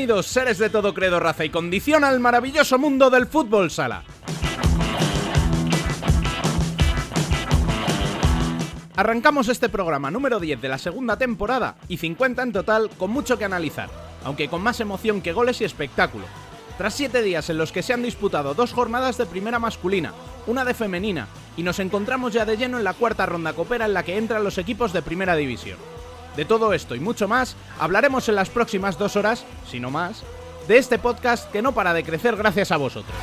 Bienvenidos, seres de todo credo, raza y condición, al maravilloso mundo del fútbol sala. Arrancamos este programa número 10 de la segunda temporada y 50 en total con mucho que analizar, aunque con más emoción que goles y espectáculo. Tras 7 días en los que se han disputado dos jornadas de primera masculina, una de femenina, y nos encontramos ya de lleno en la cuarta ronda copera en la que entran los equipos de primera división. De todo esto y mucho más hablaremos en las próximas dos horas, si no más, de este podcast que no para de crecer gracias a vosotros.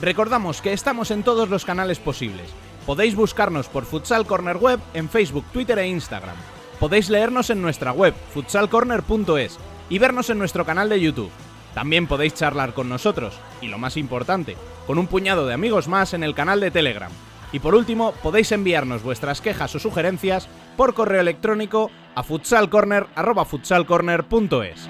Recordamos que estamos en todos los canales posibles. Podéis buscarnos por Futsal Corner Web en Facebook, Twitter e Instagram. Podéis leernos en nuestra web, futsalcorner.es, y vernos en nuestro canal de YouTube. También podéis charlar con nosotros, y lo más importante, con un puñado de amigos más en el canal de Telegram. Y por último, podéis enviarnos vuestras quejas o sugerencias por correo electrónico a futsalcorner.es.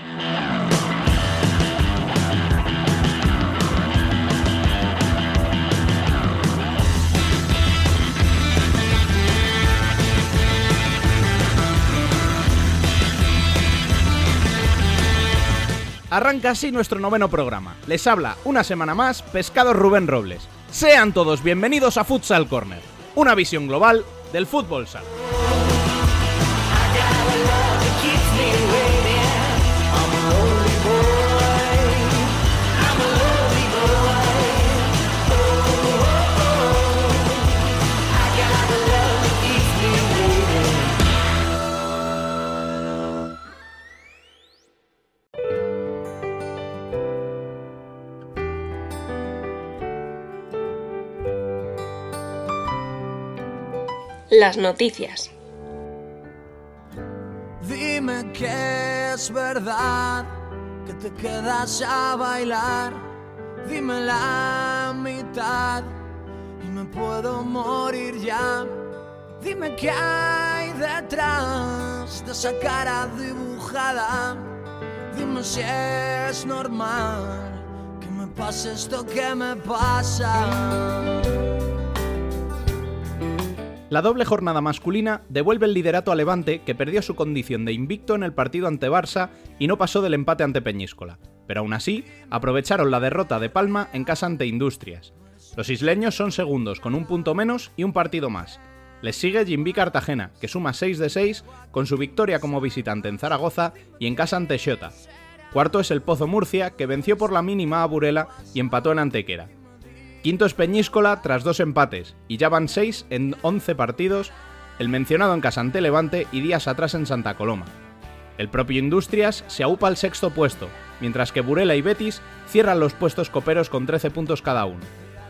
Arranca así nuestro noveno programa. Les habla una semana más Pescado Rubén Robles. Sean todos bienvenidos a Futsal Corner, una visión global del fútbol sala. Las noticias. Dime que es verdad que te quedas a bailar. Dime la mitad y me puedo morir ya. Dime qué hay detrás de esa cara dibujada. Dime si es normal que me pase esto que me pasa. La doble jornada masculina devuelve el liderato a Levante, que perdió su condición de invicto en el partido ante Barça y no pasó del empate ante Peñíscola. Pero aún así, aprovecharon la derrota de Palma en casa ante Industrias. Los isleños son segundos con un punto menos y un partido más. Les sigue Jimby Cartagena, que suma 6 de 6 con su victoria como visitante en Zaragoza y en casa ante Xota. Cuarto es el Pozo Murcia, que venció por la mínima a Burela y empató en Antequera. Quinto es Peñíscola tras dos empates, y ya van seis en 11 partidos, el mencionado en Casante Levante y días atrás en Santa Coloma. El propio Industrias se aupa al sexto puesto, mientras que Burela y Betis cierran los puestos coperos con 13 puntos cada uno.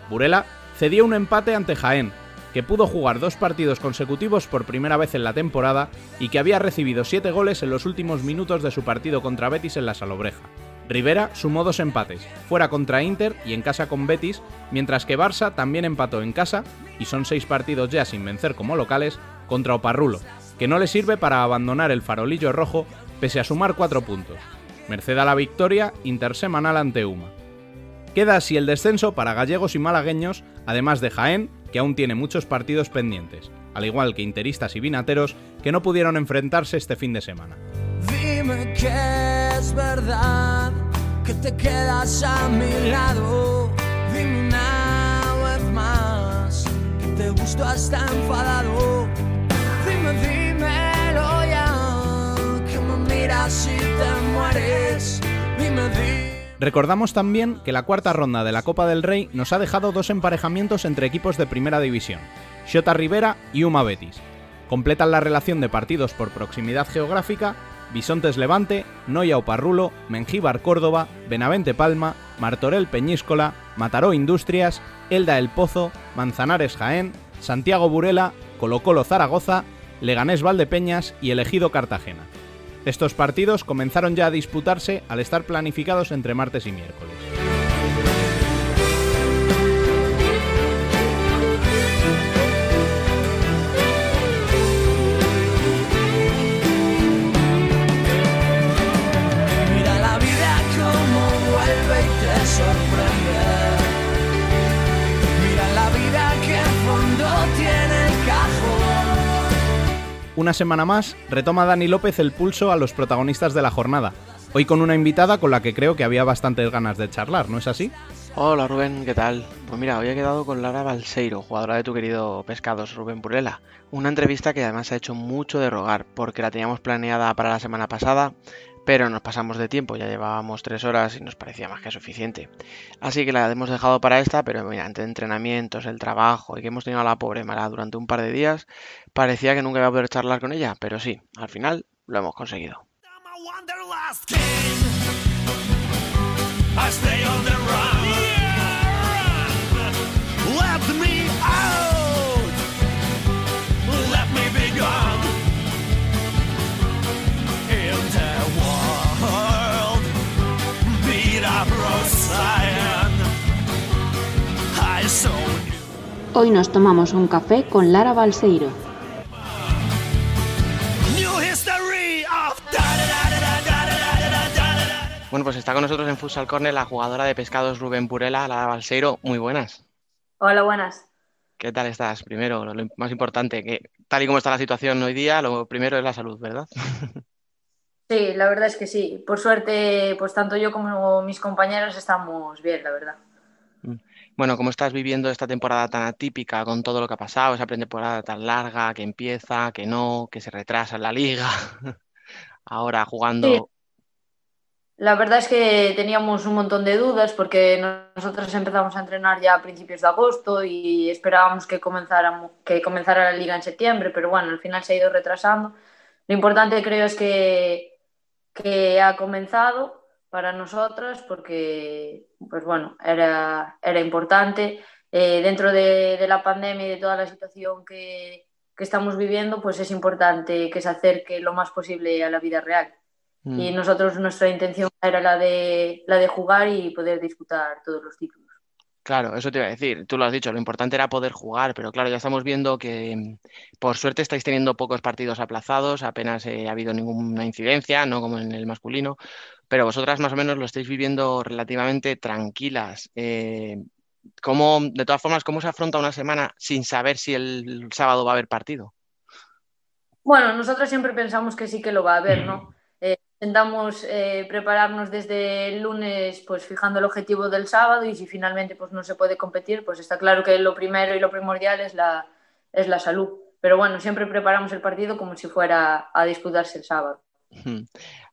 Burela cedió un empate ante Jaén, que pudo jugar dos partidos consecutivos por primera vez en la temporada y que había recibido 7 goles en los últimos minutos de su partido contra Betis en la Salobreja. Rivera sumó dos empates, fuera contra Inter y en casa con Betis, mientras que Barça también empató en casa, y son seis partidos ya sin vencer como locales, contra Oparrulo, que no le sirve para abandonar el farolillo rojo pese a sumar cuatro puntos. Merced a la victoria intersemanal ante Uma. Queda así el descenso para gallegos y malagueños, además de Jaén, que aún tiene muchos partidos pendientes, al igual que interistas y vinateros que no pudieron enfrentarse este fin de semana. Dime que es verdad que te quedas a mi lado. Dime. Dime, ya, que me miras te mueres. Dime, dime. Recordamos también que la cuarta ronda de la Copa del Rey nos ha dejado dos emparejamientos entre equipos de primera división, Xota Rivera y Uma Betis. Completan la relación de partidos por proximidad geográfica Bisontes Levante, Noia Oparrulo, Mengíbar Córdoba, Benavente Palma, Martorell Peñíscola, Mataró Industrias, Elda El Pozo, Manzanares Jaén, Santiago Burela, Colo Colo Zaragoza, Leganés Valdepeñas y Elegido Cartagena. Estos partidos comenzaron ya a disputarse al estar planificados entre martes y miércoles. Una semana más, retoma Dani López el pulso a los protagonistas de la jornada. Hoy con una invitada con la que creo que había bastantes ganas de charlar, ¿no es así? Hola Rubén, ¿qué tal? Pues mira, hoy he quedado con Lara Balseiro, jugadora de tu querido Pescados, Rubén Burela. Una entrevista que además ha hecho mucho de rogar, porque la teníamos planeada para la semana pasada, pero nos pasamos de tiempo, ya llevábamos tres horas y nos parecía más que suficiente. Así que la hemos dejado para esta, pero mira, entre entrenamientos, el trabajo y que hemos tenido a la pobre Mara durante un par de días, parecía que nunca iba a poder charlar con ella, pero sí, al final lo hemos conseguido. Hoy nos tomamos un café con Lara Balseiro. Bueno, pues está con nosotros en Futsal Corner la jugadora de pescados Rubén Purela, Lara Balseiro. Muy buenas. Hola, buenas. ¿Qué tal estás? Primero, lo más importante, que tal y como está la situación hoy día, lo primero es la salud, ¿verdad? Sí, la verdad es que sí. Por suerte, pues tanto yo como mis compañeros estamos bien, la verdad. Bueno, ¿cómo estás viviendo esta temporada tan atípica con todo lo que ha pasado? Esa temporada tan larga que empieza, que no, que se retrasa la liga. Ahora jugando. La verdad es que teníamos un montón de dudas porque nosotros empezamos a entrenar ya a principios de agosto y esperábamos que, que comenzara la liga en septiembre, pero bueno, al final se ha ido retrasando. Lo importante creo es que, que ha comenzado para nosotras porque, pues bueno, era, era importante. Eh, dentro de, la pandemia y de toda la situación que, que, estamos viviendo, pues es importante que se acerque lo más posible a la vida real. Y mm. nosotros, nuestra intención era la de, la de jugar y poder disputar todos los títulos. Claro, eso te iba a decir. Tú lo has dicho, lo importante era poder jugar, pero claro, ya estamos viendo que por suerte estáis teniendo pocos partidos aplazados, apenas eh, ha habido ninguna incidencia, no como en el masculino, pero vosotras más o menos lo estáis viviendo relativamente tranquilas. Eh, ¿cómo, de todas formas, ¿cómo se afronta una semana sin saber si el sábado va a haber partido? Bueno, nosotros siempre pensamos que sí que lo va a haber, ¿no? intentamos eh, prepararnos desde el lunes, pues fijando el objetivo del sábado y si finalmente pues no se puede competir, pues está claro que lo primero y lo primordial es la, es la salud. Pero bueno, siempre preparamos el partido como si fuera a disputarse el sábado.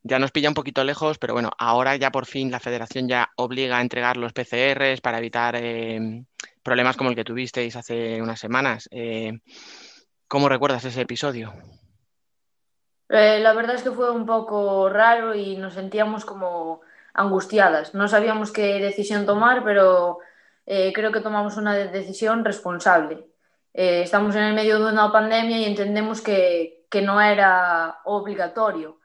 Ya nos pilla un poquito lejos, pero bueno, ahora ya por fin la federación ya obliga a entregar los PCRs para evitar eh, problemas como el que tuvisteis hace unas semanas. Eh, ¿Cómo recuerdas ese episodio? Eh, la verdad es que fue un poco raro y nos sentíamos como angustiadas. No sabíamos qué decisión tomar, pero eh, creo que tomamos una decisión responsable. Estamos en el medio de una pandemia y entendemos que no era obligatorio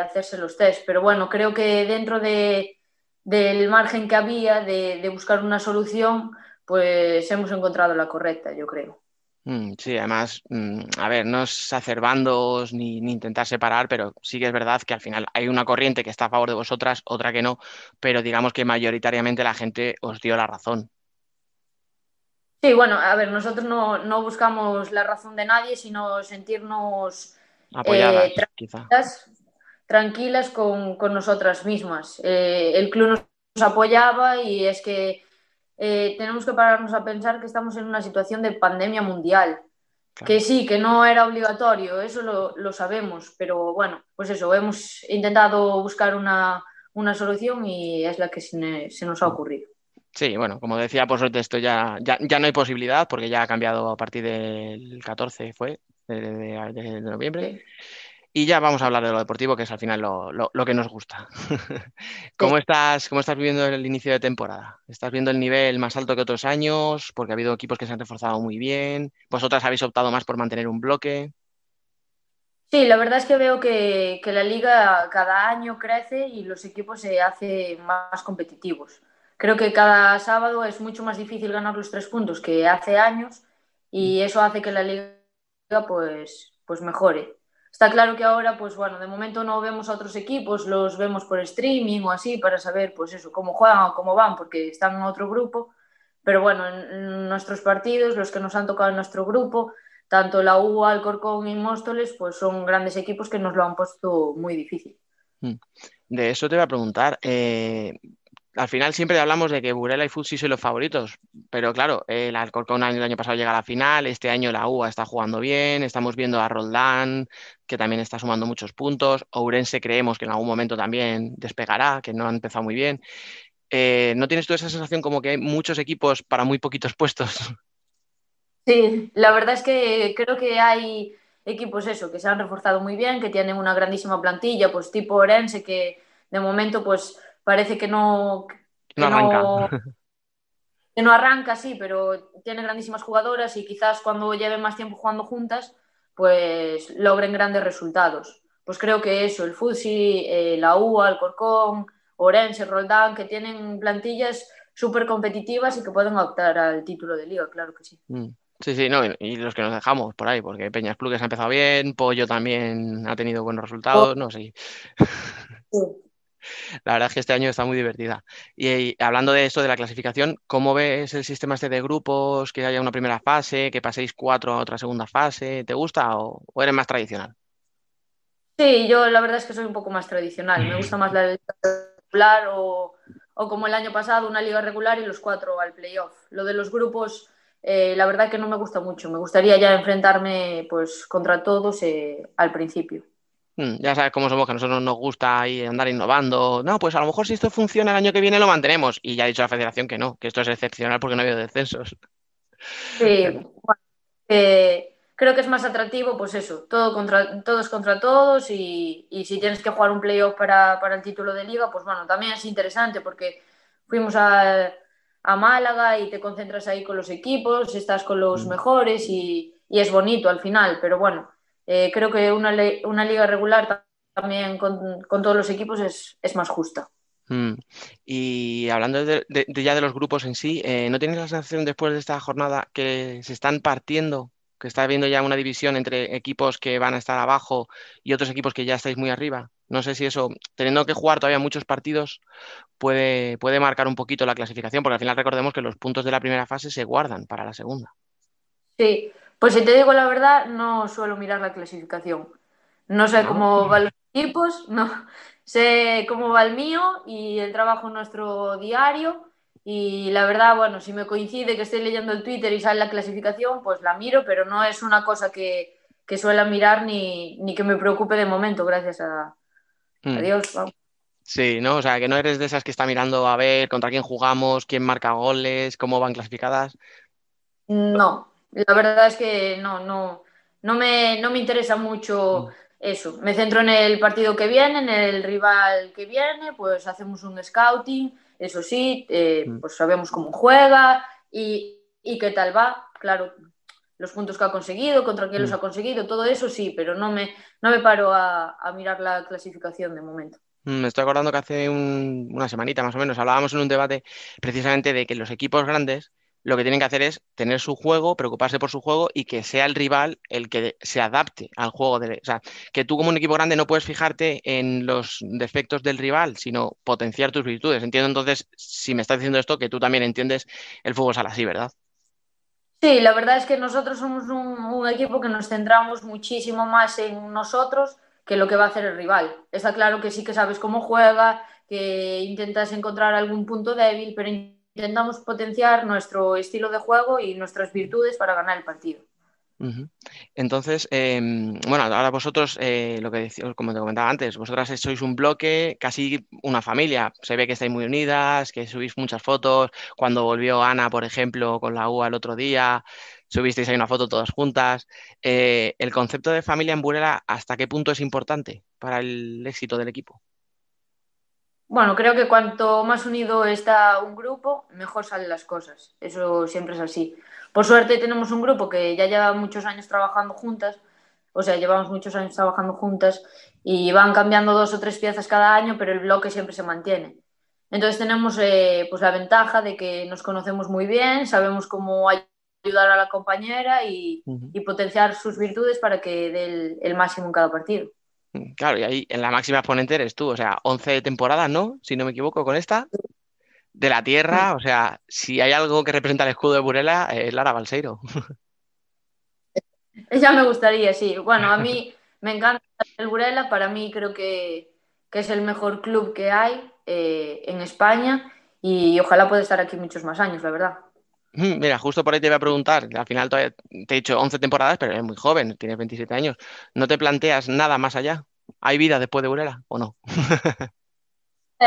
hacerse los test, pero bueno, creo que dentro de, del margen que había de, de buscar una solución, pues hemos encontrado la correcta, yo creo. Mm, sí, además, mm, a ver, no es hacer bandos ni, intentar separar, pero sí que es verdad que al final hay una corriente que está a favor de vosotras, otra que no, pero digamos que mayoritariamente la gente os dio la razón. Sí, bueno, a ver, nosotros no, buscamos la razón de nadie, sino sentirnos apoyadas, eh, tranquilas, tranquilas con, nosotras mismas. Eh, el club nos apoyaba y es que eh, tenemos que pararnos a pensar que estamos en una situación de pandemia mundial. Que sí, que no era obligatorio, eso lo, sabemos, pero bueno, pues eso, hemos intentado buscar una, solución y es la que se, nos ha ocurrido. Sí, bueno, como decía, por suerte esto ya, ya, no hay posibilidad porque ya ha cambiado a partir del 14, fue, de, noviembre. Y ya vamos a hablar de lo deportivo, que es al final lo, que nos gusta. ¿Cómo, estás, ¿Cómo estás viviendo el inicio de temporada? ¿Estás viendo el nivel más alto que otros años? Porque ha habido equipos que se han reforzado muy bien. ¿Vosotras habéis optado más por mantener un bloque? Sí, la verdad es que veo que, la liga cada año crece y los equipos se hacen más competitivos. Creo que cada sábado es mucho más difícil ganar los tres puntos que hace años y mm. eso hace que la liga pues, pues mejore. Está claro que ahora, pues bueno, de momento no vemos a otros equipos, los vemos por streaming o así para saber, pues eso, cómo juegan o cómo van, porque están en otro grupo. Pero bueno, en, nuestros partidos, los que nos han tocado en nuestro grupo, tanto la U, Alcorcón y Móstoles, pues son grandes equipos que nos lo han puesto muy difícil. Mm. De eso te voy a preguntar. Eh, al final siempre hablamos de que Burela y Futsi son los favoritos, pero claro, el Alcorcón el año pasado llega a la final, este año la UA está jugando bien, estamos viendo a Roldán, que también está sumando muchos puntos, Ourense creemos que en algún momento también despegará, que no ha empezado muy bien. Eh, ¿No tienes tú esa sensación como que hay muchos equipos para muy poquitos puestos? Sí, la verdad es que creo que hay equipos eso, que se han reforzado muy bien, que tienen una grandísima plantilla, pues tipo Orense, que de momento pues parece que no... Que no arranca. que no arranca, sí, pero tiene grandísimas jugadoras y quizás cuando lleven más tiempo jugando juntas, pues logren grandes resultados. Pues creo que eso, el Futsi, eh, la UA, el Corcón, Orense, Roldán, que tienen plantillas súper competitivas y que pueden optar al título de liga, claro que sí. Mm. Sí, sí, no, y los que nos dejamos por ahí, porque Peñas Plugues ha empezado bien, Pollo también ha tenido buenos resultados, no sé. Sí. La verdad es que este año está muy divertida. Y, hablando de esto, de la clasificación, ¿cómo ves el sistema este de grupos? Que haya una primera fase, que paséis cuatro a otra segunda fase. ¿Te gusta o, eres más tradicional? Sí, yo la verdad es que soy un poco más tradicional. Me gusta más la liga regular o, como el año pasado, una liga regular y los cuatro al playoff. Lo de los grupos, eh, la verdad que no me gusta mucho. Me gustaría ya enfrentarme pues contra todos eh, al principio. Mm, ya sabes cómo somos, que a nosotros nos gusta ahí andar innovando. No, pues a lo mejor si esto funciona el año que viene lo mantenemos. Y ya ha dicho la federación que no, que esto es excepcional porque no ha habido descensos. Sí, creo que es más atractivo, pues eso, todo contra, todos contra todos y, si tienes que jugar un playoff para, para el título de liga, pues bueno, también es interesante porque fuimos a, Málaga y te concentras ahí con los equipos, estás con los mm. mejores y, y es bonito al final, pero bueno eh, creo que una, una, liga regular también con, todos los equipos es, más justa. Mm. Y hablando de, ya de los grupos en sí, eh, ¿no tienes la sensación después de esta jornada que se están partiendo, que está habiendo ya una división entre equipos que van a estar abajo y otros equipos que ya estáis muy arriba? No sé si eso, teniendo que jugar todavía muchos partidos, puede, puede marcar un poquito la clasificación, porque al final recordemos que los puntos de la primera fase se guardan para la segunda. Sí, pues si te digo la verdad, no suelo mirar la clasificación. No sé cómo van los equipos, no sé cómo va el mío y el trabajo nuestro diario. Y la verdad, bueno, si me coincide que estoy leyendo el Twitter y sale la clasificación, pues la miro, pero no es una cosa que, que suela mirar ni, que me preocupe de momento, gracias a, mm. Dios. Sí, ¿no? O sea, que no eres de esas que está mirando a ver contra quién jugamos, quién marca goles, cómo van clasificadas. No, la verdad es que no, no, no, me, no me interesa mucho eso. Me centro en el partido que viene, en el rival que viene, pues hacemos un scouting, eso sí, eh, mm. pues sabemos cómo juega y, qué tal va. Claro, los puntos que ha conseguido, contra quién los mm. ha conseguido, todo eso sí, pero no me, no me paro a, mirar la clasificación de momento. Mm, me estoy acordando que hace una semanita más o menos hablábamos en un debate precisamente de que los equipos grandes lo que tienen que hacer es tener su juego, preocuparse por su juego y que sea el rival el que se adapte al juego. De, o sea, que tú como un equipo grande no puedes fijarte en los defectos del rival, sino potenciar tus virtudes. Entiendo entonces, si me estás diciendo esto, que tú también entiendes el fútbol sala así, ¿verdad? Sí, la verdad es que nosotros somos un, equipo que nos centramos muchísimo más en nosotros que lo que va a hacer el rival. Está claro que sí que sabes cómo juega, que intentas encontrar algún punto débil, pero intentamos potenciar nuestro estilo de juego y nuestras virtudes para ganar el partido. Entonces, em, bueno, ahora vosotros, eh, lo que como te comentaba antes, vosotras sois un bloque, casi una familia. Se ve que estáis muy unidas, que subís muchas fotos. Cuando volvió Ana, por ejemplo, con la UA el otro día, subisteis ahí una foto todas juntas. Eh, ¿El concepto de familia en Burela hasta qué punto es importante para el éxito del equipo? Bueno, creo que cuanto más unido está un grupo, mejor salen las cosas. Eso siempre es así. Por suerte tenemos un grupo que ya lleva muchos años trabajando juntas, o sea, llevamos muchos años trabajando juntas y van cambiando dos o tres piezas cada año, pero el bloque siempre se mantiene. Entonces tenemos eh, pues la ventaja de que nos conocemos muy bien, sabemos cómo ayudar a la compañera y, potenciar sus virtudes para que dé el máximo en cada partido. Mm, claro, y ahí en la máxima exponente eres tú, o sea, 11 temporadas, ¿no? Si no me equivoco con esta. De la tierra, o sea, si hay algo que representa el escudo de Burela, es Lara Balseiro. Ya me gustaría, sí. Bueno, a mí me encanta el Burela, para mí creo que, que es el mejor club que hay eh, en España y ojalá pueda estar aquí muchos más años, la verdad. Mm, Mira, justo por ahí te iba a preguntar, al final todavía te he dicho 11 temporadas, pero eres muy joven, tienes 27 años. ¿No te planteas nada más allá? ¿Hay vida después de Burela o no?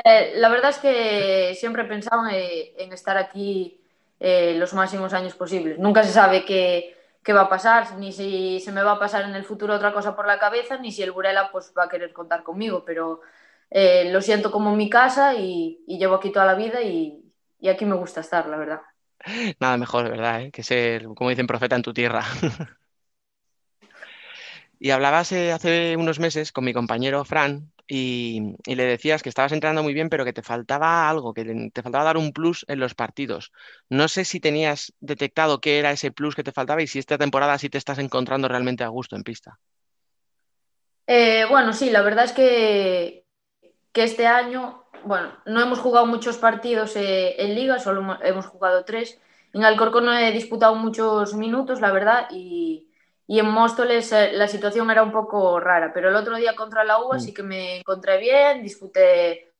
Eh, la verdad es que siempre he pensado en, estar aquí eh, los máximos años posibles. Nunca se sabe qué, qué va a pasar, ni si se me va a pasar en el futuro otra cosa por la cabeza, ni si el Burela pues, va a querer contar conmigo, pero eh, lo siento como mi casa y, llevo aquí toda la vida y aquí me gusta estar, la verdad. Nada mejor, ¿verdad? eh? Que ser, como dicen, profeta en tu tierra. Y hablabas eh, hace unos meses con mi compañero Fran y, le decías que estabas entrenando muy bien, pero que te faltaba algo, que te faltaba dar un plus en los partidos. No sé si tenías detectado qué era ese plus que te faltaba y si esta temporada sí te estás encontrando realmente a gusto en pista. Eh, bueno, sí, la verdad es que, que este año, bueno, no hemos jugado muchos partidos eh, en liga, solo hemo- hemos jugado tres. En Alcorcón no he disputado muchos minutos, la verdad, y, y en Móstoles eh, la situación era un poco rara, pero el otro día contra la UA Mm. sí que me encontré bien, disputé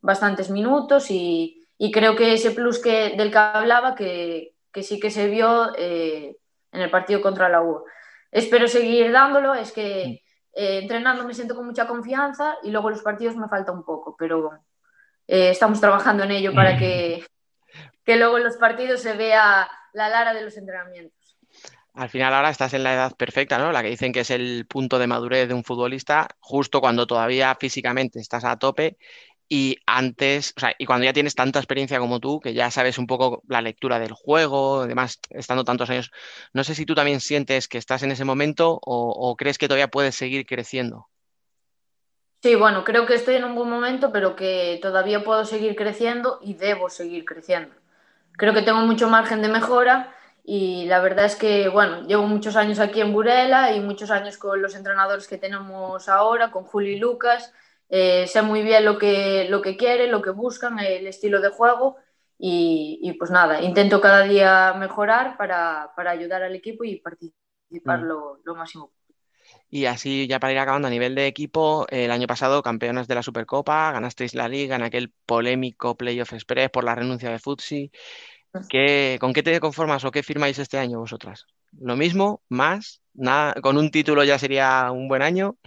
bastantes minutos y, y creo que ese plus que, del que hablaba que, que sí que se vio eh, en el partido contra la UA. Espero seguir dándolo, es que eh, entrenando me siento con mucha confianza y luego los partidos me falta un poco, pero eh, estamos trabajando en ello para que, que luego en los partidos se vea la Lara de los entrenamientos. Al final ahora estás en la edad perfecta, ¿no? La que dicen que es el punto de madurez de un futbolista, justo cuando todavía físicamente estás a tope y antes, o sea, y cuando ya tienes tanta experiencia como tú, que ya sabes un poco la lectura del juego, además, estando tantos años, no sé si tú también sientes que estás en ese momento o, o crees que todavía puedes seguir creciendo. Sí, bueno, creo que estoy en un buen momento, pero que todavía puedo seguir creciendo y debo seguir creciendo. Creo que tengo mucho margen de mejora y la verdad es que, bueno, llevo muchos años aquí en Burela y muchos años con los entrenadores que tenemos ahora, con Julio y Lucas. Eh, sé muy bien lo que, lo que quieren, lo que buscan, el estilo de juego y, y pues nada, intento cada día mejorar para, para ayudar al equipo y participar Mm. lo, lo máximo. Y así, ya para ir acabando, a nivel de equipo, el año pasado campeonas de la Supercopa, ganasteis la Liga en aquel polémico Playoff Express por la renuncia de Futsi. ¿Qué, con qué te conformas o qué firmáis este año vosotras? ¿Lo mismo? ¿Más? ¿Nada? ¿Con un título ya sería un buen año?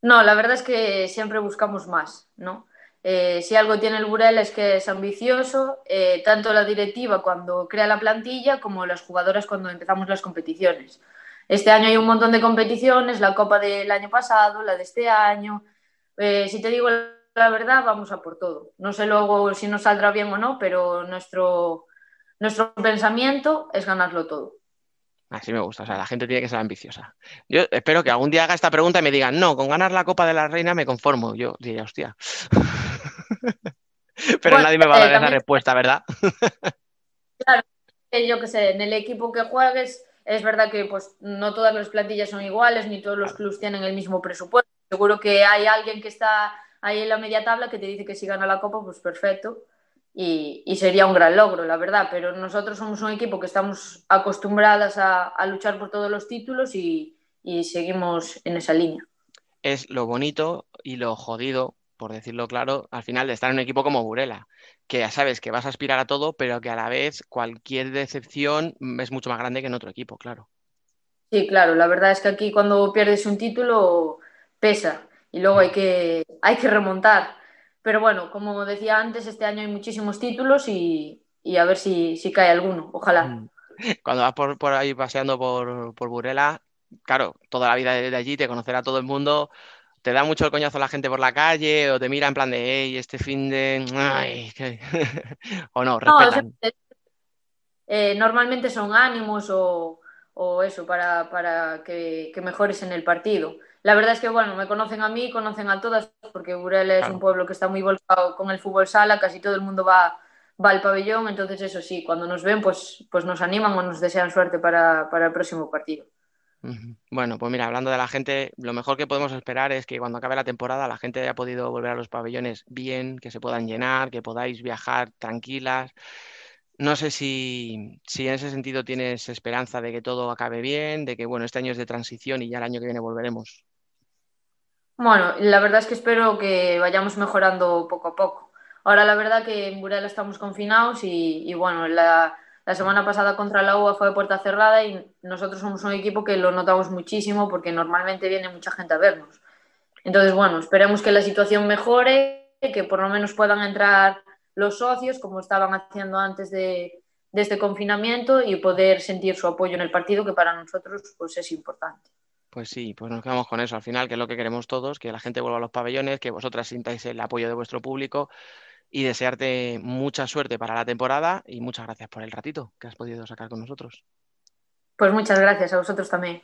No, la verdad es que siempre buscamos más, ¿no? Eh, si algo tiene el Burela es que es ambicioso, eh, tanto la directiva cuando crea la plantilla como las jugadoras cuando empezamos las competiciones. Este año hay un montón de competiciones, la Copa del año pasado, la de este año. Eh, si te digo la verdad, vamos a por todo. No sé luego si nos saldrá bien o no, pero nuestro, nuestro pensamiento es ganarlo todo. Así me gusta, o sea, la gente tiene que ser ambiciosa. Yo espero que algún día haga esta pregunta y me digan, no, con ganar la Copa de la Reina me conformo. Yo diría, hostia. Pero Bueno, nadie me va a dar eh, esa también- respuesta, ¿verdad? Eh, yo que sé, en el equipo que juegues, es verdad que pues no todas las plantillas son iguales, ni todos los clubes tienen el mismo presupuesto. Seguro que hay alguien que está ahí en la media tabla que te dice que si gana la Copa, pues perfecto. Y, y sería un gran logro, la verdad. Pero nosotros somos un equipo que estamos acostumbradas a, a luchar por todos los títulos y, y seguimos en esa línea. Es lo bonito y lo jodido, por decirlo claro, al final de estar en un equipo como Burela, que ya sabes que vas a aspirar a todo, pero que a la vez cualquier decepción es mucho más grande que en otro equipo, claro. Sí, claro, la verdad es que aquí cuando pierdes un título pesa y luego hay que, hay que remontar. Pero bueno, como decía antes, este año hay muchísimos títulos y, y a ver si, si cae alguno, ojalá. Mm. Cuando vas por, por ahí paseando por, por Burela, claro, toda la vida de allí, te conocerá todo el mundo, te da mucho el coñazo la gente por la calle o te mira en plan de, hey, este fin de... Ay, que-". o no, No, respetan. es- eh, normalmente son ánimos o, o eso para, para que, que mejores en el partido. La verdad es que, bueno, me conocen a mí, conocen a todas, porque Burela es Claro. un pueblo que está muy volcado con el fútbol sala, casi todo el mundo va, va al pabellón, entonces eso sí, cuando nos ven, pues, pues nos animan o nos desean suerte para, para el próximo partido. Bueno, pues mira, hablando de la gente, lo mejor que podemos esperar es que cuando acabe la temporada la gente haya podido volver a los pabellones bien, que se puedan llenar, que podáis viajar tranquilas. No sé si, si en ese sentido tienes esperanza de que todo acabe bien, de que bueno, este año es de transición y ya el año que viene volveremos. Bueno, la verdad es que espero que vayamos mejorando poco a poco. Ahora la verdad que en Burela estamos confinados y, y bueno, la, la, semana pasada contra la UA fue de puerta cerrada y nosotros somos un equipo que lo notamos muchísimo porque normalmente viene mucha gente a vernos. Entonces, bueno, esperemos que la situación mejore, que por lo menos puedan entrar los socios como estaban haciendo antes de, de este confinamiento y poder sentir su apoyo en el partido, que para nosotros pues, es importante. Pues sí, pues nos quedamos con eso al final, que es lo que queremos todos, que la gente vuelva a los pabellones, que vosotras sintáis el apoyo de vuestro público y desearte mucha suerte para la temporada y muchas gracias por el ratito que has podido sacar con nosotros. Pues muchas gracias a vosotros también.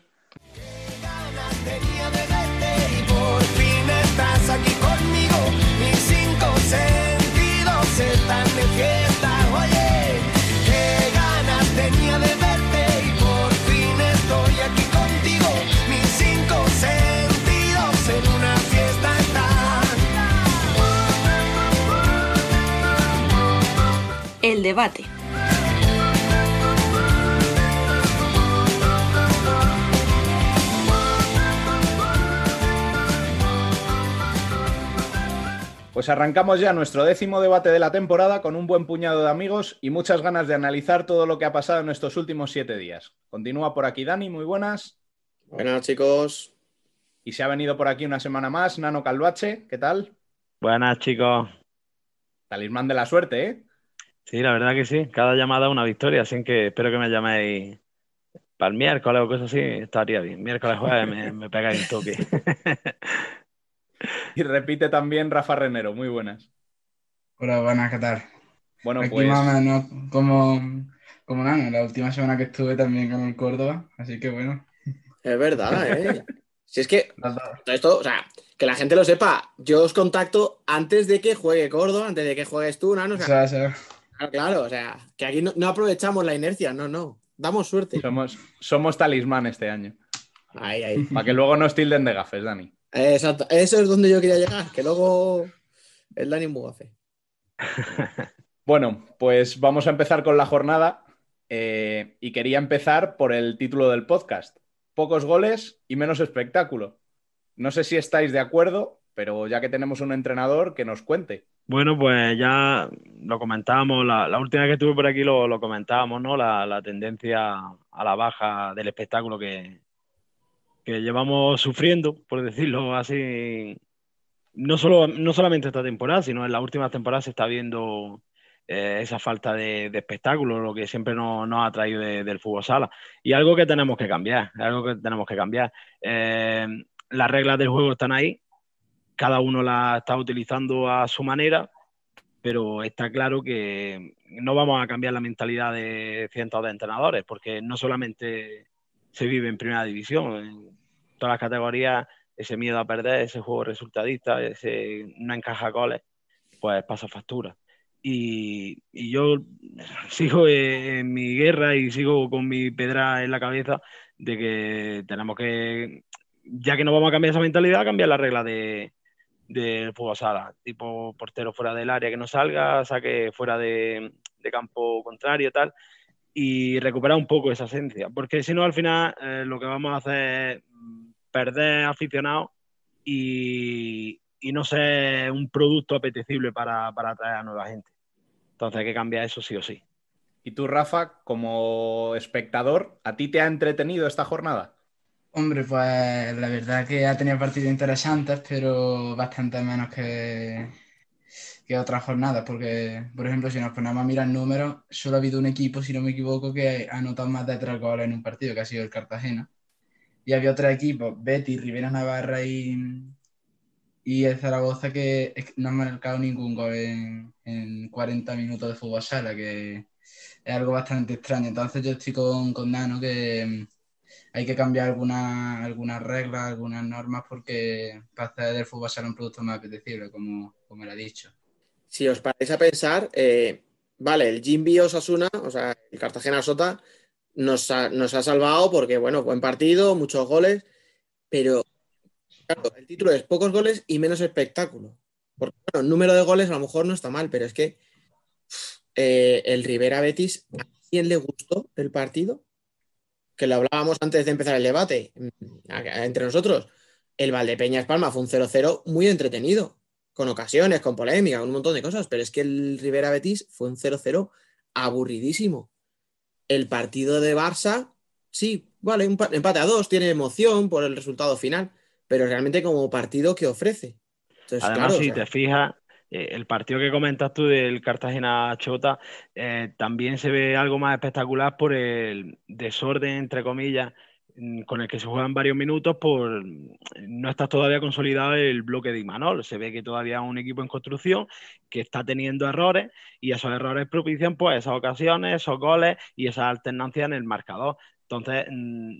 Debate. Pues arrancamos ya nuestro décimo debate de la temporada con un buen puñado de amigos y muchas ganas de analizar todo lo que ha pasado en estos últimos siete días. Continúa por aquí Dani, muy buenas. Buenas chicos. Y se ha venido por aquí una semana más Nano Calvache, ¿qué tal? Buenas chicos. Talismán de la suerte, ¿eh? Sí, la verdad que sí. Cada llamada una victoria, así que espero que me llaméis para el miércoles o cosas así, estaría bien. Miércoles, jueves me, me pegáis un toque. Y repite también Rafa Renero, muy buenas. Hola, buenas, ¿qué tal? Bueno, Aquí pues más o menos como, como Nano, la última semana que estuve también con el Córdoba, así que bueno. Es verdad, ¿eh? Si es que esto, o sea, que la gente lo sepa, yo os contacto antes de que juegue Córdoba, antes de que juegues tú, Nano. O sea, o sea, claro, claro, o sea, que aquí no, no aprovechamos la inercia, no, no. Damos suerte. somos, somos talismán este año. Ahí, ahí. Para que luego nos tilden de gafes, Dani. Eh, Exacto, eso es donde yo quería llegar, que luego el Dani Mugafe. Bueno, pues vamos a empezar con la jornada eh, y quería empezar por el título del podcast. Pocos goles y menos espectáculo. No sé si estáis de acuerdo, pero ya que tenemos un entrenador, que nos cuente. Bueno, pues ya lo comentábamos, la, última vez que estuve por aquí lo, comentábamos, ¿no? La, tendencia a la baja del espectáculo que, que llevamos sufriendo, por decirlo así, no, solo, no solamente esta temporada, sino en las últimas temporadas se está viendo eh, esa falta de, espectáculo, lo que siempre nos, ha traído de- del fútbol sala. Y algo que tenemos que cambiar, algo que tenemos que cambiar. Eh, las reglas del juego están ahí, cada uno las está utilizando a su manera, pero está claro que no vamos a cambiar la mentalidad de cientos de entrenadores, porque no solamente se vive en primera división, en todas las categorías, ese miedo a perder, ese juego resultadista, ese no encaja goles, pues pasa factura. Y, y yo sigo en mi guerra y sigo con mi pedra en la cabeza de que tenemos que, ya que no vamos a cambiar esa mentalidad, cambiar la regla de, del fútbol sala, tipo portero fuera del área que no salga, saque fuera de, de campo contrario, tal, y recuperar un poco esa esencia, porque si no, al final eh, lo que vamos a hacer es perder aficionados y, y no ser un producto apetecible para, para atraer a nueva gente. Entonces hay que cambiar eso sí o sí. Y tú, Rafa, como espectador, ¿a ti te ha entretenido esta jornada? Hombre, pues la verdad que ha tenido partidos interesantes, pero bastante menos que, que otras jornadas, porque, por ejemplo, si nos ponemos a mirar números, solo ha habido un equipo, si no me equivoco, que ha anotado más de tres goles en un partido, que ha sido el Cartagena. Y había otros equipos, Betis, Rivera Navarra y, y el Zaragoza, que no han marcado ningún gol en, en 40 minutos de fútbol sala, que es algo bastante extraño. Entonces yo estoy con, con Nano que hay que cambiar algunas algunas reglas, algunas normas, porque para hacer del fútbol sala un producto más apetecible, como, como he dicho. Si os paráis a pensar, eh, vale, el Jimby Osasuna, o sea, el Cartagena Sota, nos ha, nos ha salvado porque, bueno, buen partido, muchos goles, pero el título es pocos goles y menos espectáculo. Porque, el número de goles a lo mejor no está mal, pero es que eh, el Rivera Betis, ¿a quién le gustó el partido? Que lo hablábamos antes de empezar el debate mm, entre nosotros. El Valdepeñas Palma fue un 0-0 muy entretenido, con ocasiones, con polémica, un montón de cosas, pero es que el Rivera Betis fue un 0-0 aburridísimo. El partido de Barça, sí, vale, un empate a dos, tiene emoción por el resultado final, pero realmente como partido que ofrece. Además, si te fijas, eh, el partido que comentas tú del Cartagena Chota eh, también se ve algo más espectacular por el desorden, entre comillas, mm, con el que se juegan varios minutos por no está todavía consolidado el bloque de Imanol. Se ve que todavía es un equipo en construcción que está teniendo errores y esos errores propician pues esas ocasiones, esos goles y esa alternancia en el marcador. Entonces, mm,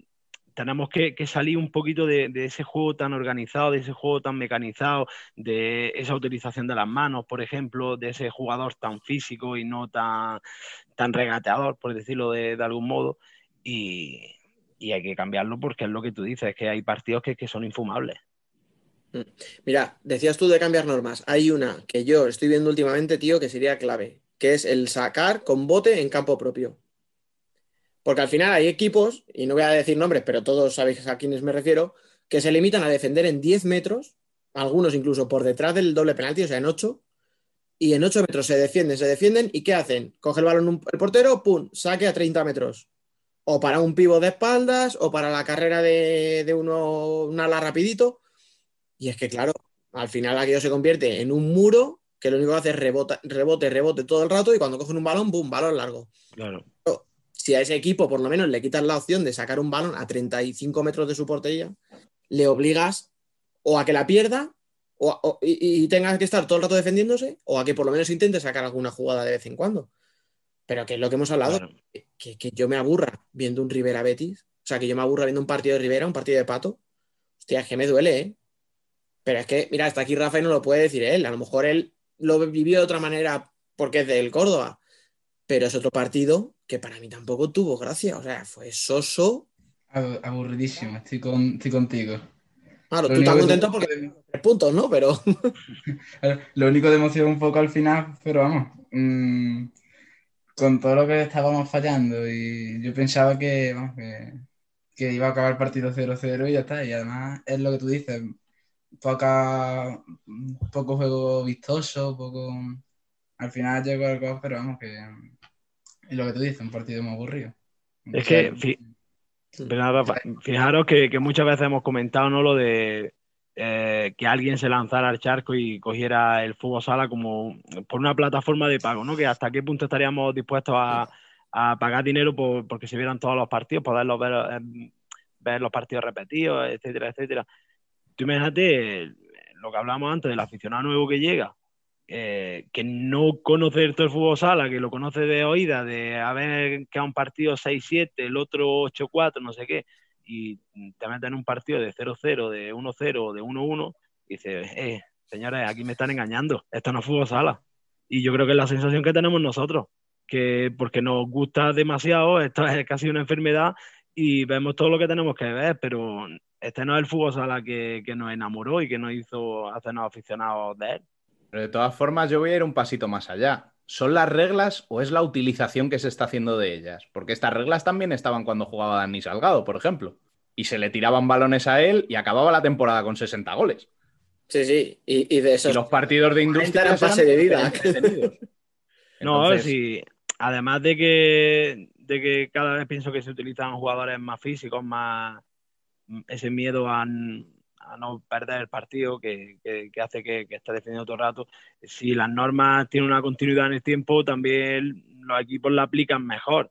tenemos que, salir un poquito de, ese juego tan organizado, de ese juego tan mecanizado, de esa utilización de las manos, por ejemplo, de ese jugador tan físico y no tan, tan regateador, por decirlo de, algún modo. Y, hay que cambiarlo porque es lo que tú dices, que hay partidos que, que son infumables. Mm. Mira, decías tú de cambiar normas. Hay una que yo estoy viendo últimamente, tío, que sería clave, que es el sacar con bote en campo propio. Porque al final hay equipos, y no voy a decir nombres, pero todos sabéis a quiénes me refiero, que se limitan a defender en 10 metros, algunos incluso por detrás del doble penalti, o sea, en 8, y en 8 metros se defienden, se defienden, ¿y qué hacen? Coge el balón el portero, ¡pum! Saque a 30 metros. O para un pivo de espaldas, o para la carrera de, uno, un ala rapidito. Y es que, claro, al final aquello se convierte en un muro que lo único que hace es rebote, rebote, rebote todo el rato, y cuando cogen un balón, ¡pum! Balón largo. Claro si a ese equipo por lo menos le quitas la opción de sacar un balón a 35 metros de su portería, le obligas o a que la pierda o, y, tengas que estar todo el rato defendiéndose o a que por lo menos intente sacar alguna jugada de vez en cuando. Pero que es lo que hemos hablado, que, yo me aburra viendo un Rivera Betis, o sea, que yo me aburra viendo un partido de Rivera, un partido de Pato. Hostia, es que me duele, ¿eh? Pero es que, mira, hasta aquí Rafa no lo puede decir él. A lo mejor él lo vivió de otra manera porque es del Córdoba pero es otro partido que para mí tampoco tuvo gracia. O sea, fue soso. Aburridísimo, estoy, contigo. Claro, tú estás contento porque tres puntos, ¿no? Pero. lo único de emoción un poco al final, pero vamos. Mm, con todo lo que estábamos fallando y yo pensaba que, que, iba a acabar el partido 0-0 y ya está. Y además es lo que tú dices, poca, poco juego vistoso, poco... Al final llegó el gol, pero vamos que y lo que tú dices, un partido muy aburrido. Es que, fijaros que, muchas veces hemos comentado ¿no? lo de eh, que alguien se lanzara al charco y cogiera el fútbol sala como por una plataforma de pago, ¿no? Que hasta qué punto estaríamos dispuestos a, pagar dinero por, porque se vieran todos los partidos, poderlos ver, eh, ver los partidos repetidos, etcétera, etcétera. Tú imagínate lo que hablábamos antes del aficionado nuevo que llega, eh, que no conoce todo el fútbol sala, que lo conoce de oída, de haber que a un partido 6-7, el otro 8-4, no sé qué, y te meten en un partido de 0-0, de 1-0, de 1-1, y dices, eh, señores, aquí me están engañando, esto no es fútbol sala. Y yo creo que es la sensación que tenemos nosotros, que porque nos gusta demasiado, esto es casi una enfermedad y vemos todo lo que tenemos que ver, pero este no es el fútbol sala que, que nos enamoró y que nos hizo hacernos aficionados de él. Pero de todas formas, yo voy a ir un pasito más allá. ¿Son las reglas o es la utilización que se está haciendo de ellas? Porque estas reglas también estaban cuando jugaba Dani Salgado, por ejemplo. Y se le tiraban balones a él y acababa la temporada con 60 goles. Sí, sí. Y, de esos. Y los partidos de industria. Eran pase de vida. no, sí. Además de que, de que cada vez pienso que se utilizan jugadores más físicos, más ese miedo a, a no perder el partido que, hace que, que esté defendiendo todo el rato. Si las normas tienen una continuidad en el tiempo, también los equipos la aplican mejor.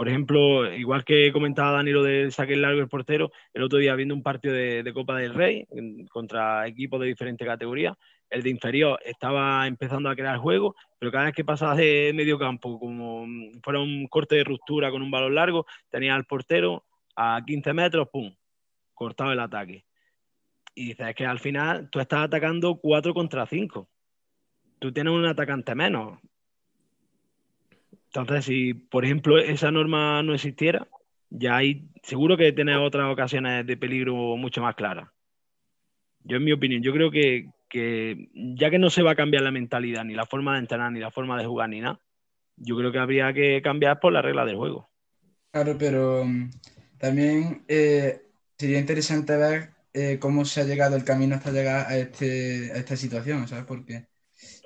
Por ejemplo, igual que comentaba Danilo de saque largo el portero, el otro día viendo un partido de, Copa del Rey contra equipos de diferentes categorías, el de inferior estaba empezando a crear juego, pero cada vez que pasaba de medio campo, como fuera un corte de ruptura con un balón largo, tenía al portero a 15 metros, ¡pum! cortado el ataque. Y dices que al final tú estás atacando 4 contra 5. Tú tienes un atacante menos. Entonces, si por ejemplo esa norma no existiera, ya hay seguro que tienes otras ocasiones de peligro mucho más claras. Yo, en mi opinión, yo creo que, que ya que no se va a cambiar la mentalidad, ni la forma de entrenar, ni la forma de jugar, ni nada, yo creo que habría que cambiar por la regla del juego. Claro, pero mm, también eh, sería interesante ver eh, cómo se ha llegado el camino hasta llegar a, este, a esta situación, ¿sabes? Porque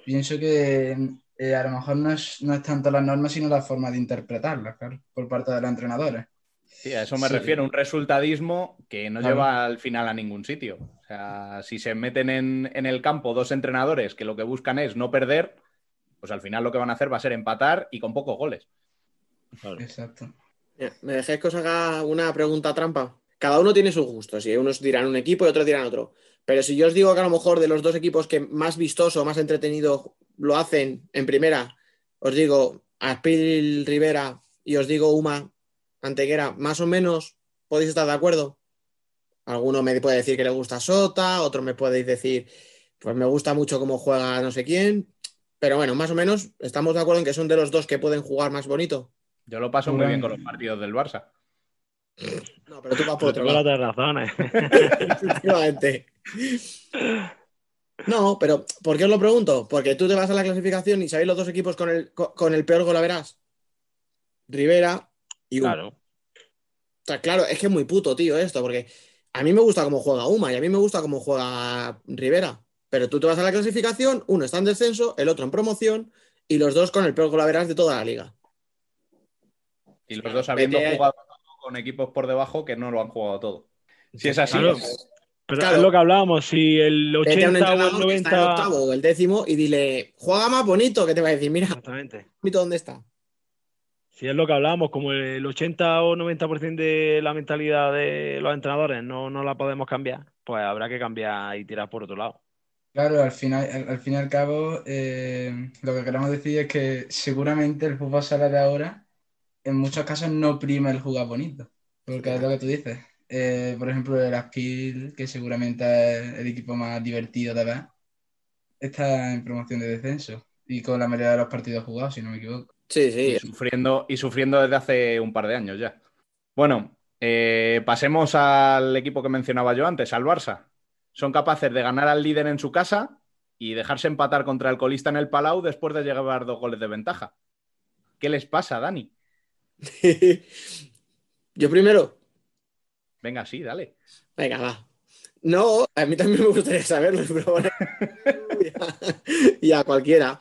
pienso que eh, a lo mejor no es, no es tanto las normas, sino la forma de interpretarlas, claro, por parte de los entrenadores. Sí, a eso me Sí. refiero, un resultadismo que no Claro. lleva al final a ningún sitio. O sea, si se meten en, en el campo dos entrenadores que lo que buscan es no perder, pues al final lo que van a hacer va a ser empatar y con pocos goles. Exacto. Mira, ¿Me dejéis que os haga una pregunta trampa? Cada uno tiene sus gustos y unos dirán un equipo y otros dirán otro. Pero si yo os digo que a lo mejor de los dos equipos que más vistoso, más entretenido lo hacen en primera, os digo Aspil Rivera y os digo Uma Antequera, más o menos podéis estar de acuerdo. Alguno me puede decir que le gusta Sota, otro me podéis decir, pues me gusta mucho cómo juega no sé quién. Pero bueno, más o menos estamos de acuerdo en que son de los dos que pueden jugar más bonito. Yo lo paso muy bien con los partidos del Barça. No, pero tú vas por Pero otro lado. razones. Efectivamente. No, pero ¿por qué os lo pregunto? Porque tú te vas a la clasificación y sabéis los dos equipos con el, co- con el peor golaveras. Rivera y Uma. Claro. O sea, claro, es que es muy puto, tío, esto, porque a mí me gusta cómo juega Uma y a mí me gusta cómo juega Rivera. Pero tú te vas a la clasificación, uno está en descenso, el otro en promoción y los dos con el peor golaveras de toda la liga. Y los dos habiendo jugado con equipos por debajo que no lo han jugado todo. Si es así, Claro. pues, Pero Claro. es lo que hablábamos, si el Vete a un 80 o el entrenador que está en 90... octavo o el décimo y dile, juega más bonito, que te va a decir, mira, Exactamente. dónde está. Si es lo que hablábamos, como el 80 o 90% de la mentalidad de los entrenadores no, no la podemos cambiar, pues habrá que cambiar y tirar por otro lado. Claro, al final, al, al fin y al cabo, eh, lo que queremos decir es que seguramente el fútbol sala de ahora, en muchos casos, no prima el jugar bonito. Porque es lo que tú dices. Eh, por ejemplo, el Aspil, que seguramente es el equipo más divertido de ver, está en promoción de descenso. Y con la mayoría de los partidos jugados, si no me equivoco. Sí, sí. y sufriendo, y sufriendo desde hace un par de años ya. Bueno, eh, pasemos al equipo que mencionaba yo antes, al Barça. Son capaces de ganar al líder en su casa y dejarse empatar contra el colista en el Palau después de llevar dos goles de ventaja. ¿Qué les pasa, Dani? Yo primero. Venga, sí, dale. Venga, va. No, a mí también me gustaría saberlo, pero bueno. y, a, y a cualquiera.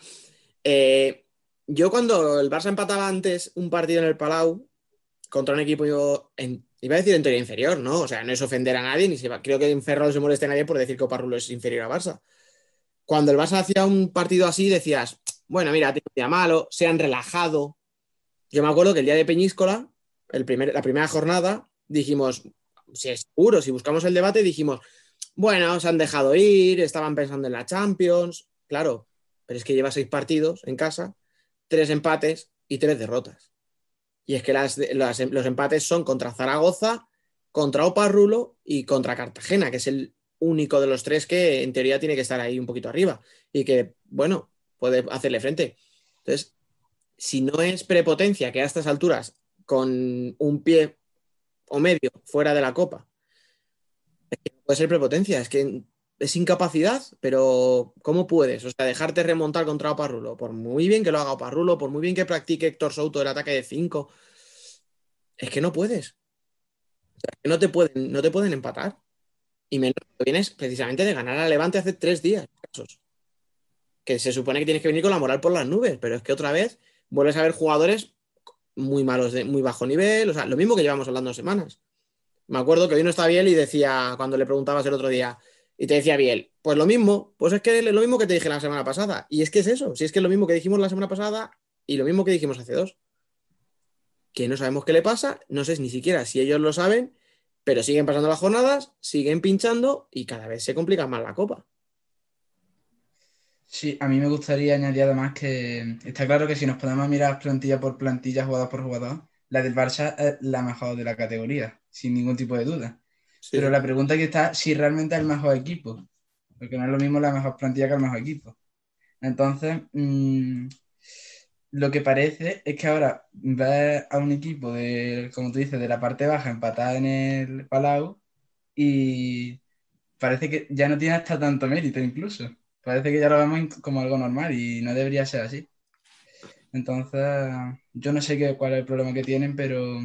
Eh, yo cuando el Barça empataba antes un partido en el Palau contra un equipo, yo en- iba a decir en teoría inferior, ¿no? O sea, no es ofender a nadie, ni se va, creo que en Ferrol se moleste a nadie por decir que Oparrulo es inferior a Barça. Cuando el Barça hacía un partido así, decías, bueno, mira, tiene un día malo, se han relajado. Yo me acuerdo que el día de Peñíscola, la primera jornada, dijimos, si es seguro, si buscamos el debate, dijimos, bueno, se han dejado ir, estaban pensando en la Champions, claro, pero es que lleva seis partidos en casa, tres empates y tres derrotas. Y es que las- los empates son contra Zaragoza, contra Oparrulo y contra Cartagena, que es el único de los tres que en teoría tiene que estar ahí un poquito arriba y que, bueno, puede hacerle frente. Entonces, si no es prepotencia que a estas alturas, con un pie o medio fuera de la copa, que puede ser prepotencia, es que es incapacidad, pero ¿cómo puedes? O sea, dejarte remontar contra Oparrulo, por muy bien que lo haga Oparrulo, por muy bien que practique Héctor Souto el ataque de 5, es que no puedes. O sea, que no te pueden, no te pueden empatar. Y menos que vienes precisamente de ganar a Levante hace tres días, casos. Que se supone que tienes que venir con la moral por las nubes, pero es que otra vez vuelves a ver jugadores muy malos, de muy bajo nivel, o sea, lo mismo que llevamos hablando semanas. Me acuerdo que hoy no está Biel y decía, cuando le preguntabas el otro día, y te decía Biel, pues lo mismo, pues es que es lo mismo que te dije la semana pasada. Y es que es eso, si es que es lo mismo que dijimos la semana pasada y lo mismo que dijimos hace dos. Que no sabemos qué le pasa, no sé ni siquiera si ellos lo saben, pero siguen pasando las jornadas, siguen pinchando y cada vez se complica más la copa. Sí, a mí me gustaría añadir además que está claro que si nos podemos mirar plantilla por plantilla, jugador por jugador, la del Barça es la mejor de la categoría, sin ningún tipo de duda. Sí. Pero la pregunta aquí está si realmente es el mejor equipo, porque no es lo mismo la mejor plantilla que el mejor equipo. Entonces, mm, lo que parece es que ahora ves a un equipo de, como tú dices, de la parte baja empatada en el Palau y parece que ya no tiene hasta tanto mérito incluso. Parece que ya lo vemos como algo normal y no debería ser así. Entonces, yo no sé qué, cuál es el problema que tienen, pero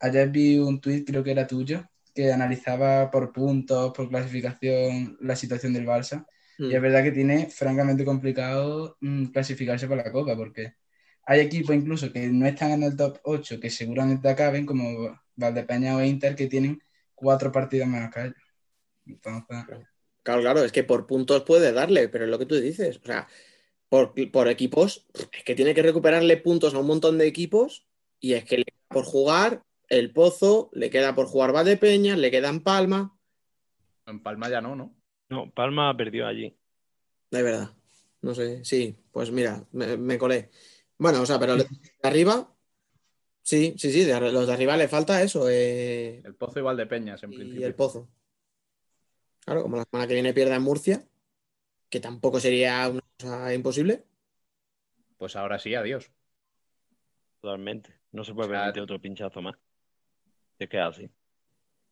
ayer vi un tuit, creo que era tuyo, que analizaba por puntos, por clasificación, la situación del Barça. Y es Mm. verdad que tiene francamente complicado mm, clasificarse para la Copa, porque hay equipos incluso que no están en el top 8, que seguramente acaben, como Valdepeña o Inter, que tienen cuatro partidos menos que ellos. Entonces, Claro, claro, es que por puntos puede darle, pero es lo que tú dices. O sea, por, por equipos, es que tiene que recuperarle puntos a un montón de equipos y es que le queda por jugar el Pozo, le queda por jugar Valdepeña, le queda en Palma. En Palma ya no, ¿no? No, Palma perdió allí. De verdad. No sé, sí, pues mira, me, me colé. Bueno, o sea, pero de arriba, sí, sí, sí, de, los de arriba le falta eso, eh, El Pozo y Valdepeñas, en y principio. el Pozo. Claro, como la semana que viene pierda en Murcia, que tampoco sería una cosa imposible. Pues ahora sí, adiós. Totalmente. No se puede O sea, permitir otro pinchazo más. Es que es así.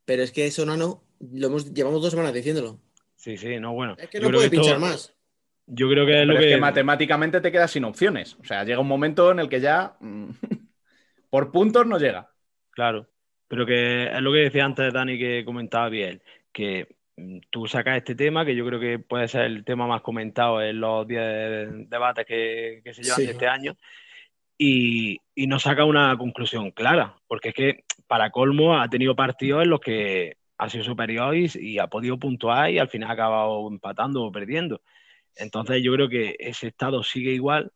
Pero es que eso, Nano, lo hemos, llevamos dos semanas diciéndolo. Sí, sí, no, bueno. Es que no puede pinchar más. Yo creo que es lo es que. que matemáticamente te quedas sin opciones. O sea, llega un momento en el que ya mm, por puntos no llega. Claro, pero que es lo que decía antes Dani que comentaba bien, que tú sacas este tema, que yo creo que puede ser el tema más comentado en los 10 debates que, que se llevan Sí. este año, y, y no saca una conclusión clara, porque es que para colmo ha tenido partidos en los que ha sido superior y, y ha podido puntuar y al final ha acabado empatando o perdiendo. Entonces yo creo que ese estado sigue igual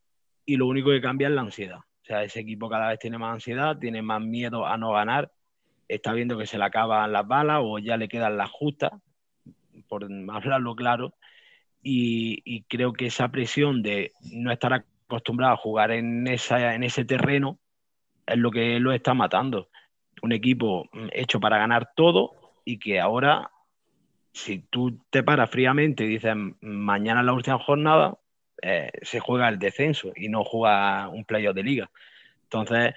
y lo único que cambia es la ansiedad. O sea, ese equipo cada vez tiene más ansiedad, tiene más miedo a no ganar, está viendo que se le acaban las balas o ya le quedan las justas, por hablarlo claro, y, creo que esa presión de no estar acostumbrado a jugar en, esa, en ese terreno es lo que lo está matando. Un equipo mm, hecho para ganar todo y que ahora, si tú te paras fríamente y dices mañana la última jornada, eh, se juega el descenso y no juega un playoff de liga. Entonces,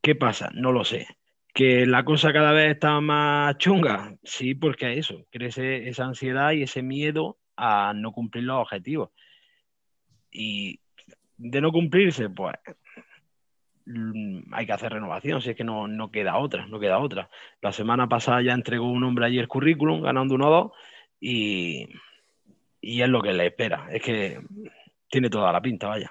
¿qué pasa? No lo sé. ¿Que la cosa cada vez está más chunga? Sí, porque eso, crece esa ansiedad y ese miedo a no cumplir los objetivos. Y de no cumplirse, pues mm, hay que hacer renovación, si es que no, no queda otra, no queda otra. La semana pasada ya entregó un hombre allí el currículum, ganando 1-2, y, y es lo que le espera. Es que tiene toda la pinta, vaya.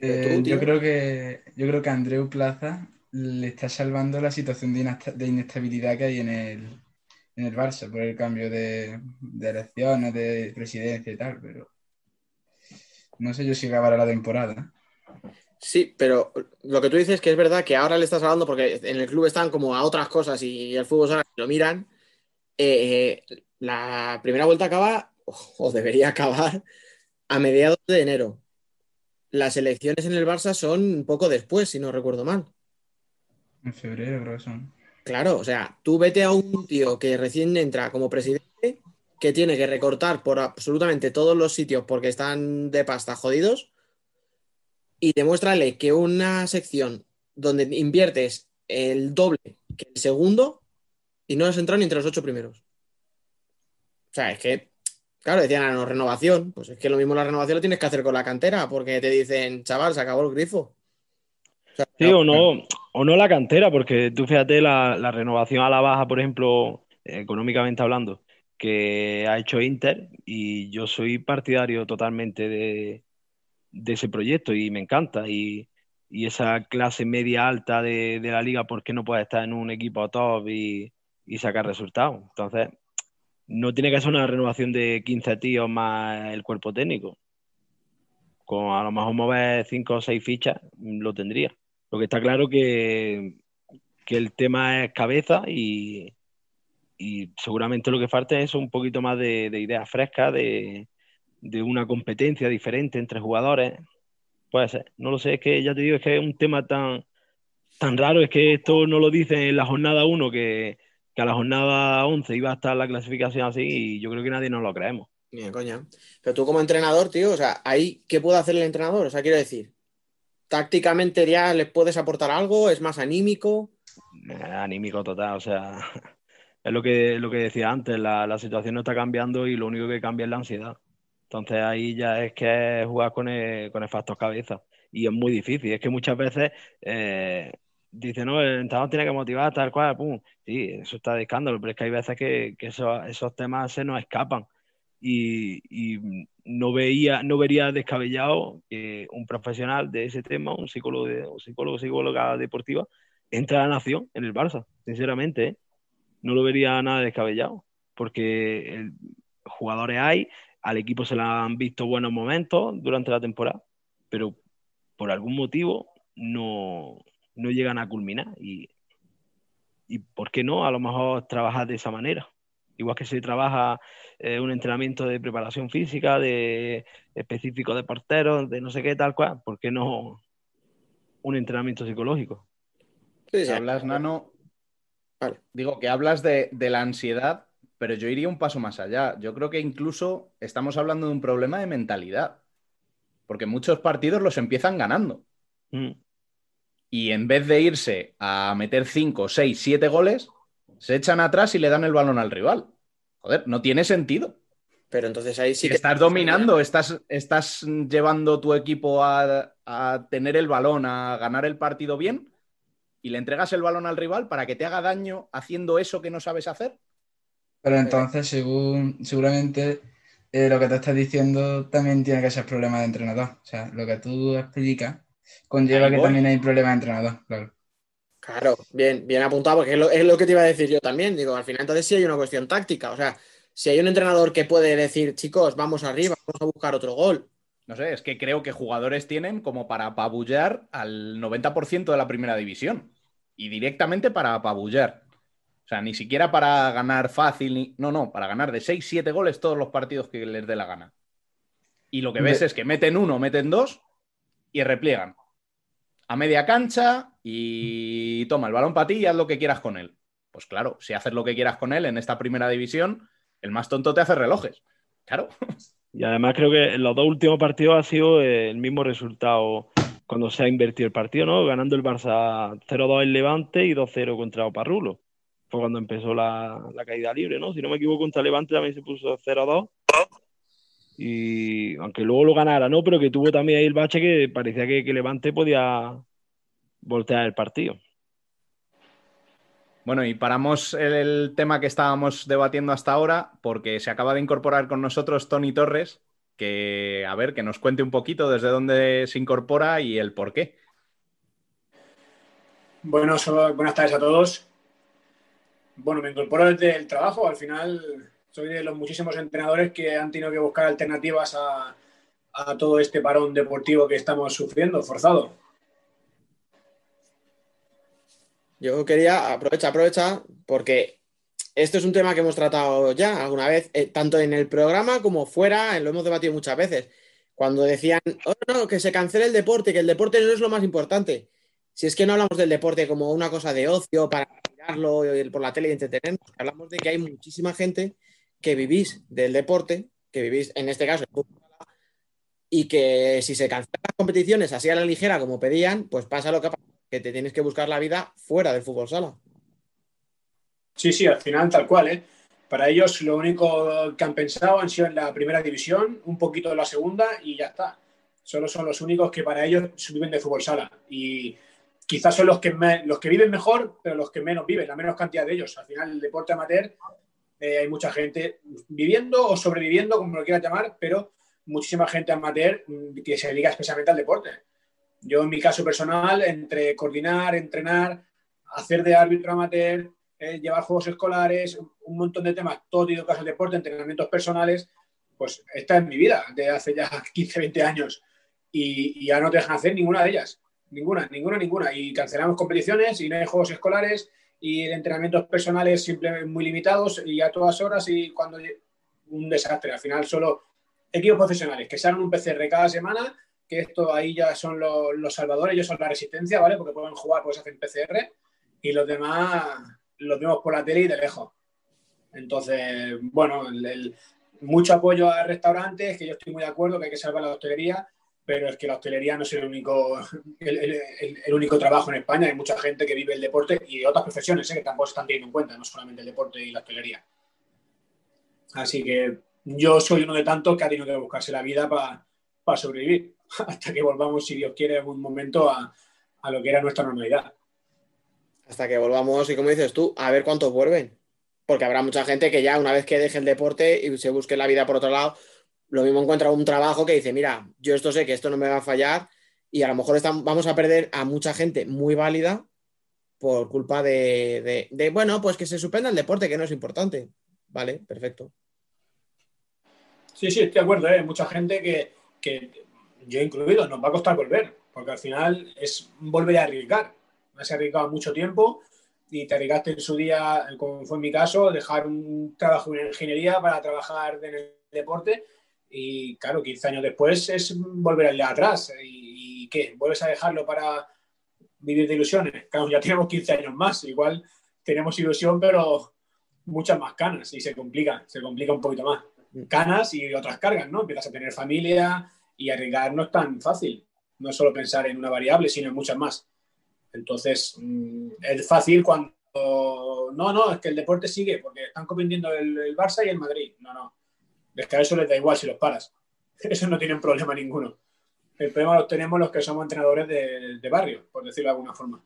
Eh, yo creo que yo creo que Andreu Plaza le está salvando la situación de, inesta- de inestabilidad que hay en el, en el Barça por el cambio de, elecciones, de presidencia y tal, pero no sé yo si acabará la temporada. Sí, pero lo que tú dices que es verdad que ahora le estás hablando porque en el club están como a otras cosas y el fútbol lo miran. Eh, la primera vuelta acaba, o debería acabar, a mediados de enero. Las elecciones en el Barça son poco después, si no recuerdo mal. En febrero creo. Claro, o sea, tú vete a un tío que recién entra como presidente, que tiene que recortar por absolutamente todos los sitios porque están de pasta jodidos, y demuéstrale que una sección donde inviertes el doble que el segundo y no has entrado ni entre los ocho primeros. O sea, es que, claro, decían, ah, no, renovación, pues es que lo mismo la renovación lo tienes que hacer con la cantera, porque te dicen, chaval, se acabó el grifo. Sí, o no, o no la cantera, porque tú fíjate la, la renovación a la baja, por ejemplo, económicamente hablando, que ha hecho Inter, y yo soy partidario totalmente de, de ese proyecto y me encanta. Y, y esa clase media alta de, de la liga, ¿por qué no puede estar en un equipo top y, y sacar resultados? Entonces, no tiene que ser una renovación de 15 tíos más el cuerpo técnico. Con a lo mejor mover 5 o 6 fichas, lo tendría. Lo que está claro que, que el tema es cabeza y, y seguramente lo que falta es un poquito más de, de ideas frescas, de, de una competencia diferente entre jugadores. Puede ser, no lo sé, es que ya te digo, es que es un tema tan, tan raro, es que esto no lo dicen en la jornada 1, que, que a la jornada 11 iba a estar la clasificación así y yo creo que nadie nos lo creemos. De coña. Pero tú como entrenador, tío, o sea, ahí, ¿qué puede hacer el entrenador? O sea, quiero decir, tácticamente ya le puedes aportar algo, es más anímico. Eh, anímico total, o sea, es lo que, lo que decía antes, la, la situación no está cambiando y lo único que cambia es la ansiedad. Entonces ahí ya es que es jugar con el, con el factor cabeza. Y es muy difícil. Es que muchas veces eh, dice, no, el entrenador tiene que motivar, tal cual, pum. Sí, eso está de escándalo, pero es que hay veces que, esos temas se nos escapan. Y, no veía, no vería descabellado que un profesional de ese tema, un psicólogo, un psicólogo, psicóloga deportiva, entre a la nación en el Barça, sinceramente, ¿eh? no lo vería nada descabellado, porque el, jugadores hay, al equipo se le han visto buenos momentos durante la temporada, pero por algún motivo no, no llegan a culminar. Y, y ¿por qué no? A lo mejor trabajar de esa manera. Igual que se trabaja eh, un entrenamiento de preparación física, de específico de porteros, de no sé qué, tal cual, ¿por qué no un entrenamiento psicológico? Sí, si hablas, Nano, vale. digo que hablas de, de la ansiedad, pero yo iría un paso más allá. Yo creo que incluso estamos hablando de un problema de mentalidad, porque muchos partidos los empiezan ganando. Mm. Y en vez de irse a meter 5, 6, 7 goles, se echan atrás y le dan el balón al rival. Joder, no tiene sentido. Pero entonces ahí sí que. Estás dominando, estás, estás llevando tu equipo a, a, tener el balón, a ganar el partido bien, y le entregas el balón al rival para que te haga daño haciendo eso que no sabes hacer. Pero entonces, según, seguramente, eh, lo que te estás diciendo también tiene que ser problema de entrenador. O sea, lo que tú explicas conlleva que también hay problema de entrenador, claro. Claro, bien, bien apuntado, porque es lo, es lo, que te iba a decir yo también. Digo, al final entonces sí hay una cuestión táctica. O sea, si hay un entrenador que puede decir, chicos, vamos arriba, vamos a buscar otro gol. No sé, es que creo que jugadores tienen como para apabullar al 90% de la primera división. Y directamente para apabullar. O sea, ni siquiera para ganar fácil, ni... no, no, para ganar de 6, 7 goles todos los partidos que les dé la gana. Y lo que ves es que meten uno, meten dos y repliegan a media cancha y toma el balón para ti y haz lo que quieras con él. Pues claro, si haces lo que quieras con él en esta primera división, el más tonto te hace relojes. Claro. Y además creo que en los dos últimos partidos ha sido el mismo resultado cuando se ha invertido el partido, ¿no? Ganando el Barça 0-2 en Levante y 2-0 contra Oparrulo. Fue cuando empezó la, la, caída libre, ¿no? Si no me equivoco, contra Levante también se puso 0-2 y aunque luego lo ganara, ¿no? Pero que tuvo también ahí el bache que parecía que, que Levante podía voltear el partido. Bueno, y paramos el tema que estábamos debatiendo hasta ahora porque se acaba de incorporar con nosotros Tony Torres, que a ver, que nos cuente un poquito desde dónde se incorpora y el por qué. Bueno, buenas tardes a todos. Bueno, me incorporo desde el trabajo, al final soy de los muchísimos entrenadores que han tenido que buscar alternativas a, todo este parón deportivo que estamos sufriendo, forzado. Yo quería, aprovecha, aprovecha, porque esto es un tema que hemos tratado ya alguna vez, eh, tanto en el programa como fuera, lo hemos debatido muchas veces. Cuando decían, oh, no, que se cancele el deporte, que el deporte no es lo más importante. Si es que no hablamos del deporte como una cosa de ocio para mirarlo por la tele y entretenernos, hablamos de que hay muchísima gente que vivís del deporte, que vivís en este caso y que si se cancelan las competiciones así a la ligera como pedían, pues pasa lo que pasa, que te tienes que buscar la vida fuera del fútbol sala. Sí, sí, al final tal cual, ¿eh? Para ellos lo único que han pensado han sido en la primera división, un poquito de la segunda y ya está. Solo son los únicos que para ellos viven de fútbol sala. Y quizás son los que, los que viven mejor, pero los que menos viven, la menos cantidad de ellos. Al final el deporte amateur eh, hay mucha gente viviendo o sobreviviendo, como lo quieras llamar, pero muchísima gente amateur mm, que se dedica especialmente al deporte. Yo, en mi caso personal, entre coordinar, entrenar, hacer de árbitro amateur, eh, llevar juegos escolares, un montón de temas, todo tipo de deporte, entrenamientos personales, pues esta es mi vida de hace ya 15, 20 años y, y, ya no te dejan hacer ninguna de ellas. Ninguna, ninguna, ninguna. Y cancelamos competiciones y no hay juegos escolares y entrenamientos personales simplemente muy limitados y a todas horas y cuando un desastre. Al final solo equipos profesionales que hagan un PCR cada semana, que esto ahí ya son los, los salvadores, ellos son la resistencia, ¿vale? Porque pueden jugar, pues hacen PCR y los demás los vemos por la tele y de lejos. Entonces, bueno, el, el, mucho apoyo a restaurantes, que yo estoy muy de acuerdo que hay que salvar la hostelería, pero es que la hostelería no es el único, el, único trabajo en España. Hay mucha gente que vive el deporte y otras profesiones ¿eh? que tampoco están teniendo en cuenta, no solamente el deporte y la hostelería. Así que yo soy uno de tantos que ha tenido que buscarse la vida para sobrevivir, hasta que volvamos, si Dios quiere, en algún momento a, a lo que era nuestra normalidad. Hasta que volvamos, y como dices tú, a ver cuántos vuelven. Porque habrá mucha gente que ya una vez que deje el deporte y se busque la vida por otro lado, lo mismo encuentra un trabajo que dice, mira, yo esto sé que esto no me va a fallar y a lo mejor vamos a perder a mucha gente muy válida por culpa de, bueno, pues que se suspenda el deporte, que no es importante. Vale, perfecto. Sí, sí, estoy de acuerdo. ¿eh? Mucha gente que, que, yo incluido, nos va a costar volver, porque al final es volver a arriesgar. Has arriesgado mucho tiempo y te arriesgaste en su día, como fue en mi caso, dejar un trabajo en ingeniería para trabajar en el deporte y claro, 15 años después es volver atrás. ¿Y, ¿Y, qué? ¿Vuelves a dejarlo para vivir de ilusiones? Claro, ya tenemos 15 años más. Igual tenemos ilusión, pero muchas más canas y se complica, se complica un poquito más. Canas y otras cargas, ¿no? Empiezas a tener familia y arriesgar no es tan fácil. No es solo pensar en una variable, sino en muchas más. Entonces, mm, es fácil cuando... No, no, es que el deporte sigue porque están compitiendo el, el Barça y el Madrid. No, no es que a eso les da igual si los paras. Eso no tienen problema ninguno. El problema lo tenemos los que somos entrenadores de, barrio, por decirlo de alguna forma.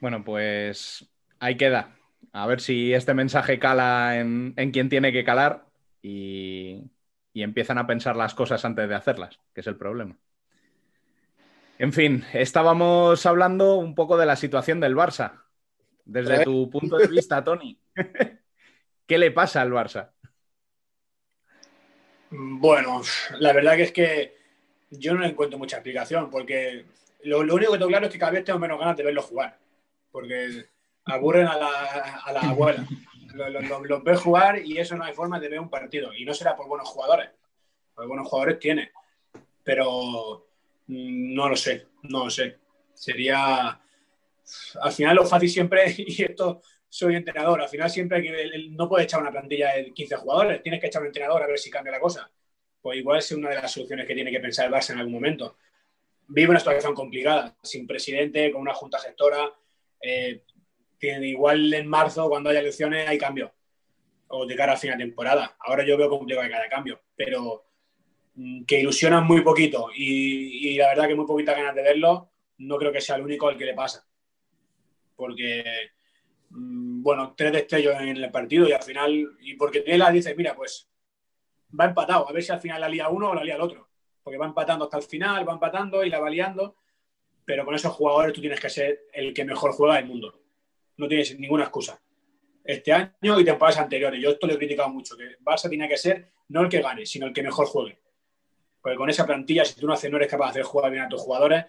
Bueno, pues ahí queda. A ver si este mensaje cala en, quien tiene que calar y, y, empiezan a pensar las cosas antes de hacerlas, que es el problema. En fin, estábamos hablando un poco de la situación del Barça. Desde tu punto de vista, Tony, ¿qué le pasa al Barça? Bueno, la verdad que es que yo no encuentro mucha explicación, porque lo, único que tengo claro es que cada vez tengo menos ganas de verlo jugar, porque aburren a la, a abuela. Los, ves jugar y eso no hay forma de ver un partido. Y no será por buenos jugadores, por buenos jugadores tiene, pero mm, no lo sé, no lo sé. Sería al final lo fácil siempre, y esto soy entrenador, al final siempre hay que, no puedes echar una plantilla de 15 jugadores, tienes que echar un entrenador a ver si cambia la cosa. Pues igual es una de las soluciones que tiene que pensar el Barça en algún momento. Vive una situación complicada, sin presidente, con una junta gestora. Eh, igual en marzo, cuando haya elecciones, hay cambio. O de cara a final de temporada. Ahora yo veo complicado que haya cambio, pero mm, que ilusionan muy poquito y, y la verdad que muy poquitas ganas de verlo, no creo que sea el único al que le pasa porque, mm, bueno, tres destellos en el partido y al final, y porque Tela dice, mira, pues va empatado, a ver si al final la lía uno o la lía el otro, porque va empatando hasta el final, va empatando y la va liando, pero con esos jugadores tú tienes que ser el que mejor juega del mundo, no tienes ninguna excusa. Este año y temporadas anteriores, yo esto lo he criticado mucho, que Barça tiene que ser no el que gane, sino el que mejor juegue. Porque con esa plantilla, si tú no, haces, no eres capaz de hacer jugar bien a tus jugadores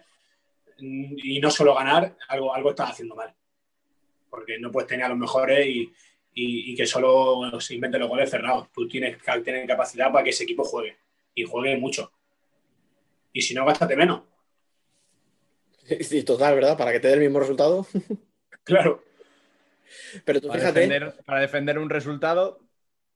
mm, y no solo ganar, algo, algo estás haciendo mal porque no puedes tener a los mejores y, que solo se inventen los goles cerrados. Tú tienes que tener capacidad para que ese equipo juegue y juegue mucho. Y si no, gástate menos. Sí, total, ¿verdad? Para que te dé el mismo resultado. claro. Pero tú para fíjate. Defender, para defender un resultado,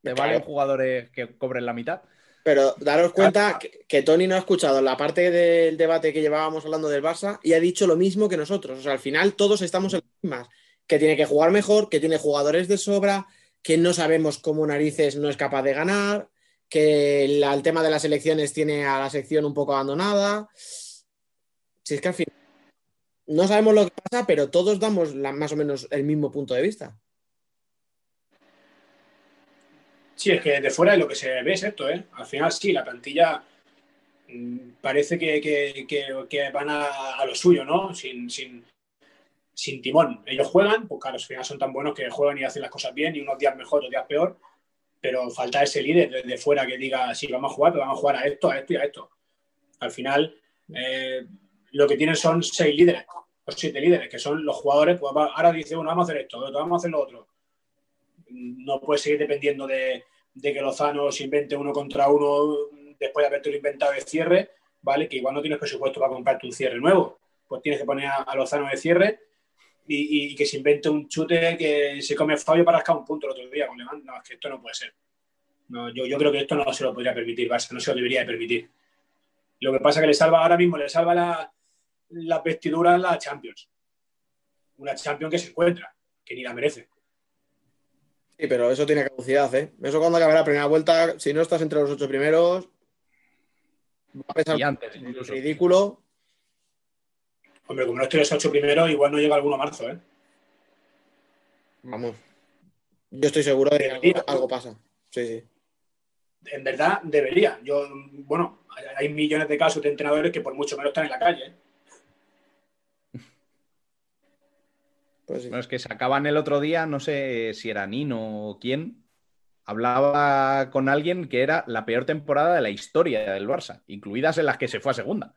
te valen jugadores que cobren la mitad. Pero daros cuenta que, Tony no ha escuchado la parte del debate que llevábamos hablando del Barça y ha dicho lo mismo que nosotros. O sea, al final todos estamos en las mismas que tiene que jugar mejor, que tiene jugadores de sobra, que no sabemos cómo narices no es capaz de ganar, que el tema de las elecciones tiene a la sección un poco abandonada. Si es que al final no sabemos lo que pasa, pero todos damos más o menos el mismo punto de vista. Sí, es que de fuera de lo que se ve es esto, ¿eh? Al final sí, la plantilla mm, parece que, van a, lo suyo, ¿no? sin, sin timón. Ellos juegan, pues claro, al final son tan buenos que juegan y hacen las cosas bien y unos días mejor, otros días peor, pero falta ese líder desde fuera que diga, sí, vamos a jugar, pero vamos a jugar a esto, a esto y a esto. Al final, eh, lo que tienen son seis líderes, o siete líderes, que son los jugadores, pues ahora dice uno, vamos a hacer esto, vamos a hacer lo otro. No puedes seguir dependiendo de, que Lozano se invente uno contra uno después de haberte inventado de cierre, ¿vale? Que igual no tienes presupuesto para comprarte un cierre nuevo. Pues tienes que poner a Lozano de cierre y, que se invente un chute que se come Fabio para rascar un punto el otro día con Levante. No, es que esto no puede ser. No, yo, yo creo que esto no se lo podría permitir, Barça, no se lo debería de permitir. Lo que pasa es que le salva ahora mismo, le salva la, la vestidura en la Champions. Una Champions que se encuentra, que ni la merece. Sí, pero eso tiene caducidad, ¿eh? Eso cuando acabe la primera vuelta, si no estás entre los ocho primeros, va a pesar Y antes, incluso. ridículo. Hombre, como no estoy los ocho primeros, igual no llega alguno a marzo, ¿eh? Vamos. Yo estoy seguro de que algo, algo pasa. Sí, sí. En verdad, debería. Yo, bueno, hay- millones de casos de entrenadores que por mucho menos están en la calle. ¿eh? Pues sí. No, es que sacaban el otro día, no sé si era Nino o quién, hablaba con alguien que era la peor temporada de la historia del Barça, incluidas en las que se fue a segunda.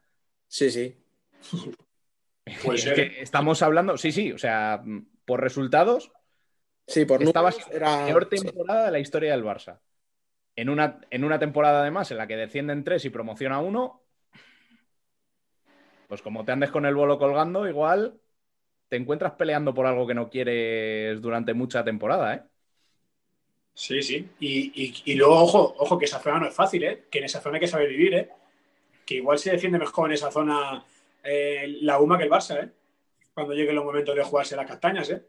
Sí, sí. Puede Es ser. que estamos hablando, sí, sí, o sea, por resultados, Sí, por estaba siendo la era. peor temporada de la historia del Barça. En una, en una temporada además en la que descienden tres y promociona uno, pues como te andes con el bolo colgando, igual te encuentras peleando por algo que no quieres durante mucha temporada, ¿eh? Sí, sí. Y, y- y luego, ojo, ojo, que esa zona no es fácil, ¿eh? Que en esa zona hay que saber vivir, ¿eh? Que igual se defiende mejor en esa zona eh, la UMA que el Barça, ¿eh? Cuando lleguen los momentos de jugarse las castañas, ¿eh?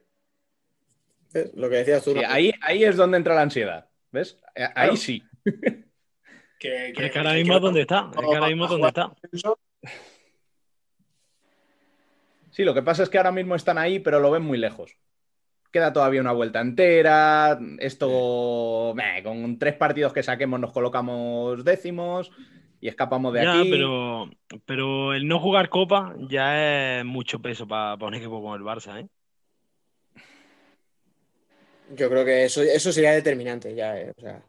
Lo que decías tú. Sí, ahí, ahí es donde entra la ansiedad, ¿ves? Eh, Ahí Claro. sí. Que, Es que ahora mismo es donde está. Es que ahora mismo es donde está. Sí, lo que pasa es que ahora mismo están ahí, pero lo ven muy lejos. Queda todavía una vuelta entera. Esto, meh, con tres partidos que saquemos nos colocamos décimos y escapamos de Ya, aquí. pero, pero el no jugar Copa ya es mucho peso para un equipo como el Barça, ¿eh? Yo creo que eso, eso sería determinante ya, eh, o sea.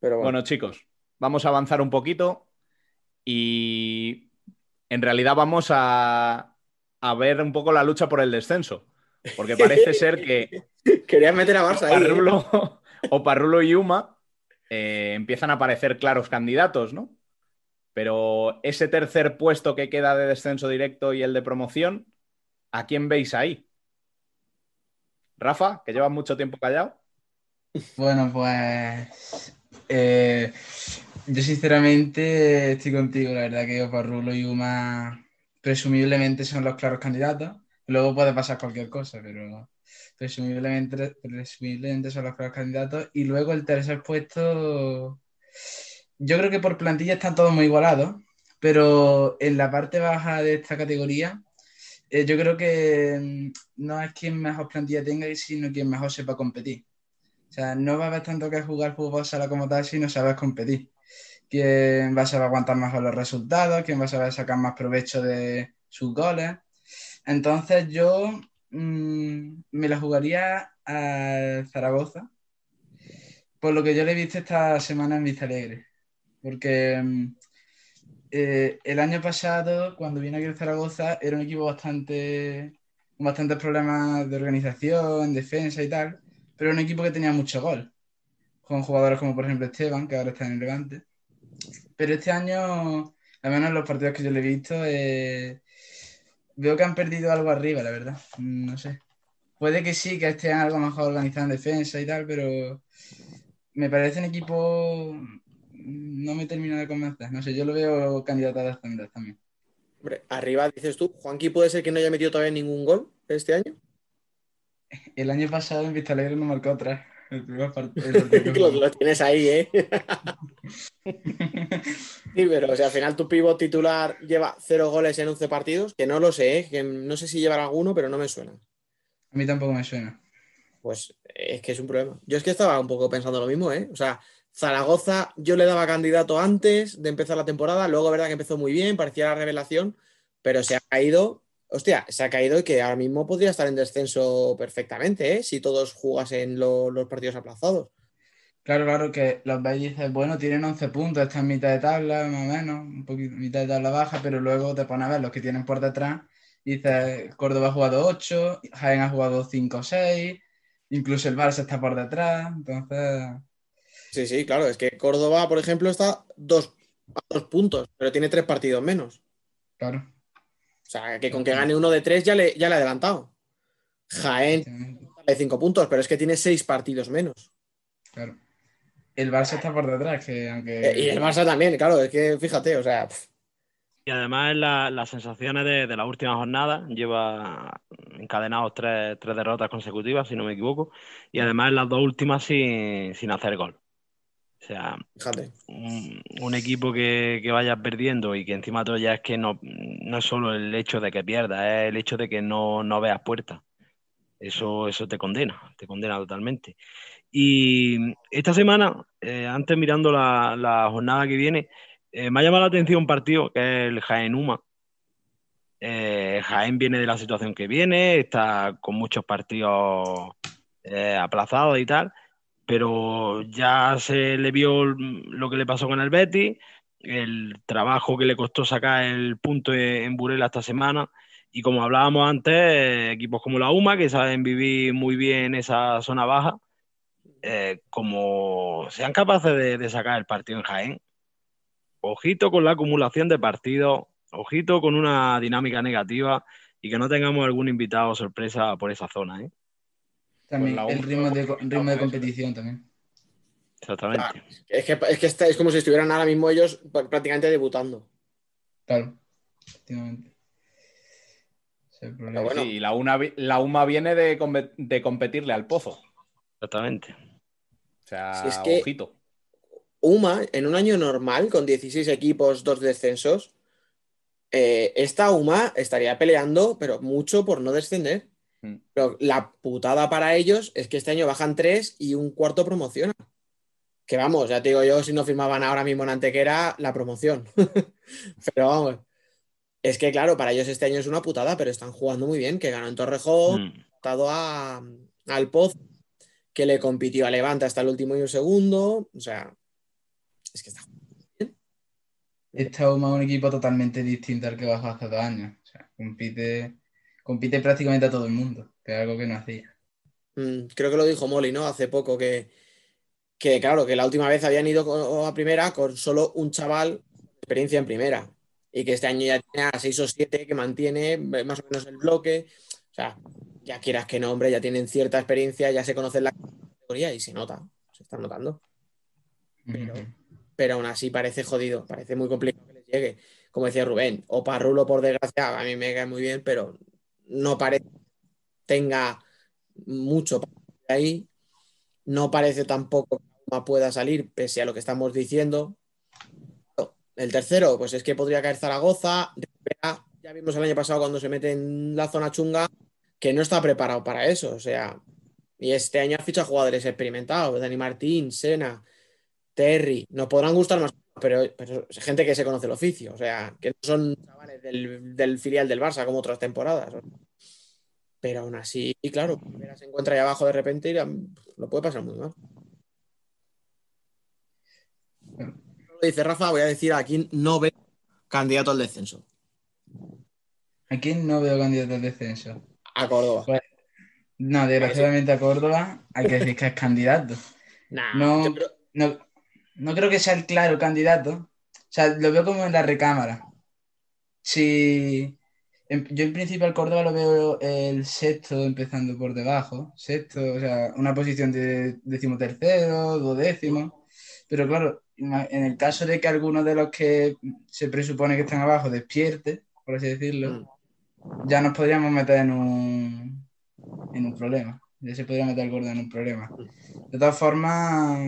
Pero bueno. Bueno, chicos, vamos a avanzar un poquito y en realidad vamos a, a ver un poco la lucha por el descenso. Porque parece ser que Querías meter a Barça ahí. ¿eh? Parrulo, o Parrulo y Uma eh, empiezan a parecer claros candidatos, ¿no? Pero ese tercer puesto que queda de descenso directo y el de promoción, ¿a quién veis ahí? Rafa, que llevas mucho tiempo callado. Bueno, pues eh, yo sinceramente estoy contigo, la verdad que Oparrulo y Uma presumiblemente son los claros candidatos. Luego puede pasar cualquier cosa, pero presumiblemente, presumiblemente son los candidatos. Y luego el tercer puesto, yo creo que por plantilla están todos muy igualados, pero en la parte baja de esta categoría, eh, yo creo que mm, no es quien mejor plantilla tenga, sino quien mejor sepa competir. O sea, no va a haber tanto que jugar fútbol sala como tal si no sabes competir. Quién va a saber aguantar mejor los resultados, quién va a saber sacar más provecho de sus goles. Entonces yo mm, me la jugaría al Zaragoza, por lo que yo le he visto esta semana en Vista Alegre. Porque mm, eh, el año pasado, cuando vino aquí el Zaragoza, era un equipo bastante con bastantes problemas de organización, defensa y tal, pero era un equipo que tenía mucho gol, con jugadores como por ejemplo Esteban, que ahora está en el Levante. Pero este año, al menos en los partidos que yo le he visto, eh, veo que han perdido algo arriba, la verdad. Mm, No sé. Puede que sí, que estén algo mejor organizado en defensa y tal, pero me parece un equipo. No me termina de convencer. No sé, yo lo veo candidato a descender también. Hombre, arriba dices tú, Juanqui puede ser que no haya metido todavía ningún gol este año. El año pasado en Vista Alegre no marcó tres. El primer partido lo tienes ahí, ¿eh? Sí, pero o sea, al final tu pivot titular lleva cero goles en 11 partidos, que no lo sé, ¿eh? que no sé si llevará alguno, pero no me suena. A mí tampoco me suena. Pues es que es un problema. Yo es que estaba un poco pensando lo mismo, ¿eh? O sea, Zaragoza yo le daba candidato antes de empezar la temporada, luego verdad que empezó muy bien, parecía la revelación, pero se ha caído, hostia, se ha caído y que ahora mismo podría estar en descenso perfectamente, ¿eh? Si todos jugasen lo- los partidos aplazados. Claro, claro, que los veis y dices, bueno, tienen 11 puntos, están en mitad de tabla, más o menos, un poquito, mitad de tabla baja, pero luego te pones a ver los que tienen por detrás y dices, Córdoba ha jugado 8, Jaén ha jugado 5 o 6, incluso el Barça está por detrás, entonces, Sí, sí, claro, es que Córdoba, por ejemplo, está dos, a dos puntos, pero tiene tres partidos menos. claro. O sea, que con que gane uno de tres ya le, ya le ha adelantado. Jaén de cinco puntos, pero es que tiene seis partidos menos. Claro. El Barça está por detrás, que aunque... Eh, Y el Barça también, claro, es que fíjate, o sea, Y además la- las sensaciones de, de la última jornada, lleva encadenados tres, tres derrotas consecutivas, si no me equivoco, y además las dos últimas sin, sin hacer gol. O sea, Fíjate. un, un equipo que, que vaya perdiendo y que encima todo ya es que no, no es solo el hecho de que pierdas, es el hecho de que no, no veas puertas. Eso, eso te condena, te condena totalmente. Y esta semana, eh, antes mirando la, la jornada que viene, eh, me ha llamado la atención un partido que es el Jaén Uma. Eh, Jaén viene de la situación que viene, está con muchos partidos aplazados y tal, pero ya se le vio lo que le pasó con el Betis, el trabajo que le costó sacar el punto en Burela esta semana. Y como hablábamos antes, equipos como la UMA, que saben vivir muy bien esa zona baja, eh, como sean capaces de, de sacar el partido en Jaén, ojito con la acumulación de partidos, ojito con una dinámica negativa y que no tengamos algún invitado sorpresa por esa zona. ¿eh? También el ritmo de, ritmo de competición también. Exactamente. Es que, es que está- es como si estuvieran ahora mismo ellos pr- prácticamente debutando. Claro, efectivamente. Bueno. Sí, y la, una, la UMA viene de, de competirle al Pozo. Exactamente. O sea, Si es que- ojito. UMA, en un año normal, con 16 equipos, dos descensos, eh, esta UMA estaría peleando, pero mucho por no descender. Mm. Pero la putada para ellos es que este año bajan tres y un cuarto promociona. Que vamos, ya te digo yo, si no firmaban ahora mismo en Antequera, la promoción. pero vamos. Es que, claro, para ellos este año es una putada, pero están jugando muy bien, que ganó en Torrejón, Mm. estado a, al Poz, que le compitió a Levante hasta el último y un segundo. O sea, es que está Esta UMA es un equipo totalmente distinto al que bajó hace dos años. O sea, compite, compite prácticamente a todo el mundo, que es algo que no hacía. Mm, creo que lo dijo Molly, ¿no? Hace poco que, que, claro, que la última vez habían ido a primera con solo un chaval experiencia en primera y que este año ya tiene a seis o siete que mantiene más o menos el bloque. O sea, ya quieras que no, hombre, ya tienen cierta experiencia, ya se conocen la categoría y se nota, se está notando. Pero, pero aún así parece jodido, parece muy complicado que les llegue. Como decía Rubén, o Parrulo, por desgracia, a mí me cae muy bien, pero no parece tenga mucho ahí. No parece tampoco que pueda salir, pese a lo que estamos diciendo. El tercero, pues es que podría caer Zaragoza. Ya vimos el año pasado cuando se mete en la zona chunga que no está preparado para eso. O sea, y este año ha fichado jugadores experimentados: Dani Martín, Sena, Terry. Nos podrán gustar más, pero, pero es gente que se conoce el oficio. O sea, que no son chavales del, del filial del Barça como otras temporadas. Pero aún así, y claro, Rivera se encuentra ahí abajo de repente y lo puede pasar muy mal. Lo dice Rafa, voy a decir a quién no ve candidato al descenso. ¿A quién no veo candidato al descenso? A Córdoba. Pues, no, desgraciadamente a Córdoba hay que decir que es candidato. Nah, No, no, no creo que sea el claro candidato. O sea, lo veo como en la recámara. Si en- yo en principio al Córdoba lo veo el sexto empezando por debajo. Sexto, o sea, una posición de decimotercero, duodécimo. Pero claro, en el caso de que alguno de los que se presupone que están abajo despierte, por así decirlo, ya nos podríamos meter en un, en un problema. Ya se podría meter el Córdoba en un problema. De todas formas,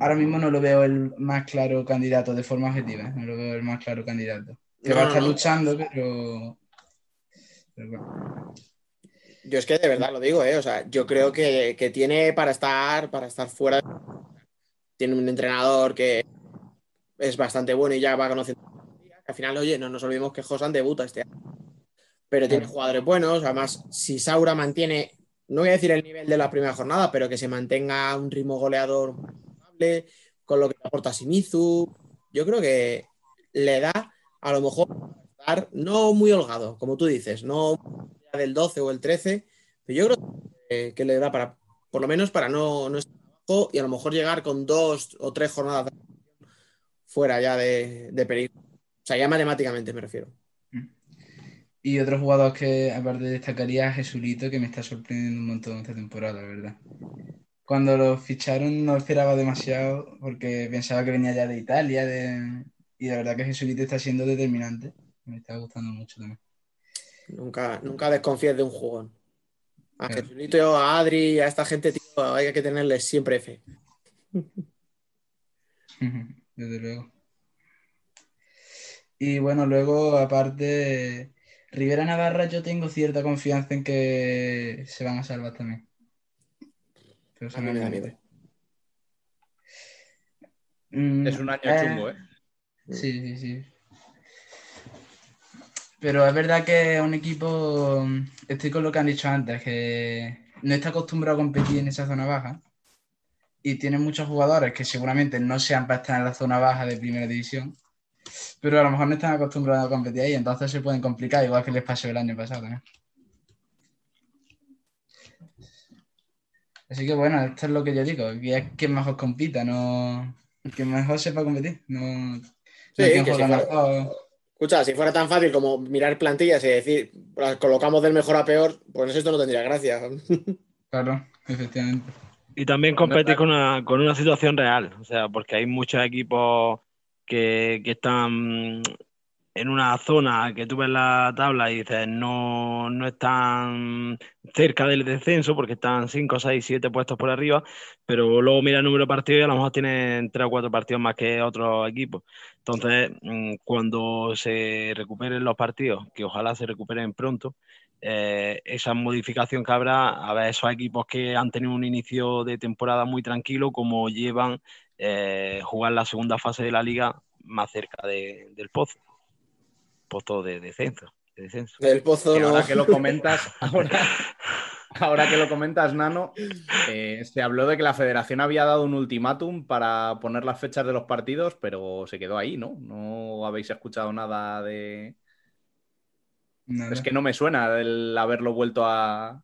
ahora mismo no lo veo el más claro candidato de forma objetiva. No lo veo el más claro candidato. Que No, va a estar no. luchando, pero. pero bueno. Yo es que de verdad lo digo, ¿eh? O sea, yo creo que, que tiene para estar, para estar fuera. Tiene un entrenador que es bastante bueno y ya va conociendo. Al final, oye, no nos olvidemos que Josan debuta este año. Pero tiene jugadores buenos. Además, si Saura mantiene, no voy a decir el nivel de la primera jornada, pero que se mantenga un ritmo goleador con lo que aporta Shimizu, yo creo que le da a lo mejor estar no muy holgado, como tú dices, no del 12 o el 13, pero yo creo que, le da para, por lo menos para no, no estar abajo y a lo mejor llegar con dos o tres jornadas fuera ya de, de peligro. O sea, ya matemáticamente me refiero. Y otro jugador que aparte destacaría es Jesulito, que me está sorprendiendo un montón esta temporada, la verdad. Cuando lo ficharon no esperaba demasiado porque pensaba que venía ya de Italia, de, Y la verdad que Jesulito está siendo determinante. Me está gustando mucho también. Nunca, nunca desconfíes de un jugón. A Claro. Jesulito, a Adri, a esta gente, tío, hay que tenerles siempre fe. Desde luego. Y bueno, luego, aparte, Rivera Navarra, yo tengo cierta confianza en que se van a salvar también. Pero A mí me da miedo. Mm, Es un año eh, chungo, ¿eh? Sí, sí, sí. Pero es verdad que es un equipo, estoy con lo que han dicho antes, que no está acostumbrado a competir en esa zona baja y tiene muchos jugadores que seguramente no sean para estar en la zona baja de primera división, pero a lo mejor no están acostumbrados a competir ahí, entonces se pueden complicar, igual que les pasó el año pasado también. Así que bueno, esto es lo que yo digo, que es quien mejor compita, no quien mejor sepa competir, no, no Sí, quien que si fuera-. Escucha, si fuera tan fácil como mirar plantillas y decir, las colocamos del mejor a peor, pues esto no tendría gracia. Claro, efectivamente. Y también competir con una, con una situación real, o sea, porque hay muchos equipos que, que están en una zona que tú ves la tabla y dices no, no están cerca del descenso porque están 5, 6, 7 puestos por arriba, pero luego mira el número de partidos y a lo mejor tienen 3 o 4 partidos más que otros equipos. Entonces, mm, cuando se recuperen los partidos, que ojalá se recuperen pronto, eh, esa modificación que habrá, a ver, esos equipos que han tenido un inicio de temporada muy tranquilo, como llevan eh, jugar la segunda fase de la liga más cerca de- del pozo, pozo de descenso. de descenso. El pozo Que no. ahora que lo comentas, ahora, ahora que lo comentas, Nano, eh, se habló de que la federación había dado un ultimátum para poner las fechas de los partidos, pero se quedó ahí, ¿no? No habéis escuchado nada de. Nada. Es que no me suena el haberlo vuelto a.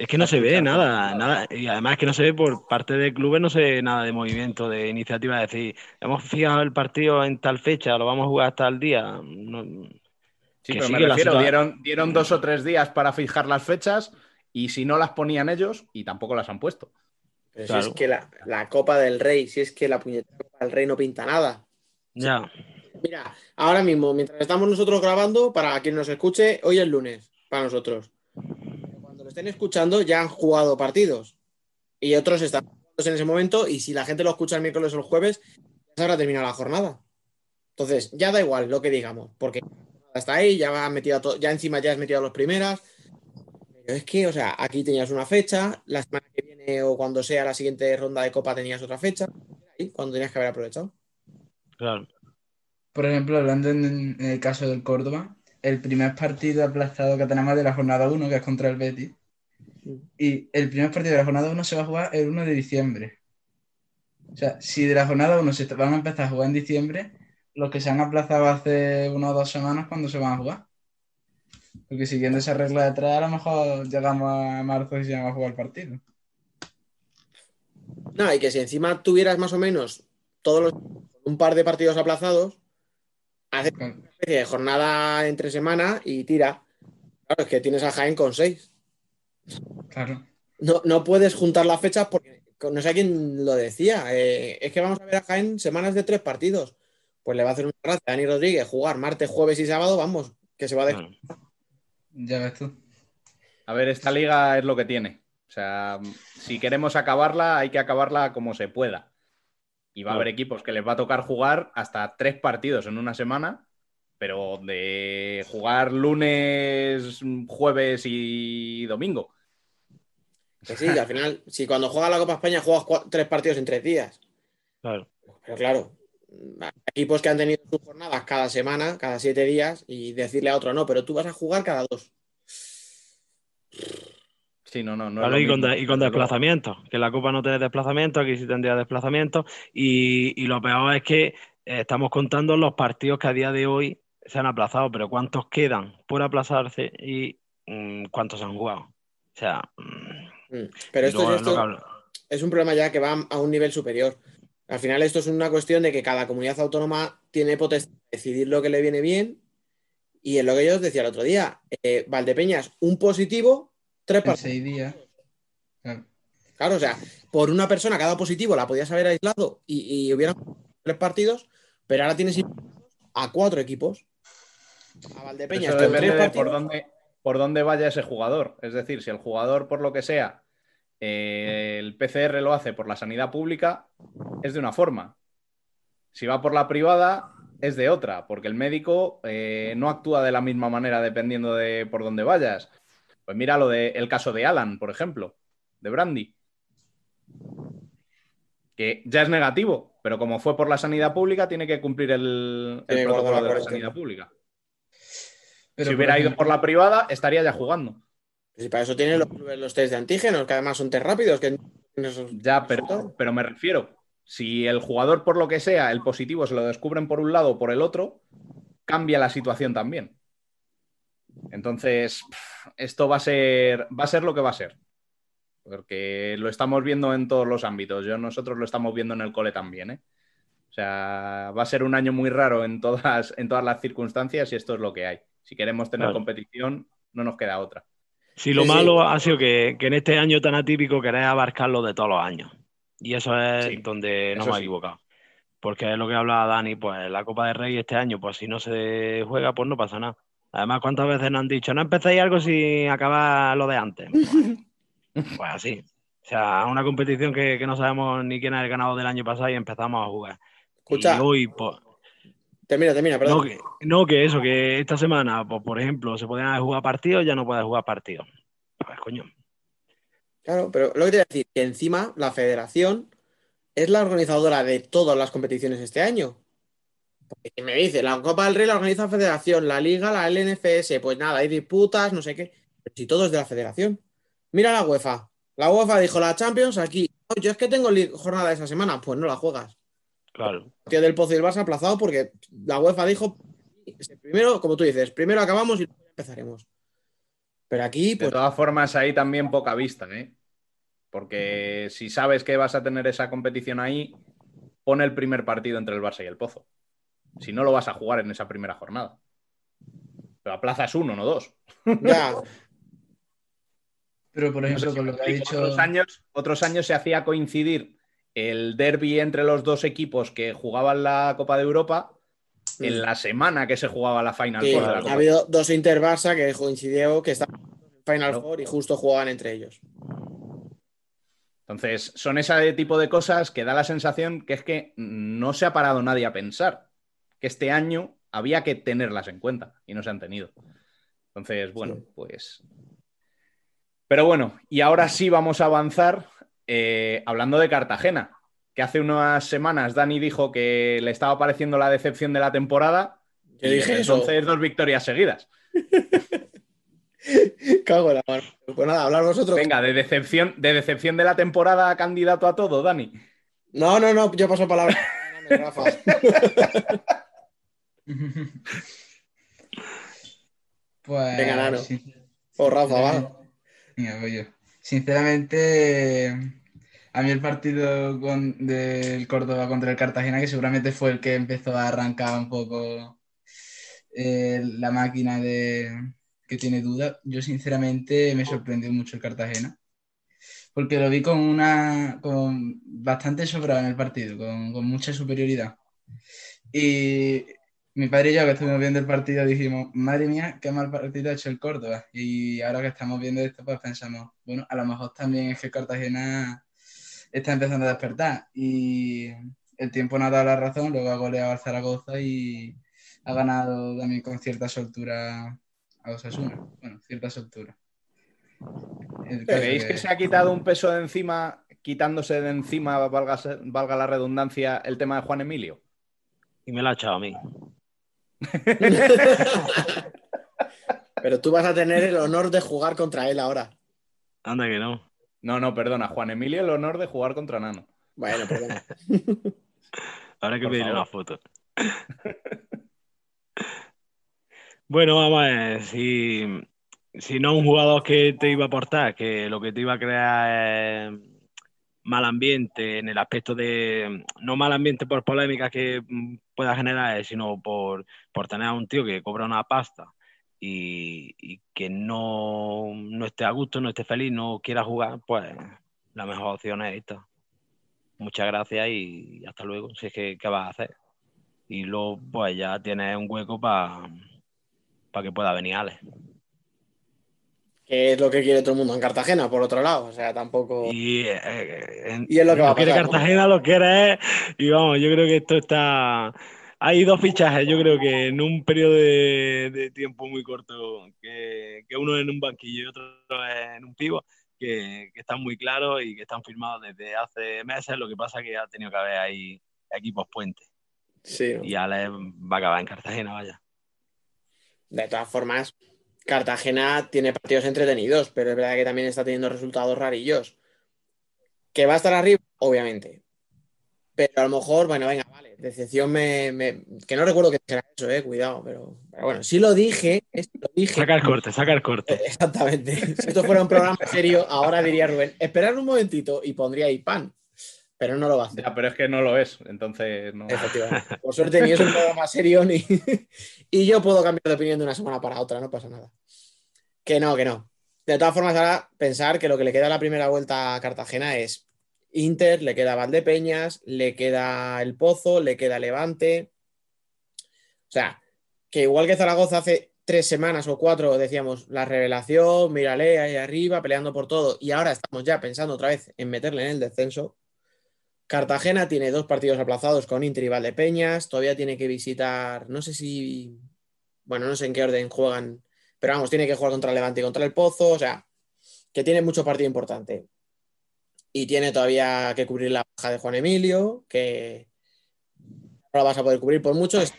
Es que no se ve nada, nada, y además que no se ve por parte de clubes, no se ve nada de movimiento, de iniciativa, de decir, hemos fijado el partido en tal fecha, lo vamos a jugar hasta el día. No- Sí, que pero sí, me la refiero, situa- dieron, dieron dos o tres días para fijar las fechas y si no las ponían ellos, y tampoco las han puesto. Pero si es que la, la Copa del Rey, si es que la puñetera Copa del Rey no pinta nada. Ya, Mira, ahora mismo, mientras estamos nosotros grabando, para quien nos escuche, hoy es lunes, para nosotros. Estén escuchando, ya han jugado partidos. Y otros están jugando en ese momento, y si la gente lo escucha el miércoles o el jueves, ya se habrá terminado la jornada. Entonces, ya da igual lo que digamos, porque hasta ahí, ya, has metido a to- ya encima ya has metido a los primeras. Pero es que, o sea, aquí tenías una fecha, la semana que viene o cuando sea la siguiente ronda de Copa tenías otra fecha, ahí, cuando tenías que haber aprovechado. claro. Por ejemplo, hablando en, en el caso del Córdoba, el primer partido aplazado que tenemos de la jornada 1, que es contra el Betis, y el primer partido de la jornada 1 se va a jugar el 1 de diciembre. O sea, si de la jornada 1 se van a empezar a jugar en diciembre, los que se han aplazado hace una o dos semanas, ¿cuándo se van a jugar? Porque siguiendo esa regla de tres, a lo mejor llegamos a marzo y se van a jugar el partido. No, y que si encima tuvieras más o menos todos los un par de partidos aplazados, haces una especie de jornada entre semana y tira. Claro, es que tienes a Jaén con seis. Claro. No, no puedes juntar las fechas porque no sé quién lo decía. eh, es que vamos a ver a Jaén semanas de tres partidos. Pues le va a hacer una gracia a Dani Rodríguez jugar martes, jueves y sábado, vamos, que se va a dejar. Ya ves tú. A ver, esta liga es lo que tiene. O sea, si queremos acabarla, hay que acabarla como se pueda. Y va a haber equipos que les va a tocar jugar hasta tres partidos en una semana, pero de jugar lunes, jueves y domingo. Que sí, que al final, si cuando juega la Copa España juegas tres partidos en tres días. claro. Pero claro, equipos que han tenido sus jornadas cada semana, cada siete días, y decirle a otro, no, pero tú vas a jugar cada dos. Sí, no, no, no. Claro, y con, de- y con desplazamiento, que la Copa no tiene desplazamiento, aquí sí tendría desplazamiento, y, y lo peor es que eh, estamos contando los partidos que a día de hoy se han aplazado, pero ¿cuántos quedan por aplazarse y mm, cuántos se han jugado? O sea, Mm. Pero y esto, luego esto es un problema ya que va a un nivel superior. Al final esto es una cuestión de que cada comunidad autónoma tiene potestad de decidir lo que le viene bien, y es lo que yo os decía el otro día. eh, Valdepeñas, un positivo, tres En partidos. seis días. Claro. Claro, o sea, por una persona cada positivo la podías haber aislado y, y hubieran tres partidos, pero ahora tienes a cuatro equipos. A Valdepeñas Eso con depende tres de por dónde, por dónde vaya ese jugador. Es decir, si el jugador, por lo que sea, eh, el PCR lo hace por la sanidad pública, es de una forma. Si va por la privada, es de otra, porque el médico eh, no actúa de la misma manera dependiendo de por dónde vayas. Pues mira lo de el caso de Alan, por ejemplo, de Brandy. Que ya es negativo, pero como fue por la sanidad pública, tiene que cumplir el, protocolo de la sanidad pública. Pero, si hubiera ido por la privada, estaría ya jugando. Si para eso tienen los, los test de antígenos, que además son test rápidos. Que... Ya, pero, pero me refiero, si el jugador, por lo que sea, el positivo se lo descubren por un lado o por el otro, cambia la situación también. Entonces, esto va a ser, va a ser lo que va a ser. Porque lo estamos viendo en todos los ámbitos. Yo, nosotros lo estamos viendo en el cole también, ¿eh? O sea, va a ser un año muy raro en todas, en todas las circunstancias y esto es lo que hay. Si queremos tener Claro. competición, no nos queda otra. Sí, lo Sí, sí. malo ha sido que, que en este año tan atípico querés abarcarlo de todos los años. Y eso es Sí, donde eso hemos sí. equivocado. Porque es lo que hablaba Dani, pues la Copa de Rey este año, pues si no se juega, pues no pasa nada. Además, ¿cuántas veces nos han dicho, no empecéis algo sin acabar lo de antes? Pues, así. O sea, una competición que, que no sabemos ni quién es el ganador del año pasado y empezamos a jugar. Escucha, Y hoy, pues, termina, termina, perdón. no que, no, que eso, que esta semana, pues, por ejemplo, se podían jugado partidos, ya no puedes jugar partidos. Pues coño. Claro, pero lo que te voy a decir, que encima la federación es la organizadora de todas las competiciones este año. Porque si me dice, la Copa del Rey la organiza la federación, la Liga, la LNFS, pues nada, hay disputas, no sé qué. Pero si todo es de la federación. Mira la UEFA. La UEFA dijo la Champions aquí. "No, yo es que tengo jornada esa semana, pues no la juegas. Claro. Tío del Pozo y el Barça aplazado porque la UEFA dijo, primero, como tú dices, primero acabamos y luego empezaremos. Pero aquí, De pues todas formas, hay también poca vista, ¿eh? Porque si sabes que vas a tener esa competición ahí, pon el primer partido entre el Barça y el Pozo. Si no lo vas a jugar en esa primera jornada. Pero aplazas uno, no dos. ya, Pero, por No sé ejemplo, si con lo que ha dicho. otros, años, otros años se hacía coincidir el derby entre los dos equipos que jugaban la Copa de Europa en la semana que se jugaba la Final Sí, Four de la ha Copa. habido dos Inter Barça que coincidió que estaban en Final. Four y justo jugaban entre ellos. Entonces, son ese tipo de cosas que da la sensación que es que no se ha parado nadie a pensar que este año había que tenerlas en cuenta y no se han tenido. Entonces, bueno, Sí. pues. Pero bueno, y ahora sí vamos a avanzar eh, hablando de Cartagena, que hace unas semanas Dani dijo que le estaba pareciendo la decepción de la temporada. Yo y dije eso. entonces dos victorias seguidas. Cago en la mano. Pues nada, hablar vosotros. Venga, de decepción, de decepción de la temporada candidato a todo, Dani. No, no, no, yo paso palabra. Rafa. Pues. Venga, Nano. O Rafa, va. Venga, voy yo. Sinceramente, a mí el partido con- del Córdoba contra el Cartagena, que seguramente fue el que empezó a arrancar un poco eh, la máquina de que tiene dudas, yo sinceramente me sorprendió mucho el Cartagena. Porque lo vi con una con bastante sobrado en el partido, con, con mucha superioridad. Y mi padre y yo que estuvimos viendo el partido dijimos, madre mía, qué mal partido ha hecho el Córdoba. Y ahora que estamos viendo esto, pues pensamos, bueno, a lo mejor también es que Cartagena está empezando a despertar. Y el tiempo nos ha dado la razón, luego ha goleado al Zaragoza y ha ganado también con cierta soltura a Osasuna. Bueno, cierta soltura. ¿Creéis que se ha quitado un peso de encima, quitándose de encima, valga, valga la redundancia, el tema de Juan Emilio? Y me la ha echado a mí. Pero tú vas a tener el honor de jugar contra él ahora. Anda que no. No, no, perdona, Juan Emilio el honor de jugar contra Nano. Bueno, perdón. Habrá que Por pedir favor. una foto. bueno, vamos a ver. Si, si no un jugador que te iba a aportar, que lo que te iba a crear es mal ambiente en el aspecto de. No mal ambiente por polémicas que pueda generar, sino por, por tener a un tío que cobra una pasta y, y que no, no esté a gusto, no esté feliz, no quiera jugar, pues la mejor opción es esta muchas gracias y hasta luego. Si es que, ¿qué vas a hacer? y luego pues ya tienes un hueco para que pueda venir Alex. Que es lo que quiere todo el mundo en Cartagena, por otro lado. O sea, tampoco. Y, eh, Y es lo que va a quiere pasar, ¿no? Cartagena, lo quiere. Y vamos, yo creo que esto está. Hay dos fichajes, yo creo que en un periodo de, de tiempo muy corto, que, que uno en un banquillo y otro en un pivo, que, que están muy claros y que están firmados desde hace meses. Lo que pasa es que ha tenido que haber ahí equipos puentes. Sí. Y Alex va a acabar en Cartagena, vaya. De todas formas, Cartagena tiene partidos entretenidos, pero es verdad que también está teniendo resultados rarillos. ¿Que va a estar arriba? Obviamente. Pero a lo mejor, bueno, venga, vale. Decepción me. me- que no recuerdo que era eso, eh, cuidado, pero, pero bueno, sí lo dije, esto lo dije. Saca el corte, saca el corte. Exactamente. Si esto fuera un programa serio, ahora diría Rubén, esperad un momentito y pondría ahí pan. Pero no lo va a hacer. Ya, pero es que no lo es, entonces no. Efectivamente. Por suerte ni es un programa serio ni... y yo puedo cambiar de opinión de una semana para otra, no pasa nada. Que no, que no. De todas formas, ahora pensar que lo que le queda a la primera vuelta a Cartagena es Inter, le queda Valdepeñas, le queda El Pozo, le queda Levante. O sea, que igual que Zaragoza hace tres semanas o cuatro decíamos la revelación, mírale ahí arriba, peleando por todo, y ahora estamos ya pensando otra vez en meterle en el descenso. Cartagena tiene dos partidos aplazados con Inter y Valdepeñas. Todavía tiene que visitar, no sé si, bueno, no sé en qué orden juegan, pero vamos, tiene que jugar contra Levante y contra el Pozo. O sea, que tiene mucho partido importante. Y tiene todavía que cubrir la baja de Juan Emilio, que no la vas a poder cubrir por mucho. Este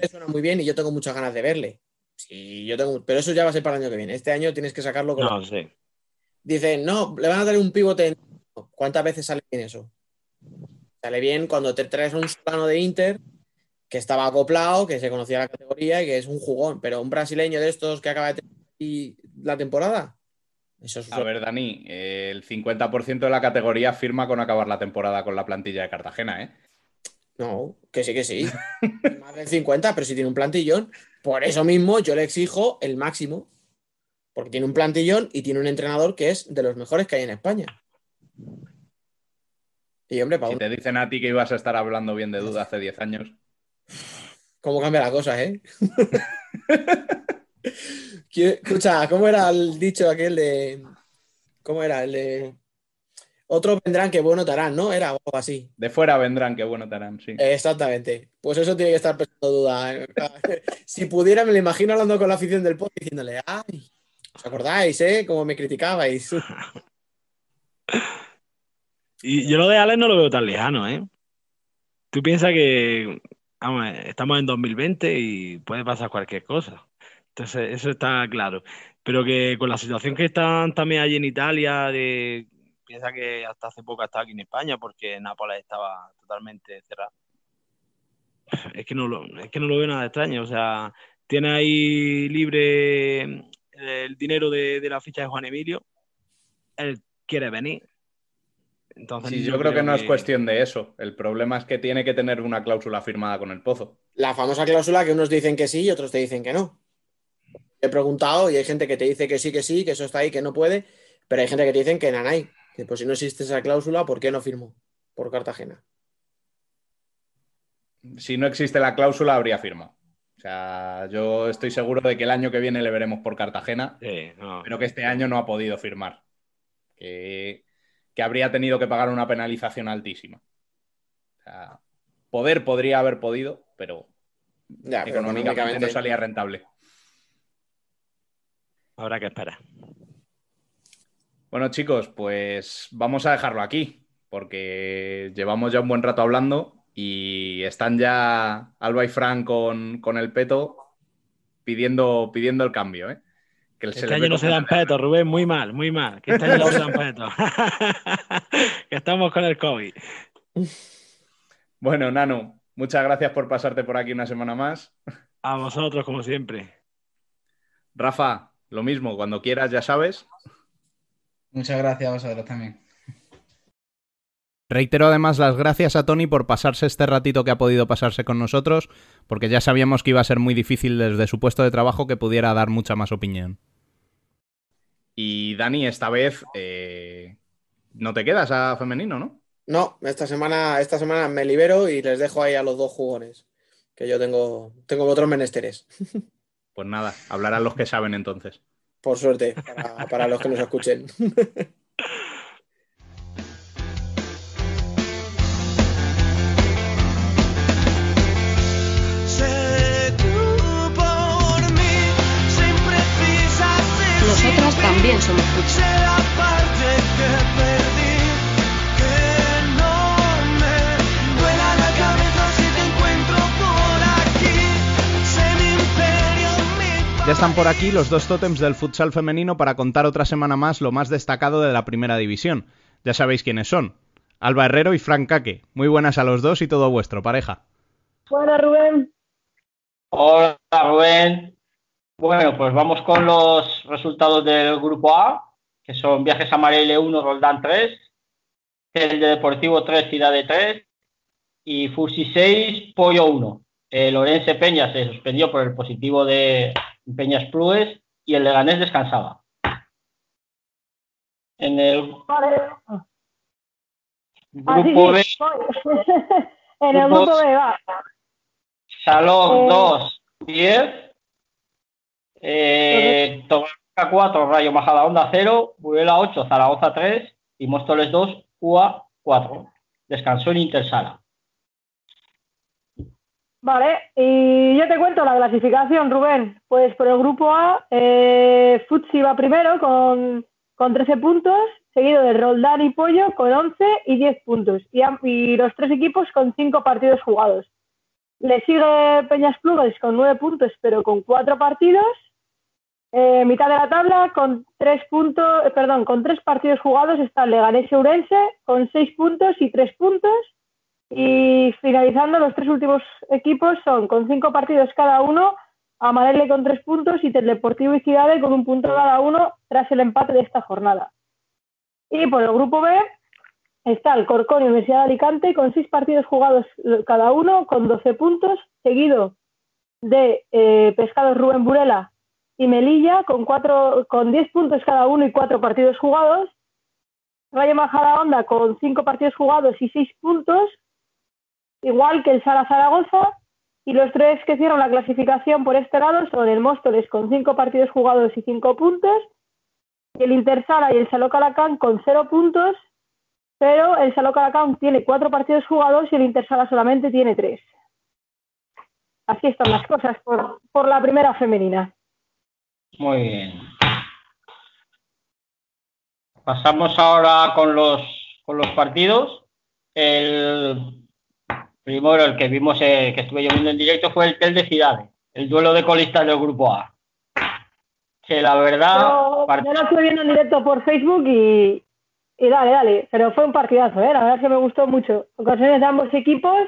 le suena muy bien y yo tengo muchas ganas de verle. Sí, yo tengo, pero eso ya va a ser para el año que viene. Este año tienes que sacarlo con No, sí. Dicen, no, le van a dar un pivote. ¿Cuántas veces sale bien eso? Sale bien cuando te traes un plano de Inter que estaba acoplado, que se conocía la categoría y que es un jugón, pero un brasileño de estos que acaba de tener y la temporada. Eso es A ver, Dani, el 50% de la categoría firma con acabar la temporada con la plantilla de Cartagena, ¿eh? No, que sí, que sí. Más del 50, pero si tiene un plantillón. Por eso mismo yo le exijo el máximo. Porque tiene un plantillón y tiene un entrenador que es de los mejores que hay en España. Y hombre, para Si te dicen a ti que ibas a estar hablando bien de duda hace 10 años. cómo cambia la cosa, ¿eh? ¿Quién- Escucha, ¿cómo era el dicho aquel de. ¿Cómo era? El de. Otros vendrán que bueno te harán, ¿no? Era algo así. De fuera vendrán, qué bueno te harán, sí. Exactamente. Pues eso tiene que estar pensando duda. ¿eh? Si pudiera, me lo imagino hablando con la afición del pod diciéndole, ¡ay! ¿Os acordáis, eh? Como me criticabais. Y yo lo de Alex no lo veo tan lejano, ¿eh? Tú piensas que vamos, estamos en 2020 y puede pasar cualquier cosa. Entonces, eso está claro. Pero que con la situación que están también allí en Italia, de, piensa que hasta hace poco estaba aquí en España porque Nápoles estaba totalmente cerrado. Es que no lo, es que no lo veo nada extraño. O sea, tiene ahí libre el dinero de, de la ficha de Juan Emilio. Él quiere venir. Entonces, Sí, yo creo que no es cuestión de eso. El problema es que tiene que tener una cláusula firmada con el pozo. La famosa cláusula que unos dicen que sí y otros te dicen que no. He preguntado y hay gente que te dice que sí, que sí, que eso está ahí, que no puede, pero hay gente que te dicen que nanay. Que pues si no existe esa cláusula, ¿por qué no firmó? Por Cartagena. Si no existe la cláusula, habría firma. O sea, yo estoy seguro de que el año que viene le veremos por Cartagena, Sí, no. pero que este año no ha podido firmar. Que, que habría tenido que pagar una penalización altísima. O sea, poder podría haber podido, pero Ya, pero económicamente no salía rentable. Habrá que esperar. Bueno, chicos, pues vamos a dejarlo aquí, porque llevamos ya un buen rato hablando y están ya Alba y Fran con, con el peto pidiendo, pidiendo el cambio, ¿eh? Que Este año no se dan petos, Rubén, muy mal, muy mal. Que este año no se dan petos. que estamos con el COVID. Bueno, Nano, muchas gracias por pasarte por aquí una semana más. A vosotros, como siempre. Rafa, lo mismo, cuando quieras, ya sabes. Muchas gracias a vosotros también. Reitero además las gracias a Tony por pasarse este ratito que ha podido pasarse con nosotros, porque ya sabíamos que iba a ser muy difícil desde su puesto de trabajo que pudiera dar mucha más opinión. Y Dani, esta vez eh, no te quedas a femenino, ¿no? No, esta semana, esta semana me libero y les dejo ahí a los dos jugones. que yo tengo, tengo otros menesteres. Pues nada, hablarán los que saben entonces. Por suerte, para, para los que nos escuchen. Ya están por aquí los dos tótems del futsal femenino para contar otra semana más lo más destacado de la primera división. Ya sabéis quiénes son. Alba Herrero y Frank Kake. Muy buenas a los dos y todo vuestro, pareja. Hola Rubén. Hola Rubén. Bueno, pues vamos con los resultados del grupo A, que son Viajes a Marelle 1, Roldán 3, el de Deportivo 3, Ciudad de 3 y Fusi 6, Pollo 1. El Orense Peña se suspendió por el positivo de Peñas Plues y el Leganés descansaba. En el. Ah, grupo B, en el Grupo- B va. Salón Eh, 2, 10. Eh, Tomarca 4, Rayo Majadahonda 0. Burela 8, Zaragoza 3. Y Móstoles 2, UA 4. Descansó en Intersala. Vale, y yo te cuento la clasificación, Rubén. Pues por el grupo A, eh, Futsi va primero con, con 13 puntos, seguido de Roldán y Pollo con 11 y 10 puntos. Y, los tres equipos con 5 partidos jugados. Le sigue Peñas Plugas con 9 puntos, pero con 4 partidos. Eh, mitad de la tabla con 3 puntos, eh, perdón, con 3 partidos jugados está el Leganés y Ourense con 6 puntos y 3 puntos. Y finalizando, los tres últimos equipos son con cinco partidos cada uno, Amarelle con tres puntos y Teledeportivo y Ciudad con un punto cada uno tras el empate de esta jornada. Y por el grupo B está el Corcón y Universidad de Alicante con seis partidos jugados cada uno, con 12 puntos, seguido de eh, Pescados Rubén Burela y Melilla con, cuatro, con 10 puntos cada uno y cuatro partidos jugados. Rayo Majadahonda con cinco partidos jugados y seis puntos, igual que el Sala Zaragoza. Y los tres que hicieron la clasificación por este lado son el Móstoles con cinco partidos jugados y cinco puntos, y el Intersala y el Saló Calacán con cero puntos, pero el Saló Calacán tiene cuatro partidos jugados y el Intersala solamente tiene tres. Así están las cosas por, por la primera femenina. Muy bien. Pasamos ahora con los, con los partidos. El primero, el que vimos, eh, que estuve yo viendo en directo, fue el Tel de Ciudades, el duelo de colistas del grupo A. Que la verdad, Yo, part- yo lo estuve viendo en directo por Facebook y, y dale, dale, pero fue un partidazo, ¿eh? la verdad es que me gustó mucho. Ocasiones de ambos equipos,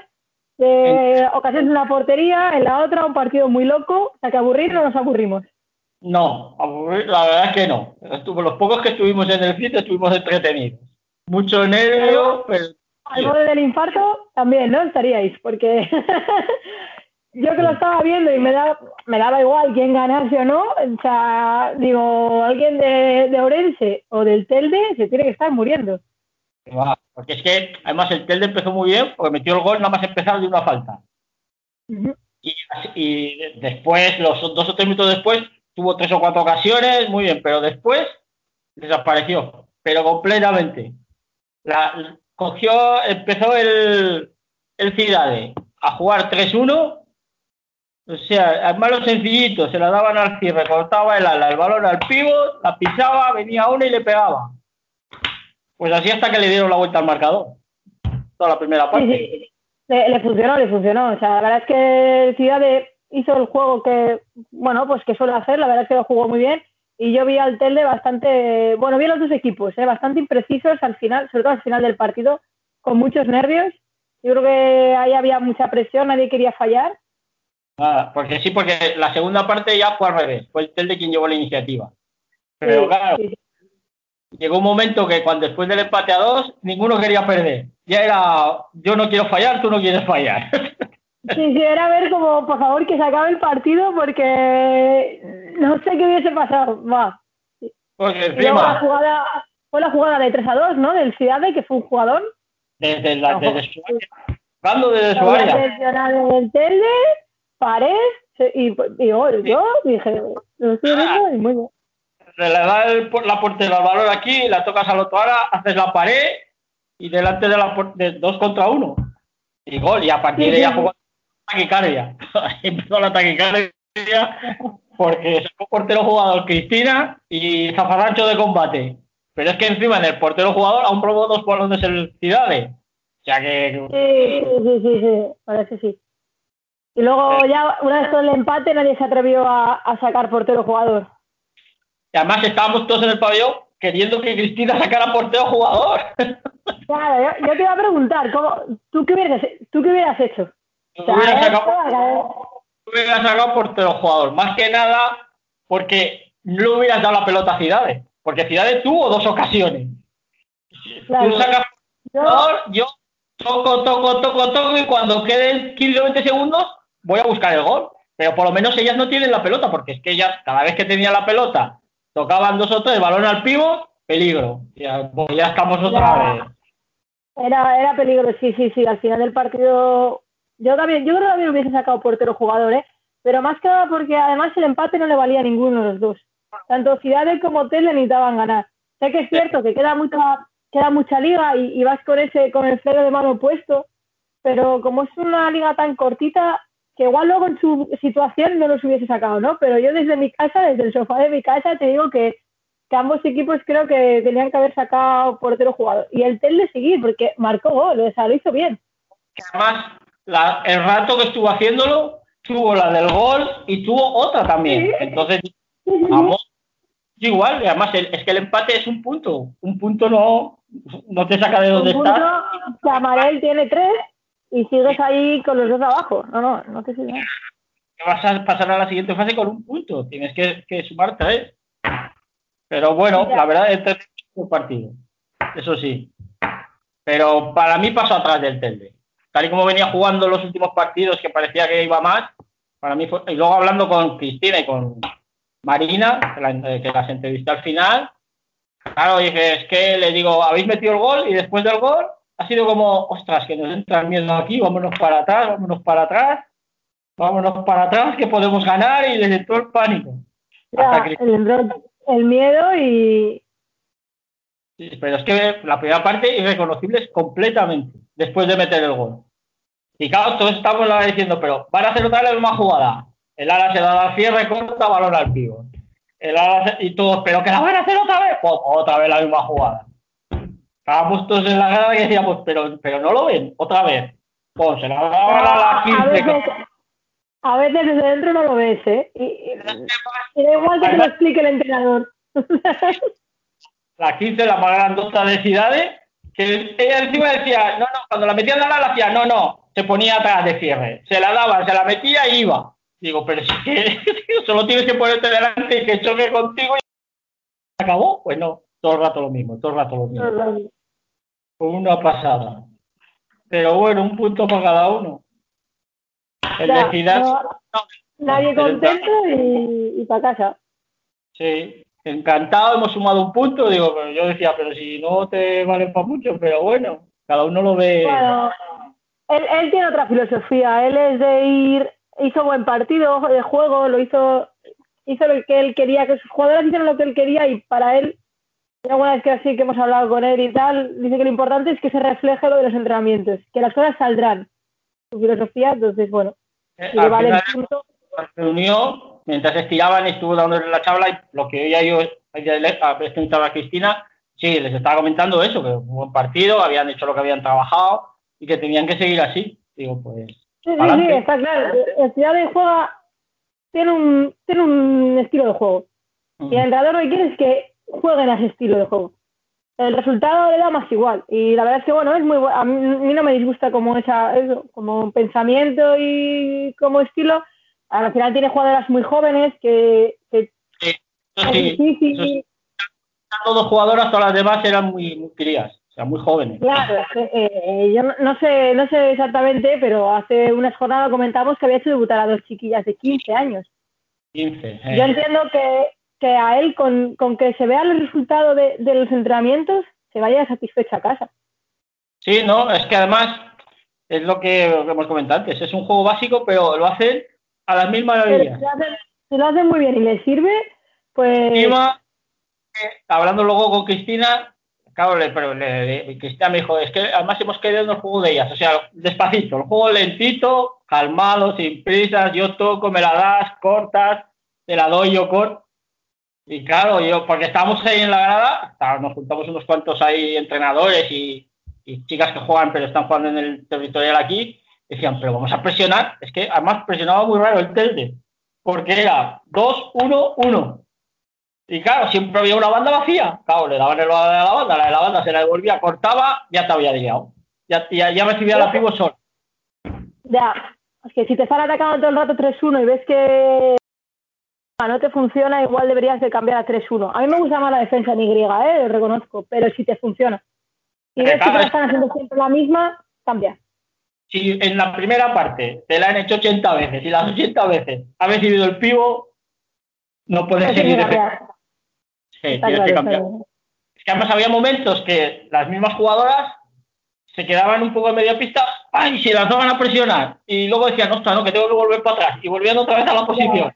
de ocasiones en la portería, en la otra un partido muy loco, o sea que aburrir no nos aburrimos. no, aburrir, la verdad es que no. Estuvo, los pocos que estuvimos en el sitio estuvimos entretenidos. Mucho nervio, pero Al borde del infarto también, ¿no? Estaríais, porque yo que lo estaba viendo y me, da, me daba igual quién ganase o no, o sea, digo, alguien de, de Orense o del Telde se tiene que estar muriendo. porque es que además el Telde empezó muy bien, porque metió el gol nada más empezar de una falta. Y, y de- después, los dos o tres minutos después, tuvo tres o cuatro ocasiones, muy bien, pero después desapareció, pero completamente. La, cogió, empezó el, el Cidade a jugar 3-1, o sea, además lo sencillito, se la daban al cierre, cortaba el ala, el balón al pívot, la pisaba, venía uno y le pegaba. Pues así hasta que le dieron la vuelta al marcador. Toda la primera parte. Sí, sí. Le, le funcionó, le funcionó. O sea, la verdad es que Ciudad hizo el juego que, bueno, pues que suele hacer. La verdad es que lo jugó muy bien. Y yo vi al Telde bastante, bueno, vi a los dos equipos, ¿eh? bastante imprecisos al final, sobre todo al final del partido, con muchos nervios. Yo creo que ahí había mucha presión, nadie quería fallar. Ah, porque sí, porque la segunda parte ya fue al revés. Fue el Telde quien llevó la iniciativa. Pero Sí, claro, sí, sí. llegó un momento que cuando después del empate a dos, ninguno quería perder. Ya era, yo no quiero fallar, tú no quieres fallar. Sí, sí, era ver como, por favor, que se acabe el partido porque no sé qué hubiese pasado. Va. Porque luego la encima, jugada, fue la jugada de 3 a 2, ¿no? Del Ciudad, que fue un jugador. desde, la, desde su área, Jugando desde su área. presionado en el telde, pared y, y gol. Yo dije, lo estoy viendo y muy bien. Le da el, la portera al balón aquí, la tocas al otro área, haces la pared y delante de la por- de dos contra uno. Y gol, y a partir de ahí ya jugó taquicardia. Empezó la taquicardia porque sacó portero jugador Cristina y zafarrancho de combate. Pero es que encima en el portero jugador aún probó dos balones en ciudades. O sea que Sí, sí, sí, sí, sí, sí. Y luego ya, una vez con el empate, nadie se atrevió a, a sacar portero jugador. y además estábamos todos en el pabellón queriendo que Cristina sacara portero jugador. Claro, yo, yo te iba a preguntar, ¿cómo, tú, qué hubieras, ¿tú qué hubieras hecho? O sea, Hubiera sacado- hubiera sacado portero jugador. Más que nada porque no hubieras dado la pelota a Cidades. Porque Cidades tuvo dos ocasiones. claro, Tú sacas yo- jugador, yo toco, toco, toco, toco y cuando queden 15 o 20 segundos voy a buscar el gol. Pero por lo menos ellas no tienen la pelota, porque es que ellas, cada vez que tenían la pelota, tocaban dos o tres, balón al pivo, peligro. Ya, pues ya estamos otra Ya. vez. Era, era peligro, sí, sí, sí. Al final del partido, yo también, yo creo que también hubiese sacado portero jugador, ¿eh? Pero más que nada porque además el empate no le valía a ninguno de los dos. Tanto Ciudades como Tel necesitaban ganar. Sé que es cierto que queda mucha, queda mucha liga y, vas con ese, con el freno de mano puesto, pero como es una liga tan cortita, que igual luego en su situación no los hubiese sacado, ¿no? Pero yo desde mi casa, desde el sofá de mi casa, te digo que, que ambos equipos creo que tenían que haber sacado portero jugador. Y el Tel de seguir, porque marcó gol, o sea, lo hizo bien. Además, la- el rato que estuvo haciéndolo, tuvo la del gol y tuvo otra también. Entonces, vamos, igual, y además el- es que el empate es un punto. Un punto no, no te saca de donde estás. Camarel tiene tres y sigues ahí con los dos abajo. No, no, no te sirve. vas a pasar a la siguiente fase con un punto. Tienes que, que sumar tres. Pero bueno, la verdad es que un partido. Eso sí. Pero para mí pasó atrás del Telde. Tal y como venía jugando los últimos partidos, que parecía que iba más, para mí fue. Y luego hablando con Cristina y con Marina, que, la- que las entrevisté al final, claro, dije, es que le digo, habéis metido el gol y después del gol ha sido como, ostras, que nos entra el miedo aquí, vámonos para atrás, vámonos para atrás vámonos para atrás que podemos ganar y les entró el pánico. Ya, el, el miedo y, Sí, Pero es que la primera parte irreconocible es completamente después de meter el gol. Y claro, todos estamos la- diciendo, pero van a hacer otra vez la misma jugada. El ala se da al cierre, corta, balón al pivo. El ala se- y todos, pero que la van a hacer otra vez, pues otra vez la misma jugada. Estábamos todos en la grada y decíamos, pero, pero no lo ven, otra vez. Pues se la daban a la a 15. veces, a veces desde dentro no lo ves, ¿eh? Y, y- y da igual que te lo explique el entrenador. la 15, la más grandota de Cidades, que ella encima decía, no, no, cuando la metían a la hacía, no, no, se ponía atrás de cierre, se la daba, se la metía y iba. Digo, pero si es que solo tienes que ponerte delante y que choque contigo y se acabó. Pues no, todo el rato lo mismo, todo el rato lo mismo. Una pasada. Pero bueno, un punto para cada uno. El Ya, de Cidades, no, nadie contento y, y para casa. Sí, encantado, hemos sumado un punto. Digo, pero yo decía, pero si no te vale para mucho, pero bueno, cada uno lo ve. Bueno, él, él tiene otra filosofía. Él es de ir, hizo buen partido de juego, lo hizo, hizo lo que él quería, que sus jugadores hicieron lo que él quería y para él, alguna vez que así que hemos hablado con él y tal, dice que lo importante es que se refleje lo de los entrenamientos, que las cosas saldrán. Su filosofía, entonces, bueno, Eh, le al vale el punto. se reunió, mientras estiraban, estuvo dándole la charla y lo que oía yo a presentar a Cristina, sí, les estaba comentando eso, que un buen partido, habían hecho lo que habían trabajado y que tenían que seguir así. Digo, pues. Sí, sí, sí, está claro. El Ciudad de juega tiene un, tiene un estilo de juego. Y el entrenador lo que quiere es que jueguen a ese estilo de juego. El resultado le da más igual. Y la verdad es que, bueno, es muy bueno. A mí, a mí no me disgusta como esa, eso, como pensamiento y como estilo. Al final tiene jugadoras muy jóvenes que, que es sí, difícil. sí. todos jugadoras, todas las demás eran muy, muy crías, o sea, muy jóvenes. Claro, que, eh, yo no, sé, no sé exactamente, pero hace unas jornadas comentamos que había hecho debutar a dos chiquillas de 15 años. 15. eh. Yo entiendo que, que a él, con, con que se vean los resultados de, de los entrenamientos, se vaya satisfecho a casa. Sí, no, es que además Es lo que, hemos comentado antes. Es un juego básico, pero lo hacen a las Pero maravillas. si lo hacen, si lo hacen muy bien y les sirve, pues Encima, eh, hablando luego con Cristina, claro, le, pero le- le- Cristina me dijo, es que además hemos querido en el juego de ellas, o sea, despacito, el juego lentito, calmado, sin prisas, yo toco, me la das, cortas, te la doy, yo corto. Y claro, yo, porque estábamos ahí en la grada, nos juntamos unos cuantos ahí entrenadores y, y chicas que juegan, pero están jugando en el territorial aquí, decían, pero vamos a presionar, es que además presionaba muy raro el Telde, porque era 2, 1, 1. Y claro, siempre había una banda vacía. Claro, le daban el balón a la banda, la de la banda se la devolvía, cortaba, ya te había liado. Ya, ya, ya recibía la pivo ya. Es que si te están atacando todo el rato 3-1 y ves que no te funciona, igual deberías de cambiar a 3-1. A mí me gusta más la defensa en Y, ¿eh? lo reconozco, pero si te funciona. Y ves que te es- están haciendo siempre la misma, cambia. Si en la primera parte te la han hecho 80 veces y las 80 veces ha recibido el pivo, no puedes que seguir. Sí, tienes que cambiar. Es que además había momentos que las mismas jugadoras se quedaban un poco en media pista, ¡ay! Se lanzaban a presionar. Y luego decían, ostras, no, que tengo que volver para atrás. Y volvían otra vez a la posición.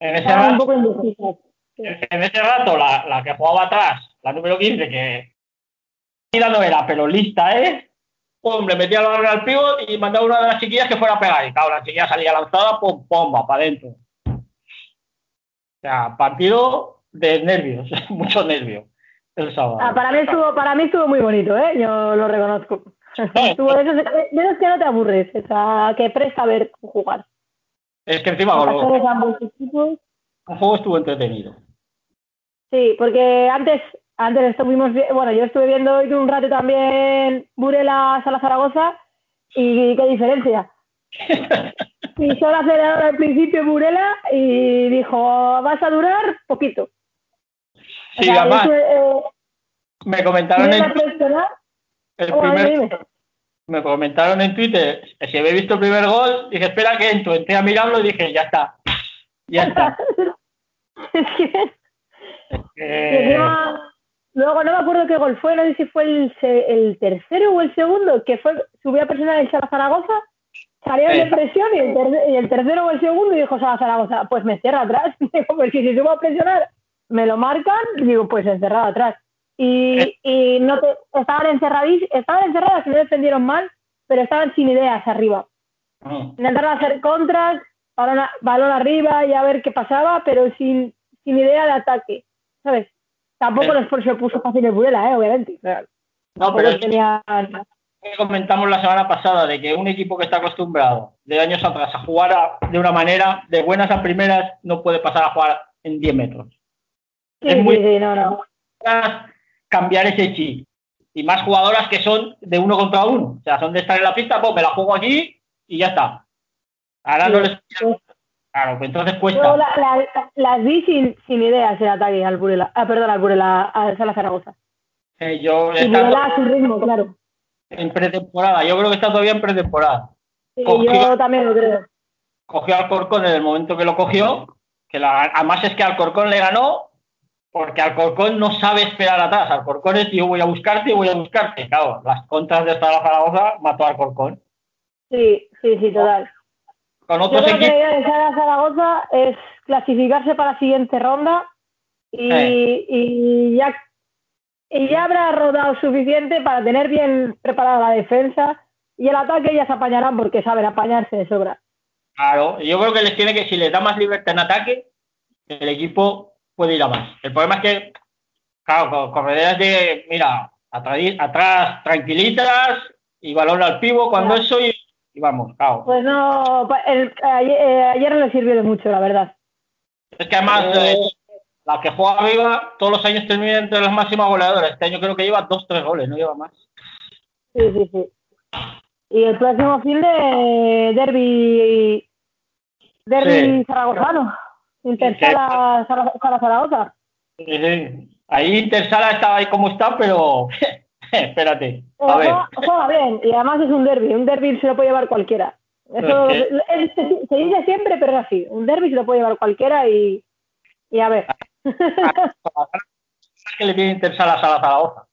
En ese rato, poco indecisas. en ese rato la, la que jugaba atrás, la número 15, que lista no era, pero lista, ¿eh? Pum, le metía la barra al pivot y mandaba a una de las chiquillas que fuera a pegar. Y claro, la chiquilla salía lanzada, pum, pomba, para adentro. O sea, partido de nervios, mucho nervio el sábado. Ah, para mí estuvo, para mí estuvo muy bonito, ¿eh? Yo lo reconozco. Estuvo de esos, de esos que no te aburres, o sea, que presta ver jugar. Es que encima con Ataques los- de ambos equipos. el juego estuvo entretenido. Sí, porque antes, antes estuvimos, vi- bueno, yo estuve viendo hoy un rato también Burela Sala Zaragoza y qué diferencia. Pisó el acelerador al principio Burela y dijo, vas a durar poquito. O Sí, sea, además, eh, me comentaron en el oh, primer me comentaron en Twitter que si había visto el primer gol, dije, espera que entro, entré a mirarlo y dije, ya está. Ya está. Es que- Y Eh, encima, luego no me acuerdo qué gol fue, no sé si fue el, el tercero o el segundo, que fue, subió a presionar el Sala Zaragoza, salió de presión y el, ter- y el tercero o el segundo y dijo Sala Zaragoza, pues me cierra atrás. Digo, pues si, si subo a presionar, me lo marcan, digo, pues encerrado atrás. Y, y no te, estaban encerradís, estaban encerradas y no defendieron mal, pero estaban sin ideas arriba. mm. Intentaron hacer contras, balón, balón arriba y a ver qué pasaba, pero sin, sin idea de ataque, ¿sabes? Tampoco Eh. los se puso fácil el Burela, ¿eh? Obviamente. No, pero es tenía... que comentamos la semana pasada de que un equipo que está acostumbrado de años atrás a jugar a- de una manera, de buenas a primeras, no puede pasar a jugar en 10 metros. Sí, es muy- sí, no, no. cambiar ese chip. Y más jugadoras que son de uno contra uno. O sea, son de estar en la pista, pues me la juego aquí y ya está. Ahora no les. Claro, pues entonces Yo cuesta. la- la- las vi sin, sin ideas el ataque al Burela, ah, perdón, al Burela, al Sala Zaragoza. Eh, yo Y Burela a su ritmo, claro. en pretemporada, yo creo que está todavía en pretemporada. Sí, Cogió- yo también lo creo. Cogió al Corcón en el momento que lo cogió, que la- además es que al Corcón le ganó porque Alcorcón no sabe esperar atrás. Alcorcón es yo voy a buscarte y voy a buscarte. Claro, las contras de esta Zaragoza mató a Alcorcón. Sí, sí, sí, total. Con Yo otros creo que la equipos. idea de Sala Zaragoza es clasificarse para la siguiente ronda y, Eh. y ya y ya habrá rodado suficiente para tener bien preparada la defensa y el ataque ya se apañarán porque saben apañarse de sobra. Claro, yo creo que les tiene que, si les da más libertad en ataque, el equipo puede ir a más. El problema es que, claro, con correderas de, mira, atrás, atrás tranquilitas y balón al pivo cuando eso y, y vamos. Pues no, pa- el- ayer, eh, ayer no le sirvió de mucho, la verdad. Es que además, Eh. eh, la que juega arriba todos los años termina entre las máximas goleadoras. Este año creo que lleva dos, tres goles, no lleva más. Sí, sí, sí. Y el próximo fin de Derby, Derby Sí. zaragozano, Intersala Sala, Sala Zaragoza. Sí, sí. Ahí Intersala estaba ahí como está, pero espérate. A ver. Juega, juega bien y además es un derby. Un derby se lo puede llevar cualquiera. Eso Es es- se, se dice siempre, pero es así. Un derby se lo puede llevar cualquiera y, y a ver. que le tiene Intersala a la Zaragoza.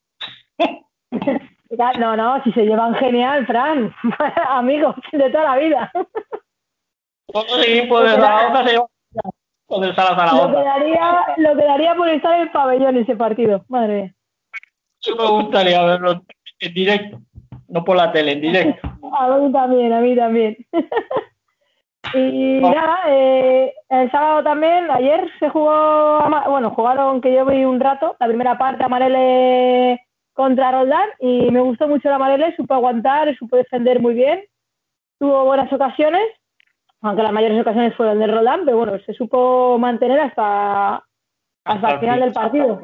No, no, si se llevan genial, Fran. Amigos de toda la vida. Los equipos de Zaragoza se con el Sala Lo quedaría, lo quedaría por estar en el pabellón ese partido. Madre mía. Me gustaría verlo en directo, no por la tele, en directo. A mí también, a mí también. y nada, eh, el sábado también, ayer se jugó, bueno, jugaron que yo vi un rato, la primera parte Amarele contra Roldán y me gustó mucho el Amarele, supo aguantar, supo defender muy bien, tuvo buenas ocasiones, aunque las mayores ocasiones fueron de Roldán, pero bueno, se supo mantener hasta, hasta el final del partido.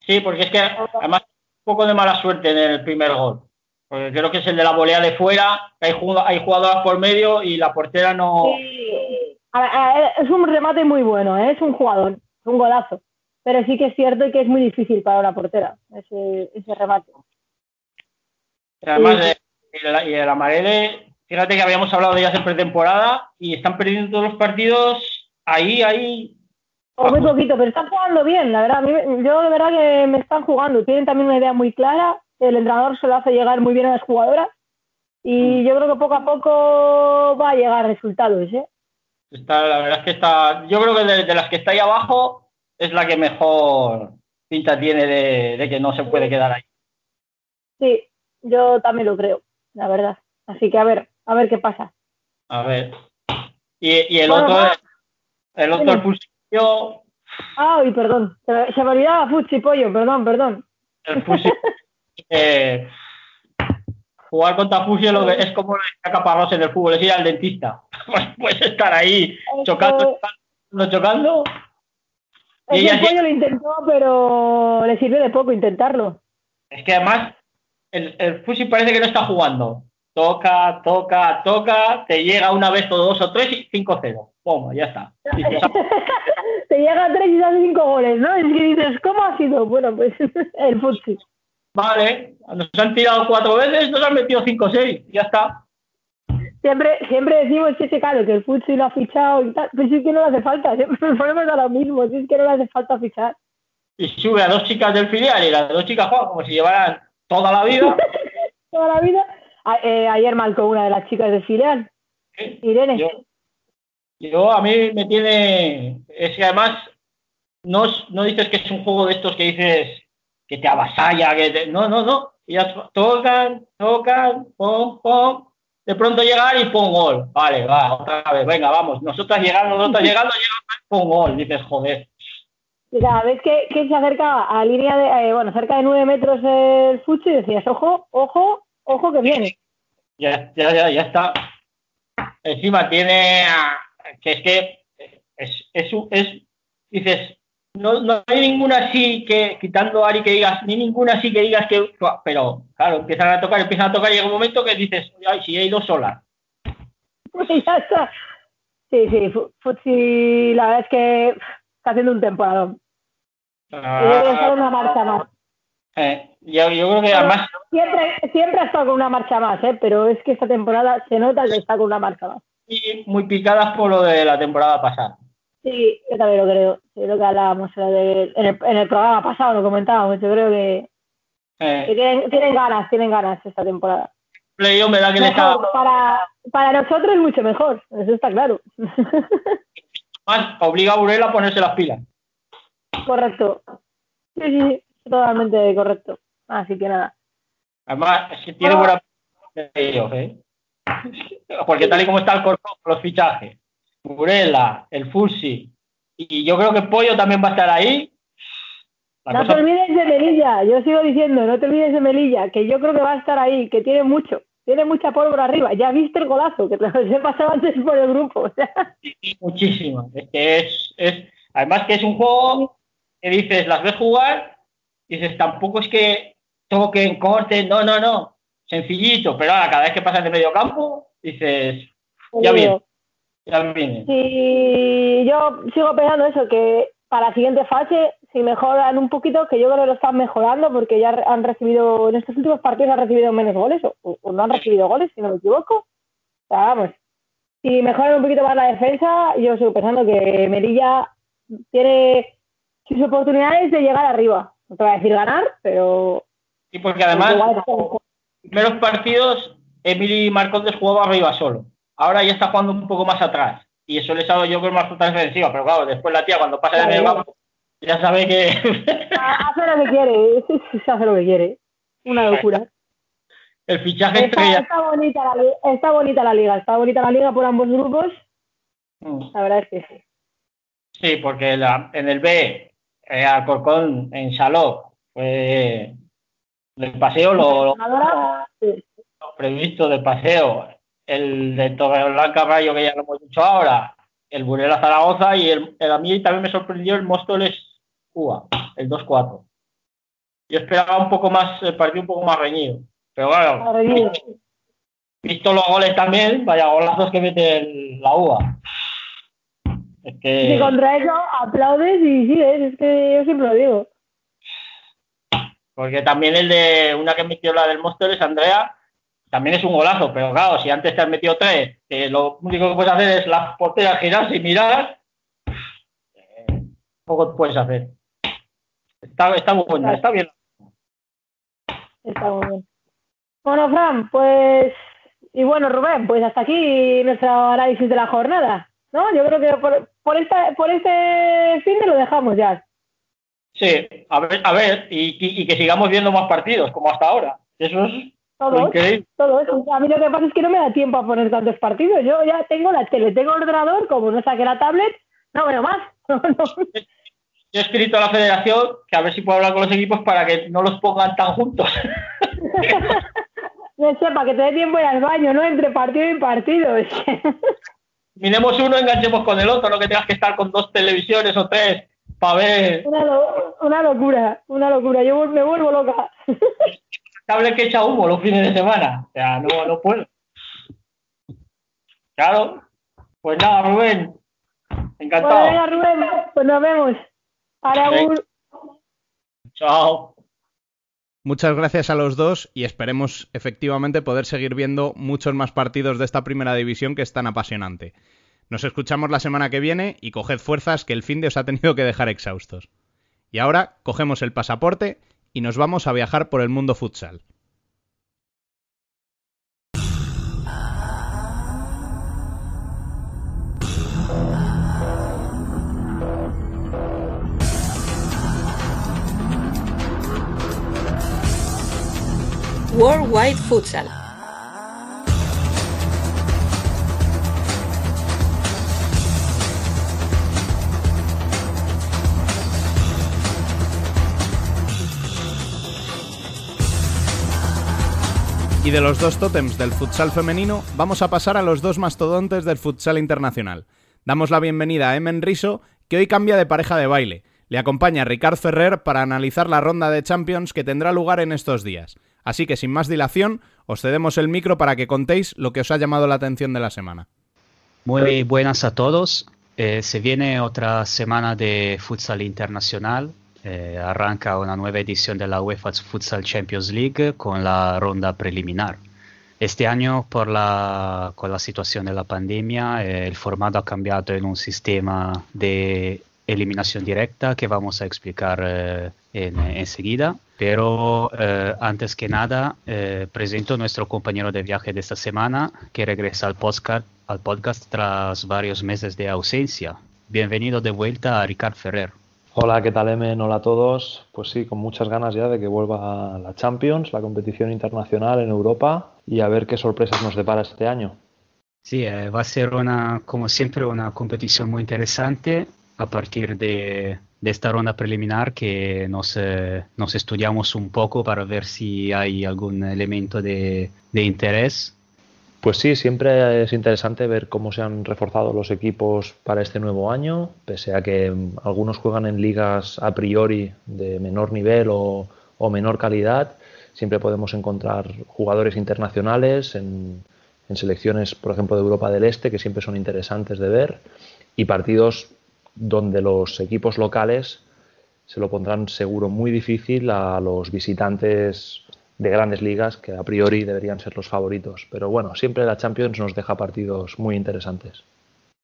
Sí, porque es que además poco de mala suerte en el primer gol. Porque creo que es el de la volea de fuera, que hay, hay jugadoras por medio y la portera no. A ver, a es un remate muy bueno, ¿eh? es un jugador, es un golazo. Pero sí que es cierto que es muy difícil para una portera ese, ese remate. Además, Sí. de- y el, y el Amarele, fíjate que habíamos hablado de ellas en pretemporada y están perdiendo todos los partidos ahí, ahí. O muy poquito, pero están jugando bien, la verdad. A mí me- yo de verdad que me están jugando. Tienen también una idea muy clara. El entrenador se lo hace llegar muy bien a las jugadoras. Y yo creo que poco a poco va a llegar resultados, ¿eh? Está, la verdad es que está. Yo creo que de, de las que está ahí abajo es la que mejor pinta tiene de, de que no se puede quedar ahí. Sí, yo también lo creo, la verdad. Así que a ver, a ver qué pasa. A ver. Y, y el Bueno, otro, el otro, el Fusillo, Ay, perdón. Se me, se me olvidaba Fuchi Pollo, perdón, perdón. el Fusillo, eh, jugar contra lo que- es como Caparrós en el fútbol, es ir al dentista. Pues puedes estar ahí chocando, chocando, chocando. Y sí- pollo lo intentó, pero le sirvió de poco intentarlo. Es que además el, el Fusi parece que no está jugando. Toca, toca, toca, te llega una vez o dos o tres y 5-0. Pum, ya está. Dices, "Ah, Te llega a tres y hace cinco goles, ¿no? Es que dices, ¿cómo ha sido? Bueno, pues el Futsi. vale, nos han tirado cuatro veces, nos han metido 5-6, ya está. Siempre, siempre decimos que, ese, claro, que el Futsi lo ha fichado y tal, pero sí que no le hace falta, siempre nos ponemos a lo mismo, si es que no le hace falta fichar. Y sube a dos chicas del filial y las dos chicas juegan como si llevaran toda la vida. Toda la vida. A- eh, ayer marcó una de las chicas de filial, Irene. Yo, yo a mí me tiene. Es que además no, no dices que es un juego de estos que dices que te avasalla, que te- no, no, no. Ellas tocan, tocan, pom, pom. De pronto llegar y pon gol. Vale, va, otra vez, venga, vamos. Nosotras llegando, nosotras llegando, llegando, pon gol. Dices, joder. Y cada vez que, que se acercaba a línea de, eh, bueno, cerca de nueve metros el Futsi, decías, ojo, ojo, ojo que viene. Ya, ya, ya, ya está. Encima tiene. a- que es que. Es, es, dices, no, no hay ninguna así que, quitando a Ari que digas, ni ninguna así que digas que. Pero, claro, empiezan a tocar, empiezan a tocar y llega un momento que dices, ay, si hay dos solas. Y ya está. Sí, sí, Fu- Futsi, la verdad es que está haciendo un temporadón. Estar una marcha más. Eh, yo, yo creo que además. Siempre, siempre ha estado con una marcha más, ¿eh? pero es que esta temporada se nota que está con una marcha más. Muy picadas por lo de la temporada pasada. Sí, yo también lo creo. Sí, lo que hablábamos en el, en el, en el programa pasado, lo comentábamos. Yo creo que, Eh, que tienen, tienen ganas, tienen ganas esta temporada. Playo me da que le está Mejor, para, para nosotros mucho mejor, eso está claro. más, obliga a Burela a ponerse las pilas. correcto. Sí, sí, sí, totalmente correcto. Así que nada. Además, es que tiene buena de ellos, ¿eh? Porque tal y como está el corto, los fichajes, Burela, el Fusi, y yo creo que Pollo también va a estar ahí. La No cosa- te olvides de Melilla, yo sigo diciendo, no te olvides de Melilla, que yo creo que va a estar ahí, que tiene mucho, tiene mucha pólvora arriba. Ya viste el golazo, que te lo he pasado antes por el grupo. O sea, muchísimo. Es que es, es, además que es un juego que dices, las ves jugar, y dices, tampoco es que toquen, corten, no, no, no, sencillito, pero ahora cada vez que pasan de medio campo, dices, ya viene, ya viene. Sí, yo sigo pensando eso, que para la siguiente fase, si mejoran un poquito, que yo creo que lo están mejorando, porque ya han recibido, en estos últimos partidos han recibido menos goles, o, o no han recibido goles, si no me equivoco. O sea, vamos, si mejoran un poquito más la defensa, yo sigo pensando que Melilla tiene sus oportunidades de llegar arriba. No te voy a decir ganar, pero... Y porque además. Primeros partidos, Emily Marcondes jugaba arriba solo. Ahora ya está jugando un poco más atrás. Y eso le sabe yo con más fruta defensiva. Pero claro, después la tía cuando pasa de medio ya sabe que. hace lo que quiere, hace lo que quiere. Una locura. El fichaje está, está, bonita la, está bonita la liga, está bonita la liga por ambos grupos. Mm. La verdad es que sí. Sí, porque en el B, eh, Alcorcón, en Saló, fue el paseo lo, previsto del paseo, el de Torreblanca Rayo que ya lo hemos dicho ahora, el Burela Zaragoza y el, a mí también me sorprendió el Móstoles Cuba, el 2-4. Yo esperaba un poco más, el partido un poco más reñido. Pero bueno, visto, los goles también, vaya golazos que mete la UA. Es que... Y contra eso aplaudes y sí, es que yo siempre lo digo. Porque también el de una que metió la del Móstoles, Andrea, también es un golazo, pero claro, si antes te has metido tres, lo único que puedes hacer es las porteras girar y mirar, eh, poco puedes hacer. Está, está buena, está bien. Está muy bien. Bueno, Fran, pues. Y bueno, Rubén, pues hasta aquí nuestro análisis de la jornada. ¿No? Yo creo que por, por, esta, por este fin de lo dejamos ya. Sí, a ver, a ver y, que sigamos viendo más partidos como hasta ahora. Eso es increíble. Todo eso. A mí lo que pasa es que no me da tiempo a poner tantos partidos. Yo ya tengo la tele, tengo el ordenador, como no saqué la tablet, no veo más. Yo he escrito a la federación que a ver si puedo hablar con los equipos para que no los pongan tan juntos. no sé, para que te dé tiempo ir al baño, ¿no? Entre partido y partido. Miremos uno, enganchemos con el otro, no que tengas que estar con dos televisiones o tres para ver. Una, locura, una locura. Yo me vuelvo loca. Cable que echa humo los fines de semana. O sea, no, no puedo. Claro. Pues nada, Rubén. Encantado. Bueno, Rubén, pues nos vemos. Chao. Muchas gracias a los dos y esperemos efectivamente poder seguir viendo muchos más partidos de esta primera división que es tan apasionante. Nos escuchamos la semana que viene y coged fuerzas que el fin de os ha tenido que dejar exhaustos. Y ahora cogemos el pasaporte y nos vamos a viajar por el mundo futsal. Worldwide Futsal. Y de los dos tótems del futsal femenino, vamos a pasar a los dos mastodontes del futsal internacional. Damos la bienvenida a Emen Riso, que hoy cambia de pareja de baile. Le acompaña Ricard Ferrer para analizar la ronda de Champions que tendrá lugar en estos días. Así que sin más dilación, os cedemos el micro para que contéis lo que os ha llamado la atención de la semana. Muy buenas a todos. Eh, se viene otra semana de futsal internacional. Eh, arranca una nueva edición de la UEFA Futsal Champions League con la ronda preliminar. Este año, por la, con la situación de la pandemia, eh, el formato ha cambiado en un sistema de eliminación directa que vamos a explicar enseguida. Pero eh, antes que nada, eh, presento a nuestro compañero de viaje de esta semana que regresa al podcast, al podcast tras varios meses de ausencia. Bienvenido de vuelta a Ricard Ferrer. Hola, ¿qué tal, Emen? Hola a todos. Pues sí, con muchas ganas ya de que vuelva la Champions, la competición internacional en Europa y a ver qué sorpresas nos depara este año. Sí, eh, va a ser una, como siempre, una competición muy interesante a partir de de esta ronda preliminar que nos, eh, nos, estudiamos un poco para ver si hay algún elemento de, de, interés. Pues sí, siempre es interesante ver cómo se han reforzado los equipos para este nuevo año, pese a que algunos juegan en ligas a priori de menor nivel o, o menor calidad, siempre podemos encontrar jugadores internacionales en, en selecciones, por ejemplo, de Europa del Este, que siempre son interesantes de ver, y partidos donde los equipos locales se lo pondrán seguro muy difícil a los visitantes de grandes ligas que a priori deberían ser los favoritos. Pero bueno, siempre la Champions nos deja partidos muy interesantes.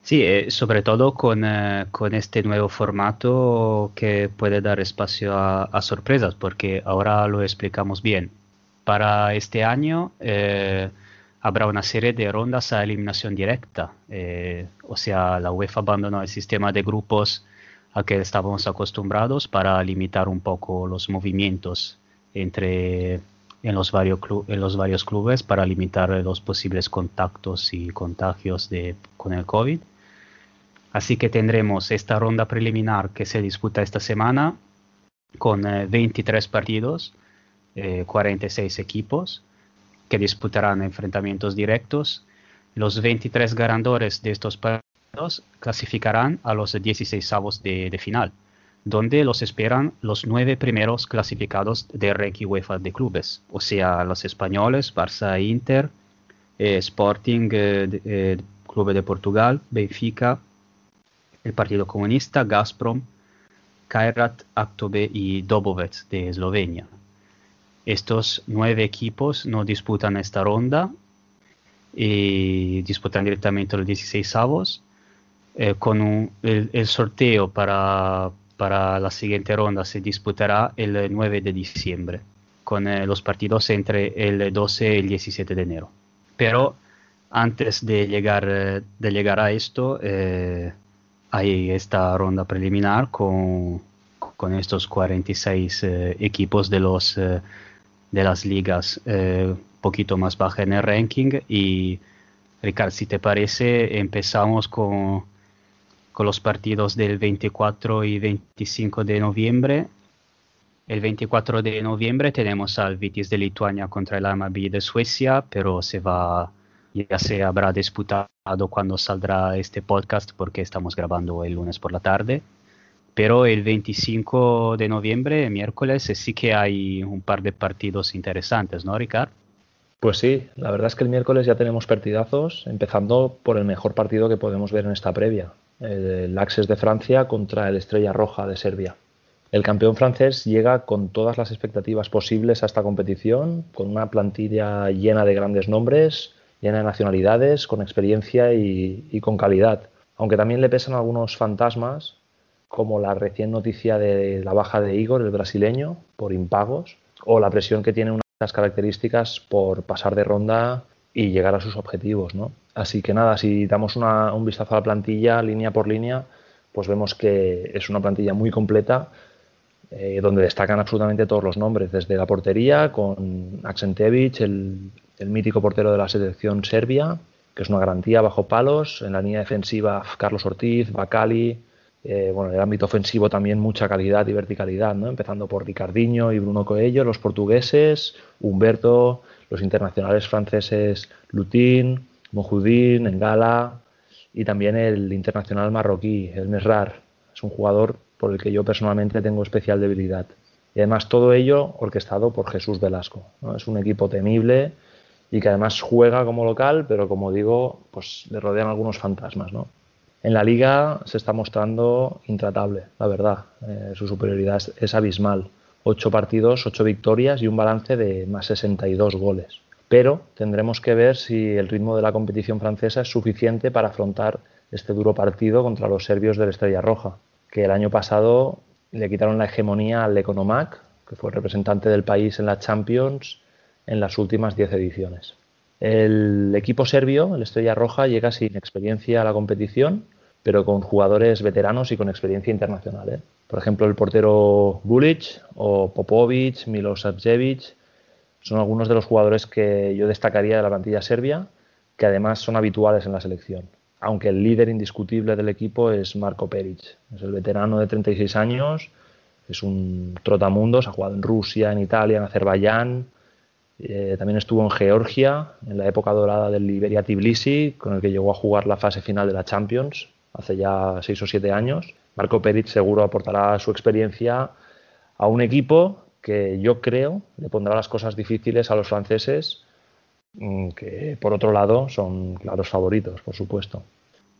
Sí, eh, sobre todo con, eh, con, este nuevo formato que puede dar espacio a, sorpresas, porque ahora lo explicamos bien. para este año eh, habrá una serie de rondas a eliminación directa. O sea, la UEFA abandonó el sistema de grupos a que estábamos acostumbrados para limitar un poco los movimientos entre en los, varios en los varios clubes para limitar los posibles contactos y contagios de, con el COVID. Así que tendremos esta ronda preliminar que se disputa esta semana con 23 eh, partidos, 46 eh, equipos que disputarán enfrentamientos directos. Los 23 ganadores de estos partidos clasificarán a los 16 avos de, de final donde los esperan los nueve primeros clasificados de Rec UEFA de clubes, o sea, los españoles, Barça e Inter, eh, Sporting, eh, eh, Club de Portugal, Benfica, el Partido Comunista, Gazprom, Kairat, Aktobe y Dobovec de Eslovenia. Estos nueve equipos no disputan esta ronda y disputan directamente los 16 avos. con el sorteo para, para la siguiente ronda se disputará el 9 de diciembre, con eh, los partidos entre el 12 y el 17 de enero. Pero antes de llegar, eh, de llegar a esto, eh, hay esta ronda preliminar con, con estos 46 equipos de, los, de las ligas un poquito más bajas en el ranking. Y Ricardo, si te parece, empezamos con con los partidos del 24 y 25 de noviembre. El 24 de noviembre tenemos al Vitis de Lituania contra el Amabi de Suecia, pero se va, ya se habrá disputado cuando saldrá este podcast porque estamos grabando el lunes por la tarde. Pero el 25 de noviembre, miércoles, sí que hay un par de partidos interesantes, ¿no, Ricardo? Pues sí, la verdad es que el miércoles ya tenemos partidazos, empezando por el mejor partido que podemos ver en esta previa, el Axes de Francia contra el Estrella Roja de Serbia. El campeón francés llega con todas las expectativas posibles a esta competición, con una plantilla llena de grandes nombres, llena de nacionalidades, con experiencia y, con calidad. Aunque también le pesan algunos fantasmas, como la recién noticia de la baja de Igor, el brasileño, por impagos, o la presión que tiene unas características por pasar de ronda y llegar a sus objetivos. ¿no? Así que nada, si damos un vistazo a la plantilla línea por línea, pues vemos que es una plantilla muy completa eh, donde destacan absolutamente todos los nombres, desde la portería con Aksentevich, el, mítico portero de la selección serbia, que es una garantía bajo palos, en la línea defensiva Carlos Ortiz, Bacali, eh, bueno, en el ámbito ofensivo también mucha calidad y verticalidad, ¿no? empezando por Ricardinho y Bruno Coelho, los portugueses, Humberto, los internacionales franceses Lutin, Mojudín, Engala y también el internacional marroquí, el Mesrar. Es un jugador por el que yo personalmente tengo especial debilidad. Y además todo ello orquestado por Jesús Velasco. Es un equipo temible y que además juega como local, pero como digo, pues le rodean algunos fantasmas. En la liga se está mostrando intratable, la verdad. Eh, su superioridad es abismal. 8 partidos, 8 victorias y un balance de más 62 goles. Pero tendremos que ver si el ritmo de la competición francesa es suficiente para afrontar este duro partido contra los serbios de la Estrella Roja, que el año pasado le quitaron la hegemonía al Economac, que fue representante del país en la Champions en las últimas 10 ediciones. El equipo serbio, el Estrella Roja, llega sin experiencia a la competición, pero con jugadores veteranos y con experiencia internacional. ¿eh? Por ejemplo, el portero Bulic o Popovic, Milosajevic, son algunos de los jugadores que yo destacaría de la plantilla serbia, que además son habituales en la selección. Aunque el líder indiscutible del equipo es Marko Peric, es el veterano de 36 años, es un trotamundos, ha jugado en Rusia, en Italia, en Azerbaiyán, eh, también estuvo en Georgia, en la época dorada del Liberia Tbilisi, con el que llegó a jugar la fase final de la Champions hace ya 6 o 7 años. Marco Peric seguro aportará su experiencia a un equipo que yo creo le pondrá las cosas difíciles a los franceses, mm, que por otro lado son claros favoritos, por supuesto.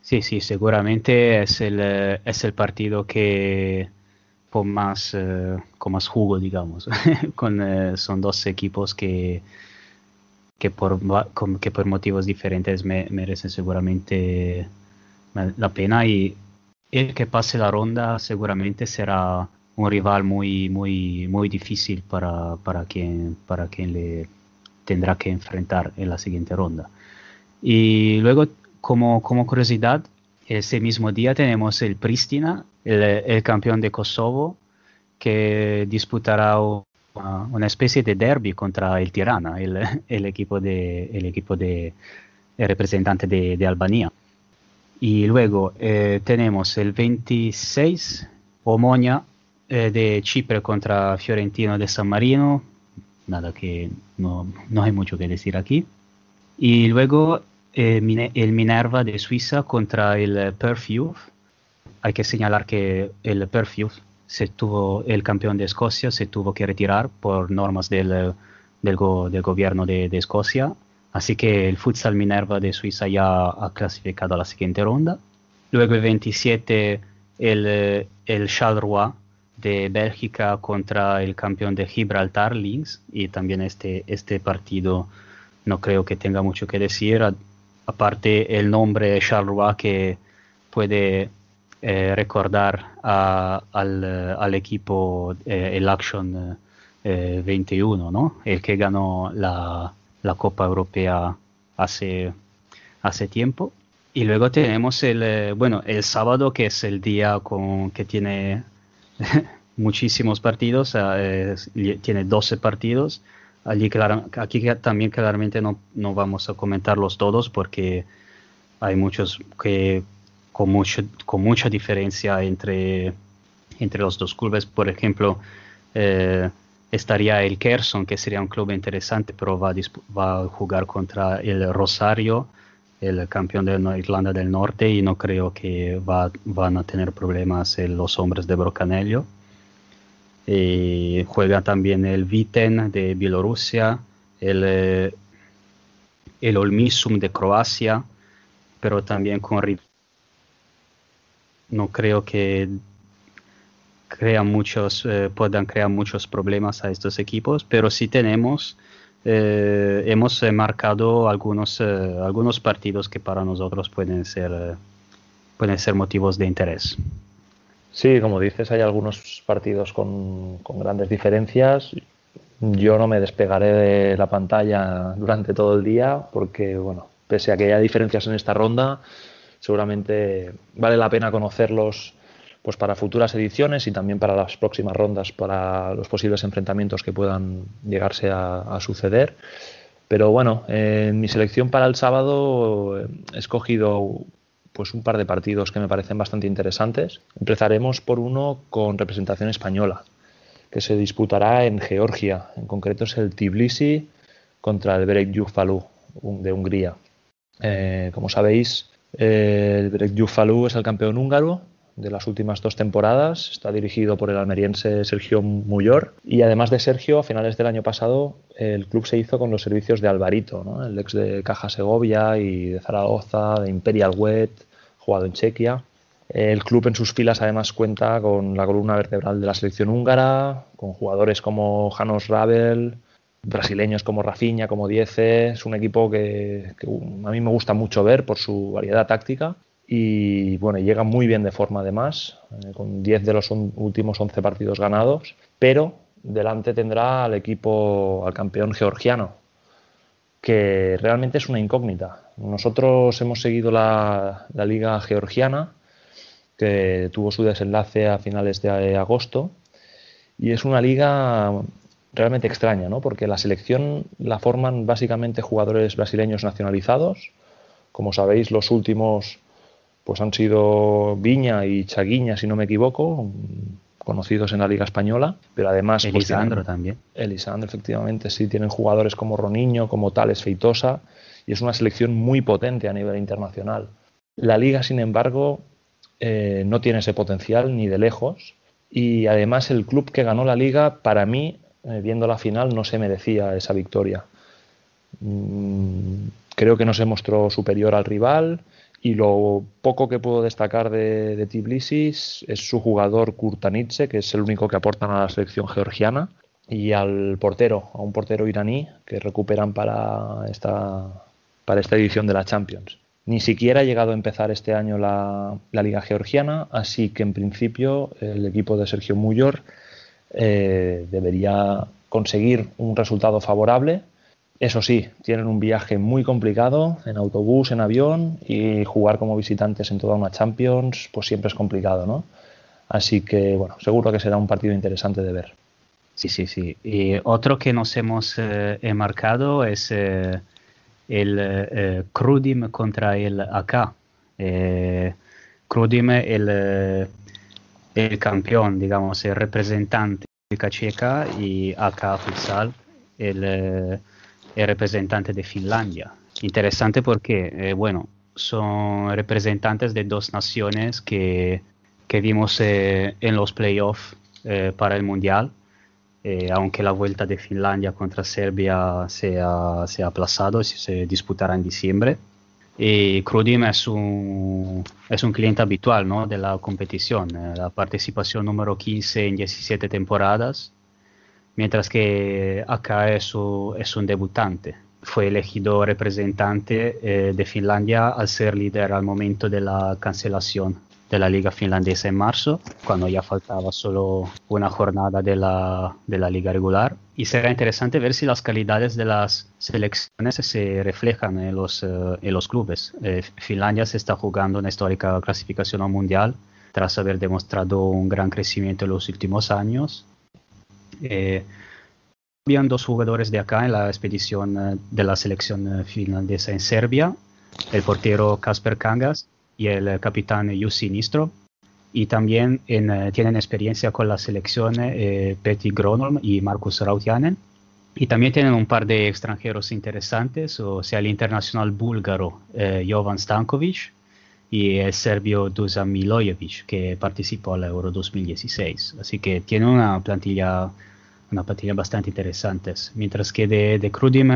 Sí, sí, seguramente es el, eh, es el partido que con más, eh, con jugo, digamos. con, eh, son dos equipos que, que, por, que por motivos diferentes merecen seguramente la pena y el que pase la ronda seguramente será un rival muy, muy, muy difícil para, para, quien, para quien le, tendrá que enfrentar en la siguiente ronda. Y luego, como, como curiosidad, ese mismo día tenemos el Pristina, el, campeón de Kosovo, que disputará una, especie de derby contra el Tirana, el, equipo de, el equipo de representante de, de, Albania. Y luego eh, tenemos el 26, Omonia eh, de Chipre contra Fiorentino de San Marino, nada que no, no hay mucho que decir aquí. Y luego eh, el Minerva de Suiza contra el Perfume. Hay que señalar que el Perfume, se tuvo, el campeón de Escocia, se tuvo que retirar por normas del, del, gobierno de, Escocia. Así que el Futsal Minerva de Suiza ya ha clasificado a la siguiente ronda. Luego el 27 el, el Charleroi de Bélgica contra el campeón de Gibraltar, Links. Y también este, este partido no creo que tenga mucho que decir aparte el nombre Charleroi que puede eh, recordar al, equipo, eh, el Action 21, eh, ¿no? el que ganó la, Copa Europea hace, hace tiempo. Y luego tenemos el, bueno, el sábado, que es el día con, que tiene muchísimos partidos, tiene 12 partidos aquí también claramente no, no, vamos a comentarlos todos porque hay muchos que con, mucho, con mucha diferencia entre, entre los dos clubes. Por ejemplo, eh, estaría el Kerson, que sería un club interesante, pero va a, va jugar contra el Rosario, el campeón de Irlanda del Norte, y no creo que va, van a tener problemas los hombres de Brocanello. Eh, juega también el Viten de Bielorrusia, el, eh, el Olmisum de Croacia, pero también con no creo que crean muchos, eh, puedan crear muchos problemas a estos equipos, pero sí tenemos, hemos marcado algunos, algunos partidos que para nosotros pueden ser, pueden ser motivos de interés. Sí, como dices, hay algunos partidos con, grandes diferencias. Yo no me despegaré de la pantalla durante todo el día porque, bueno, pese a que haya diferencias en esta ronda, seguramente vale la pena conocerlos pues para futuras ediciones y también para las próximas rondas, para los posibles enfrentamientos que puedan llegarse a, suceder. Pero bueno, en mi selección para el sábado he escogido pues un par de partidos que me parecen bastante interesantes. Empezaremos por uno con representación española, que se disputará en Georgia. En concreto es el Tbilisi contra el Berek Yufalu de Hungría. Eh, como sabéis, el Berek Yufalu es el campeón húngaro de las últimas dos temporadas. Está dirigido por el almeriense Sergio Muyor. Y además de Sergio, a finales del año pasado, el club se hizo con los servicios de Alvarito, el ex de Caja Segovia y de Zaragoza, de Imperial Wet, jugado en Chequia. El club en sus filas además cuenta con la columna vertebral de la selección húngara, con jugadores como Janos Rabel, brasileños como Rafinha, como Dieze. Es un equipo que, que, a mí me gusta mucho ver por su variedad táctica y bueno, llega muy bien de forma además, eh, con 10 de los últimos 11 partidos ganados, pero delante tendrá al equipo, al campeón georgiano, que realmente es una incógnita. Nosotros hemos seguido la, liga georgiana, que tuvo su desenlace a finales de agosto, y es una liga realmente extraña, ¿no? porque la selección la forman básicamente jugadores brasileños nacionalizados. Como sabéis, los últimos pues han sido Viña y Chaguiña, si no me equivoco, conocidos en la Liga Española, pero además... Pues, Elisandro también. Elisandro, efectivamente, sí, tienen jugadores como Roniño, como Tales Feitosa, y es una selección muy potente a nivel internacional. La Liga, sin embargo, eh, no tiene ese potencial ni de lejos, y además el club que ganó la Liga, para mí, eh, viendo la final, no se merecía esa victoria. Mm, creo que no se mostró superior al rival, y lo poco que puedo destacar de, Tbilisi es su jugador Kurtanidze, que es el único que aportan a la selección georgiana, y al portero, a un portero iraní que recuperan para esta, para esta edición de la Champions. Ni siquiera ha llegado a empezar este año la, Liga Georgiana, así que en principio el equipo de Sergio Muyor eh, debería conseguir un resultado favorable Eso sí, tienen un viaje muy complicado en autobús, en avión y jugar como visitantes en toda una Champions, pues siempre es complicado, ¿no? Así que, bueno, seguro que será un partido interesante de ver. Sí, sí, sí. Y otro que nos hemos eh, marcado es eh, el eh, contra el AK. Crudim, el, el campeón, digamos, el representante de Checa y AK Futsal, el, el, representante de Finlandia. Interesante porque, bueno, son representantes de dos naciones que, que vimos en los playoffs para el Mundial eh, aunque la vuelta de Finlandia contra Serbia se ha, se ha aplazado se disputará en diciembre. Y Crudim es un, es un cliente habitual ¿no? de la competición, eh, la participación número 15 en 17 temporadas, mientras que acá es, es un debutante. Fue elegido representante eh, de Finlandia al ser líder al momento de la cancelación de la liga finlandesa en marzo, cuando ya faltaba solo una jornada de la, de la liga regular. Y será interesante ver si las calidades de las selecciones se reflejan en los, eh, en los clubes. Eh, Finlandia se está jugando una histórica clasificación al mundial tras haber demostrado un gran crecimiento en los últimos años. Eh, habían dos jugadores de acá en la expedición eh, de la selección finlandesa en Serbia, el portero Kasper Kangas y el capitán Jussi Nistro. Y también eh, tienen experiencia con la selección eh, Petty Gronholm y Markus Rautianen. Y también tienen un par de extranjeros interesantes, o sea, el internacional búlgaro eh, Jovan Stankovic y el serbio Dusan Milojevic, que participó al Euro 2016. Así que tienen una plantilla, una plantilla bastante interesante. Mientras que de, de Crudim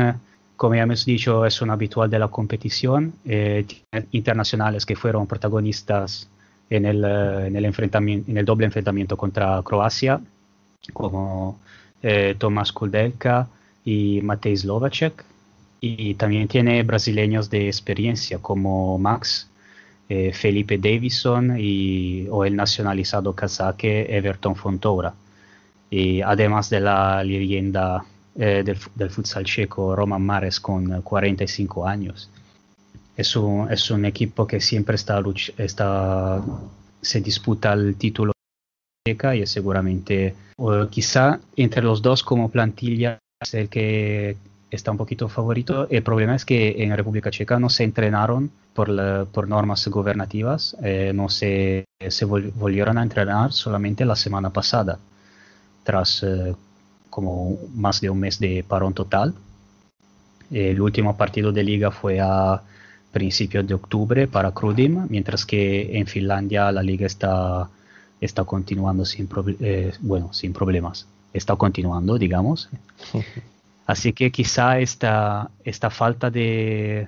como ya hemos dicho, es un habitual de la competición. Eh, internacionales que fueron protagonistas en el, eh, en el, en el doble enfrentamiento contra Croacia, como eh, Tomás Kuldelka y Matej Slovacek. Y también tiene brasileños de experiencia como Max, eh, Felipe Davison y, o el nacionalizado kazaque Everton Fontoura. Y además de la leyenda eh, del, del, futsal checo, Roman Mares, con 45 años. Es un, es un equipo que siempre está, está se disputa el título y es seguramente, o quizá entre los dos como plantilla, es el que está un poquito favorito. El problema es que en República Checa no se entrenaron por, la, por normas gubernativas, eh, no se, se volvieron a entrenar solamente la semana pasada, tras eh, como más de un mes de parón total. El último partido de liga fue a principios de octubre para Crudim, mientras que en Finlandia la liga está, está continuando sin, eh, bueno, sin problemas. Está continuando, digamos. Así que quizá esta, esta falta de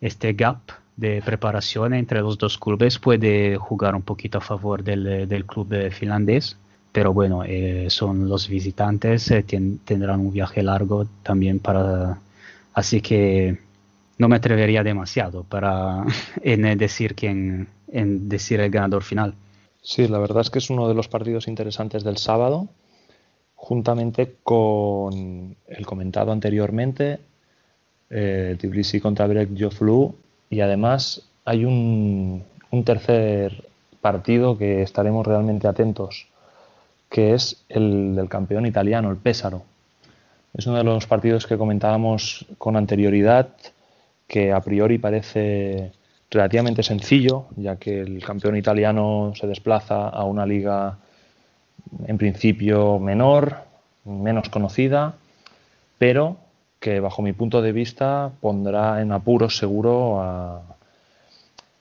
este gap de preparación entre los dos clubes puede jugar un poquito a favor del, del club finlandés pero bueno, eh, son los visitantes, eh, tendrán un viaje largo también para... Así que no me atrevería demasiado para en decir quién, en decir el ganador final. Sí, la verdad es que es uno de los partidos interesantes del sábado, juntamente con el comentado anteriormente, eh, Tbilisi contra Brek Joflu, y además hay un, un tercer partido que estaremos realmente atentos que es el del campeón italiano, el Pésaro. Es uno de los partidos que comentábamos con anterioridad, que a priori parece relativamente sencillo, ya que el campeón italiano se desplaza a una liga en principio menor, menos conocida, pero que bajo mi punto de vista pondrá en apuros seguro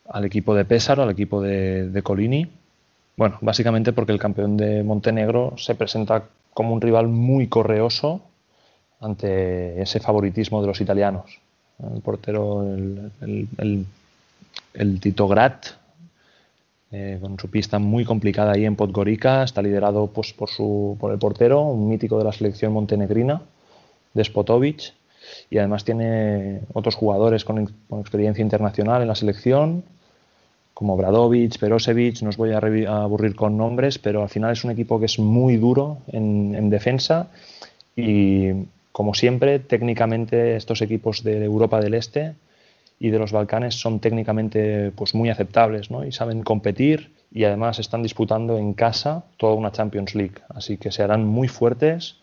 al equipo de Pésaro, al equipo de, Colini, bueno, básicamente porque el campeón de Montenegro se presenta como un rival muy correoso ante ese favoritismo de los italianos. El portero, el, Tito Grat, eh, con su pista muy complicada ahí en Podgorica, está liderado pues, por, su, por el portero, un mítico de la selección montenegrina, Despotovic, y además tiene otros jugadores con, experiencia internacional en la selección, como Bradovic, Perosevic, no os voy a, aburrir con nombres, pero al final es un equipo que es muy duro en, defensa y como siempre, técnicamente estos equipos de Europa del Este y de los Balcanes son técnicamente pues, muy aceptables ¿no? y saben competir y además están disputando en casa toda una Champions League, así que se harán muy fuertes.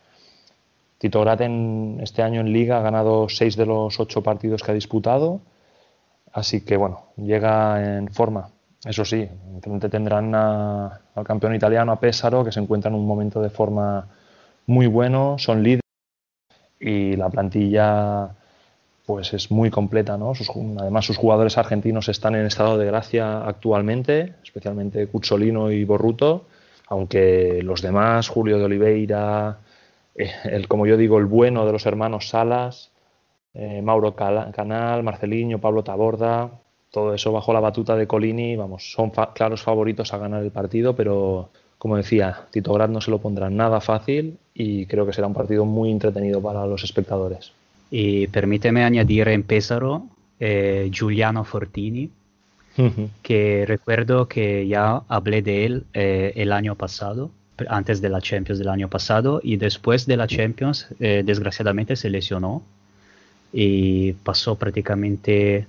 Tito Graten este año en liga ha ganado seis de los ocho partidos que ha disputado, así que bueno, llega en forma. Eso sí, enfrente tendrán al campeón italiano, a Pesaro, que se encuentra en un momento de forma muy bueno, son líderes y la plantilla pues es muy completa, ¿no? además sus jugadores argentinos están en estado de gracia actualmente, especialmente Cuzzolino y Borruto, aunque los demás, Julio de Oliveira, eh, el, como yo digo, el bueno de los hermanos Salas, eh, Mauro Canal, Marceliño, Pablo Taborda, todo eso bajo la batuta de Colini, vamos, son claros favoritos a ganar el partido, pero como decía, Tito Grad no se lo pondrá nada fácil y creo que será un partido muy entretenido para los espectadores. Y permíteme añadir en Pésaro eh, Giuliano Fortini, que recuerdo que ya hablé de él eh, el año pasado, antes de la Champions del año pasado, y después de la Champions, eh, desgraciadamente se lesionó y pasó prácticamente,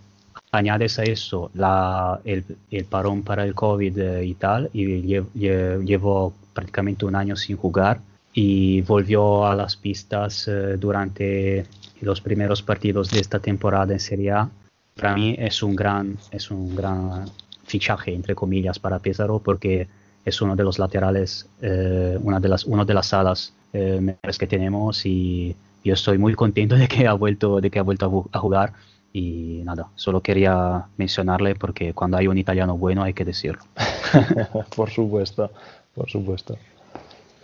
añades a eso la, el, parón para el COVID y tal, y llevó prácticamente un año sin jugar y volvió a las pistas durante los primeros partidos de esta temporada en Serie A, para mí es un gran, es un gran fichaje, entre comillas, para Pesaro, porque es uno de los laterales, eh, una, de las, una de las salas eh, mejores que tenemos y yo estoy muy contento de que ha vuelto, de que ha vuelto a, jugar y nada, solo quería mencionarle porque cuando hay un italiano bueno hay que decirlo. por supuesto, por supuesto.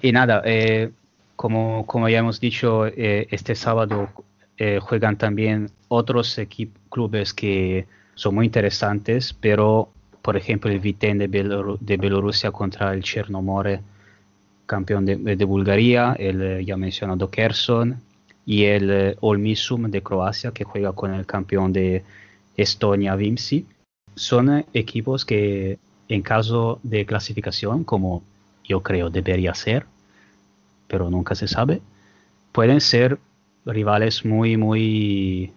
Y nada, eh, como, como ya hemos dicho, este sábado eh, juegan también otros clubes que son muy interesantes, pero por ejemplo el Vitén de, Bielorrusia contra el Chernomore, campeón de, Bulgaria, el eh, ya mencionado Kherson y el eh, Olmisum de Croacia que juega con el campeón de Estonia Vimsi. Son equipos que en caso de clasificación, como yo creo debería ser, pero nunca se sabe, pueden ser rivales muy, muy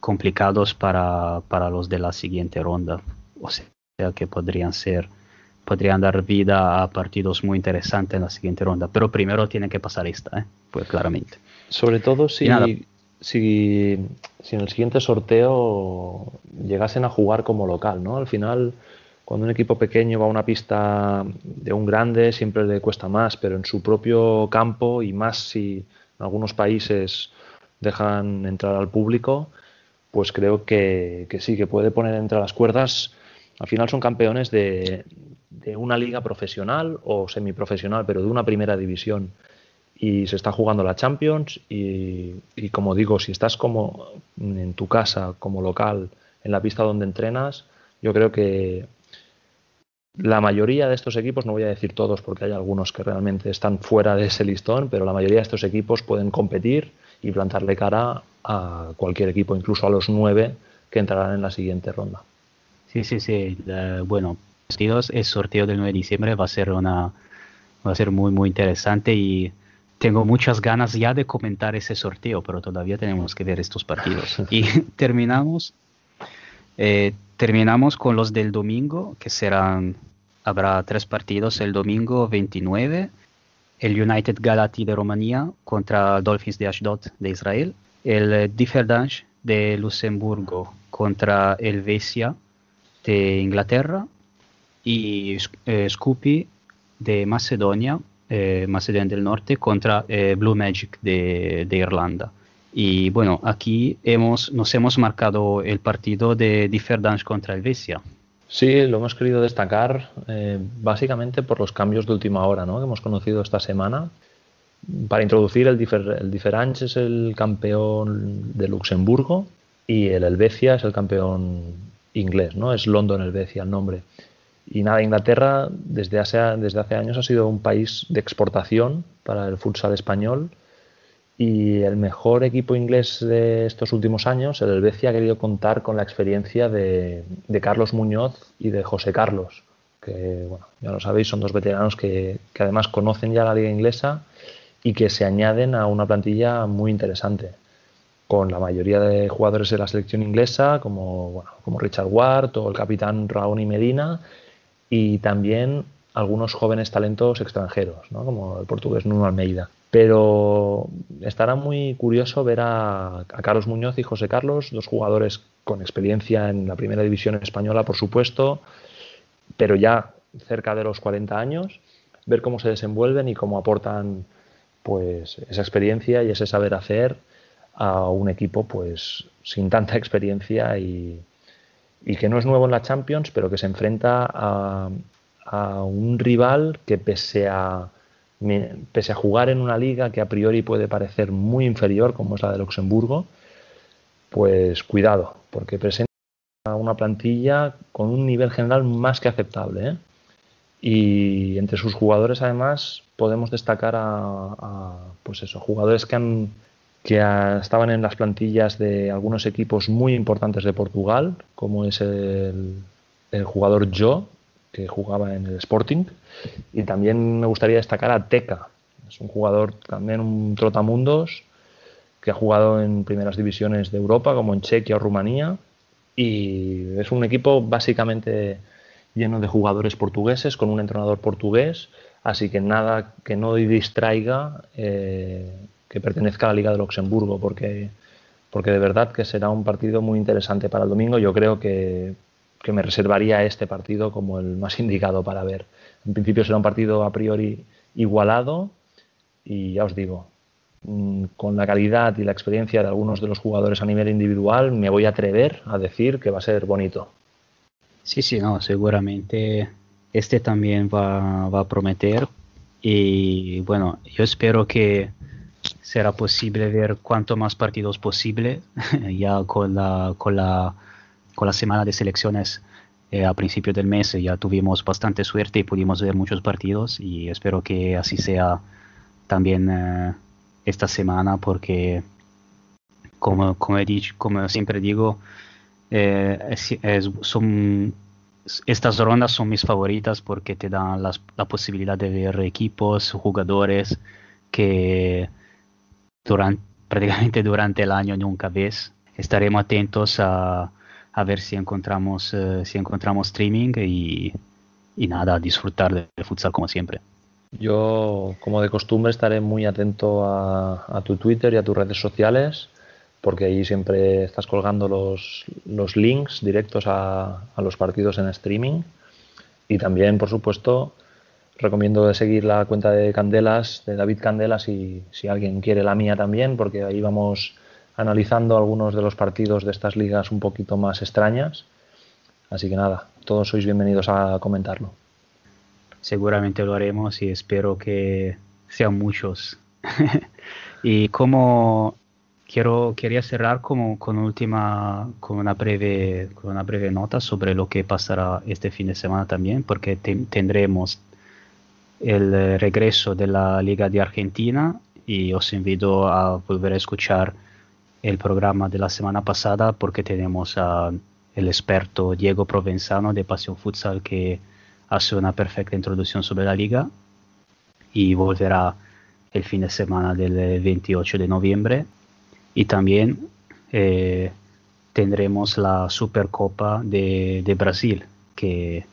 complicados para, para los de la siguiente ronda. O sea que podrían ser, podrían dar vida a partidos muy interesantes en la siguiente ronda. Pero primero tiene que pasar esta, ¿eh? pues claramente. Sobre todo si, si, si en el siguiente sorteo llegasen a jugar como local, ¿no? Al final cuando un equipo pequeño va a una pista de un grande siempre le cuesta más, pero en su propio campo y más si en algunos países dejan entrar al público, pues creo que, sí, que puede poner entre las cuerdas. Al final son campeones de, una liga profesional o semiprofesional, pero de una primera división. Y se está jugando la Champions y, y, como digo, si estás como en tu casa, como local, en la pista donde entrenas, yo creo que la mayoría de estos equipos, no voy a decir todos porque hay algunos que realmente están fuera de ese listón, pero la mayoría de estos equipos pueden competir y plantarle cara a cualquier equipo, incluso a los nueve que entrarán en la siguiente ronda. Sí, sí, sí. bueno, el sorteo del 9 de diciembre va a ser una va a ser muy muy interesante y tengo muchas ganas ya de comentar ese sorteo, pero todavía tenemos que ver estos partidos. y terminamos eh, terminamos con los del domingo, que serán habrá tres partidos el domingo 29 el United Galati de Rumanía contra Dolphins de Ashdod de Israel, el Differdange de Luxemburgo contra el Vesia de Inglaterra y eh, Scoopy de Macedonia, eh, Macedonia del Norte contra eh, Blue Magic de, Irlanda. Y bueno, aquí hemos, nos hemos marcado el partido de Differdange contra el Vesia. Sí, lo hemos querido destacar eh, básicamente por los cambios de última hora ¿no? que hemos conocido esta semana. Para introducir, el, Difer es el campeón de Luxemburgo y el Helvecia es el campeón inglés, ¿no? es London Helvecia el nombre. Y nada, Inglaterra desde hace, desde hace años ha sido un país de exportación para el futsal español y el mejor equipo inglés de estos últimos años, el Helvecia, ha querido contar con la experiencia de, Carlos Muñoz y de José Carlos, que, ya lo sabéis, son dos veteranos que, además conocen ya la liga inglesa y que se añaden a una plantilla muy interesante, con la mayoría de jugadores de la selección inglesa, como, como Richard Ward o el capitán Raoni Medina, y también algunos jóvenes talentos extranjeros, como el portugués Nuno Almeida. Pero estará muy curioso ver a, Carlos Muñoz y José Carlos, dos jugadores con experiencia en la primera división española, por supuesto, pero ya cerca de los 40 años, ver cómo se desenvuelven y cómo aportan pues esa experiencia y ese saber hacer a un equipo pues sin tanta experiencia y, y que no es nuevo en la Champions, pero que se enfrenta a, a un rival que pese a, pese a jugar en una liga que a priori puede parecer muy inferior, como es la de Luxemburgo, pues cuidado, porque presenta una plantilla con un nivel general más que aceptable. ¿eh? Y entre sus jugadores, además, podemos destacar a, pues eso, jugadores que han que estaban en las plantillas de algunos equipos muy importantes de Portugal, como es el, el jugador Joe, que jugaba en el Sporting. Y también me gustaría destacar a Teca. Es un jugador también un trotamundos que ha jugado en primeras divisiones de Europa, como en Chequia o Rumanía. Y es un equipo básicamente lleno de jugadores portugueses, con un entrenador portugués. Así que nada que no distraiga eh, que pertenezca a la Liga de Luxemburgo, porque, porque de verdad que será un partido muy interesante para el domingo. Yo creo que que me reservaría este partido como el más indicado para ver. En principio será un partido a priori igualado y ya os digo, mm, con la calidad y la experiencia de algunos de los jugadores a nivel individual, me voy a atrever a decir que va a ser bonito. Sí, sí, no, seguramente este también va, va a prometer y bueno, yo espero que será posible ver cuanto más partidos posible ya con la, con la con la semana de selecciones eh, a principio del mes ya tuvimos bastante suerte y pudimos ver muchos partidos y espero que así sea también eh, esta semana porque como, como, he como siempre digo, eh, estas rondas son mis favoritas porque te dan la posibilidad de ver equipos, jugadores que durante, prácticamente durante el año nunca ves. Estaremos atentos a a ver si encontramos, eh, si encontramos streaming y, y nada, disfrutar del futsal como siempre. Yo, como de costumbre, estaré muy atento a, a, tu Twitter y a tus redes sociales, porque ahí siempre estás colgando los, los links directos a, a, los partidos en streaming. Y también, por supuesto, recomiendo seguir la cuenta de Candelas, de David Candelas, y si alguien quiere la mía también, porque ahí vamos analizando algunos de los partidos de estas ligas un poquito más extrañas. Así que nada, todos sois bienvenidos a comentarlo. Seguramente lo haremos y espero que sean muchos. y como quiero quería cerrar como con última con una breve con una breve nota sobre lo que pasará este fin de semana también porque te, tendremos el regreso de la Liga de Argentina y os invito a volver a escuchar el programa de la semana pasada porque tenemos al experto Diego Provenzano de Pasión Futsal que hace una perfecta introducción sobre la liga y volverá el fin de semana del 28 de noviembre. Y también eh, tendremos la Supercopa de, de, Brasil que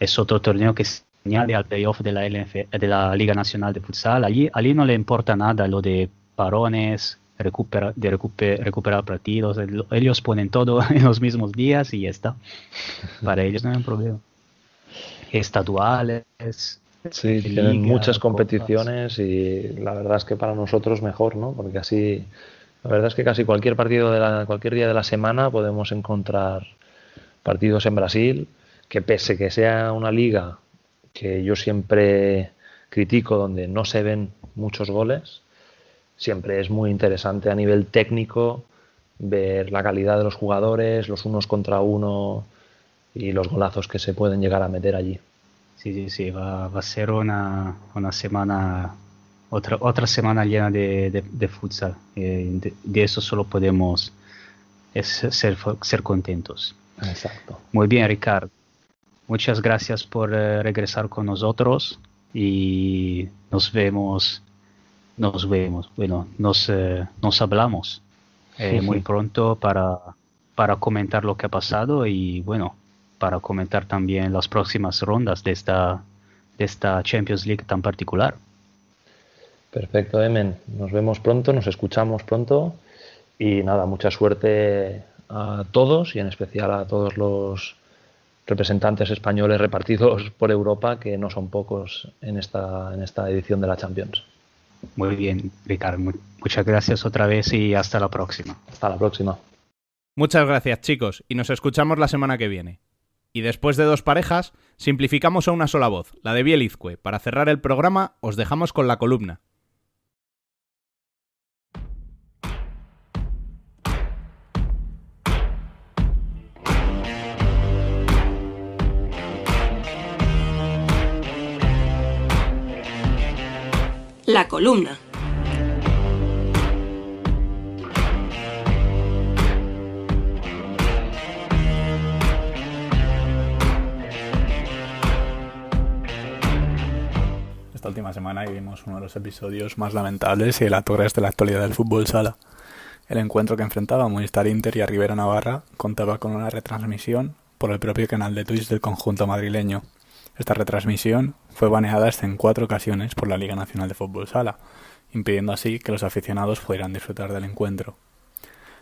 es otro torneo que se añade al playoff de la, de la Liga Nacional de Futsal. Allí, allí no le importa nada lo de parones recupera, de recuper, recuperar partidos. Ellos ponen todo en los mismos días y ya está. Para ellos no hay un problema. Estaduales. Sí, tienen muchas competiciones y la verdad es que para nosotros mejor, ¿no? Porque así, la verdad es que casi cualquier partido de la, cualquier día de la semana podemos encontrar partidos en Brasil, que pese que sea una liga que yo siempre critico donde no se ven muchos goles, siempre es muy interesante a nivel técnico ver la calidad de los jugadores, los unos contra uno y los golazos que se pueden llegar a meter allí. Sí, sí, sí, va, a ser una, una, semana, otra, otra semana llena de, de, futsal. Eh, de, eso solo podemos ser, ser contentos. Exacto. Muy bien, Ricardo. Muchas gracias por eh, regresar con nosotros y nos vemos nos vemos, bueno, nos, eh, nos hablamos eh, muy pronto para, para comentar lo que ha pasado y bueno, para comentar también las próximas rondas de esta, de esta Champions League tan particular. Perfecto, Emen. Nos vemos pronto, nos escuchamos pronto y nada, mucha suerte a todos y en especial a todos los representantes españoles repartidos por Europa, que no son pocos en esta, en esta edición de la Champions. Muy bien, Ricardo. Muchas gracias otra vez y hasta la próxima. Hasta la próxima. Muchas gracias, chicos, y nos escuchamos la semana que viene. Y después de dos parejas, simplificamos a una sola voz, la de Bielizque. Para cerrar el programa, os dejamos con la columna. La columna. Esta última semana vivimos uno de los episodios más lamentables y helatores de la actualidad del fútbol sala. El encuentro que enfrentaba a Movistar Inter y a Rivera Navarra contaba con una retransmisión por el propio canal de Twitch del conjunto madrileño, esta retransmisión fue baneada hasta en cuatro ocasiones por la Liga Nacional de Fútbol Sala, impidiendo así que los aficionados pudieran disfrutar del encuentro.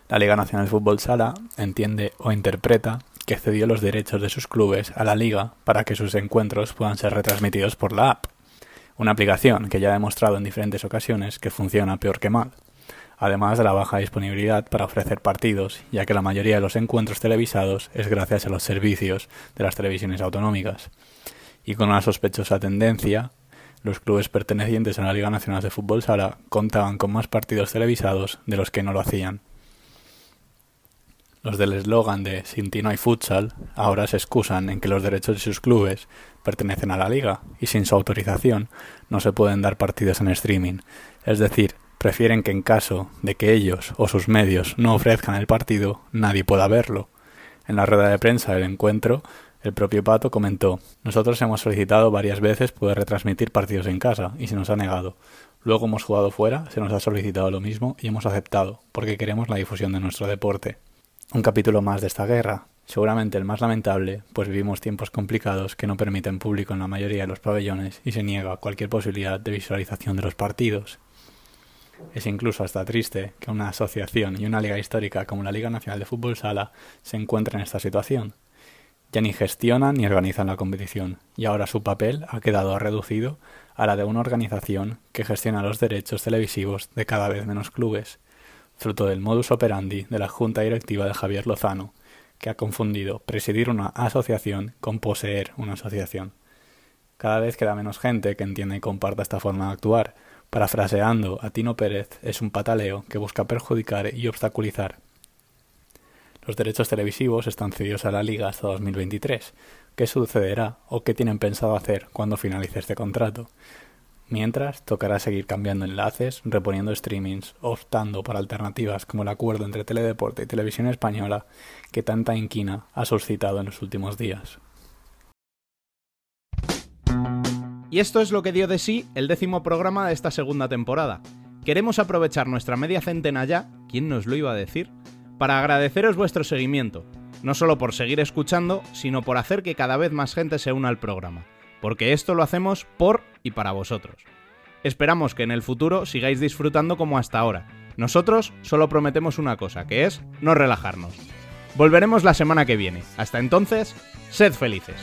La Liga Nacional de Fútbol Sala entiende o interpreta que cedió los derechos de sus clubes a la liga para que sus encuentros puedan ser retransmitidos por la app, una aplicación que ya ha demostrado en diferentes ocasiones que funciona peor que mal, además de la baja disponibilidad para ofrecer partidos, ya que la mayoría de los encuentros televisados es gracias a los servicios de las televisiones autonómicas y con una sospechosa tendencia, los clubes pertenecientes a la Liga Nacional de Fútbol Sala contaban con más partidos televisados de los que no lo hacían. Los del eslogan de Sin ti no hay futsal ahora se excusan en que los derechos de sus clubes pertenecen a la liga y sin su autorización no se pueden dar partidos en streaming. Es decir, prefieren que en caso de que ellos o sus medios no ofrezcan el partido, nadie pueda verlo. En la rueda de prensa del encuentro, el propio Pato comentó, nosotros hemos solicitado varias veces poder retransmitir partidos en casa y se nos ha negado. Luego hemos jugado fuera, se nos ha solicitado lo mismo y hemos aceptado, porque queremos la difusión de nuestro deporte. Un capítulo más de esta guerra, seguramente el más lamentable, pues vivimos tiempos complicados que no permiten público en la mayoría de los pabellones y se niega cualquier posibilidad de visualización de los partidos. Es incluso hasta triste que una asociación y una liga histórica como la Liga Nacional de Fútbol Sala se encuentren en esta situación, ya ni gestionan ni organizan la competición, y ahora su papel ha quedado reducido a la de una organización que gestiona los derechos televisivos de cada vez menos clubes, fruto del modus operandi de la junta directiva de Javier Lozano, que ha confundido presidir una asociación con poseer una asociación. Cada vez queda menos gente que entienda y comparta esta forma de actuar. Parafraseando a Tino Pérez, es un pataleo que busca perjudicar y obstaculizar los derechos televisivos están cedidos a la liga hasta 2023. ¿Qué sucederá o qué tienen pensado hacer cuando finalice este contrato? Mientras, tocará seguir cambiando enlaces, reponiendo streamings, optando por alternativas como el acuerdo entre Teledeporte y Televisión Española que tanta inquina ha suscitado en los últimos días. Y esto es lo que dio de sí el décimo programa de esta segunda temporada. Queremos aprovechar nuestra media centena ya, ¿quién nos lo iba a decir? Para agradeceros vuestro seguimiento, no solo por seguir escuchando, sino por hacer que cada vez más gente se una al programa, porque esto lo hacemos por y para vosotros. Esperamos que en el futuro sigáis disfrutando como hasta ahora. Nosotros solo prometemos una cosa, que es no relajarnos. Volveremos la semana que viene. Hasta entonces, sed felices.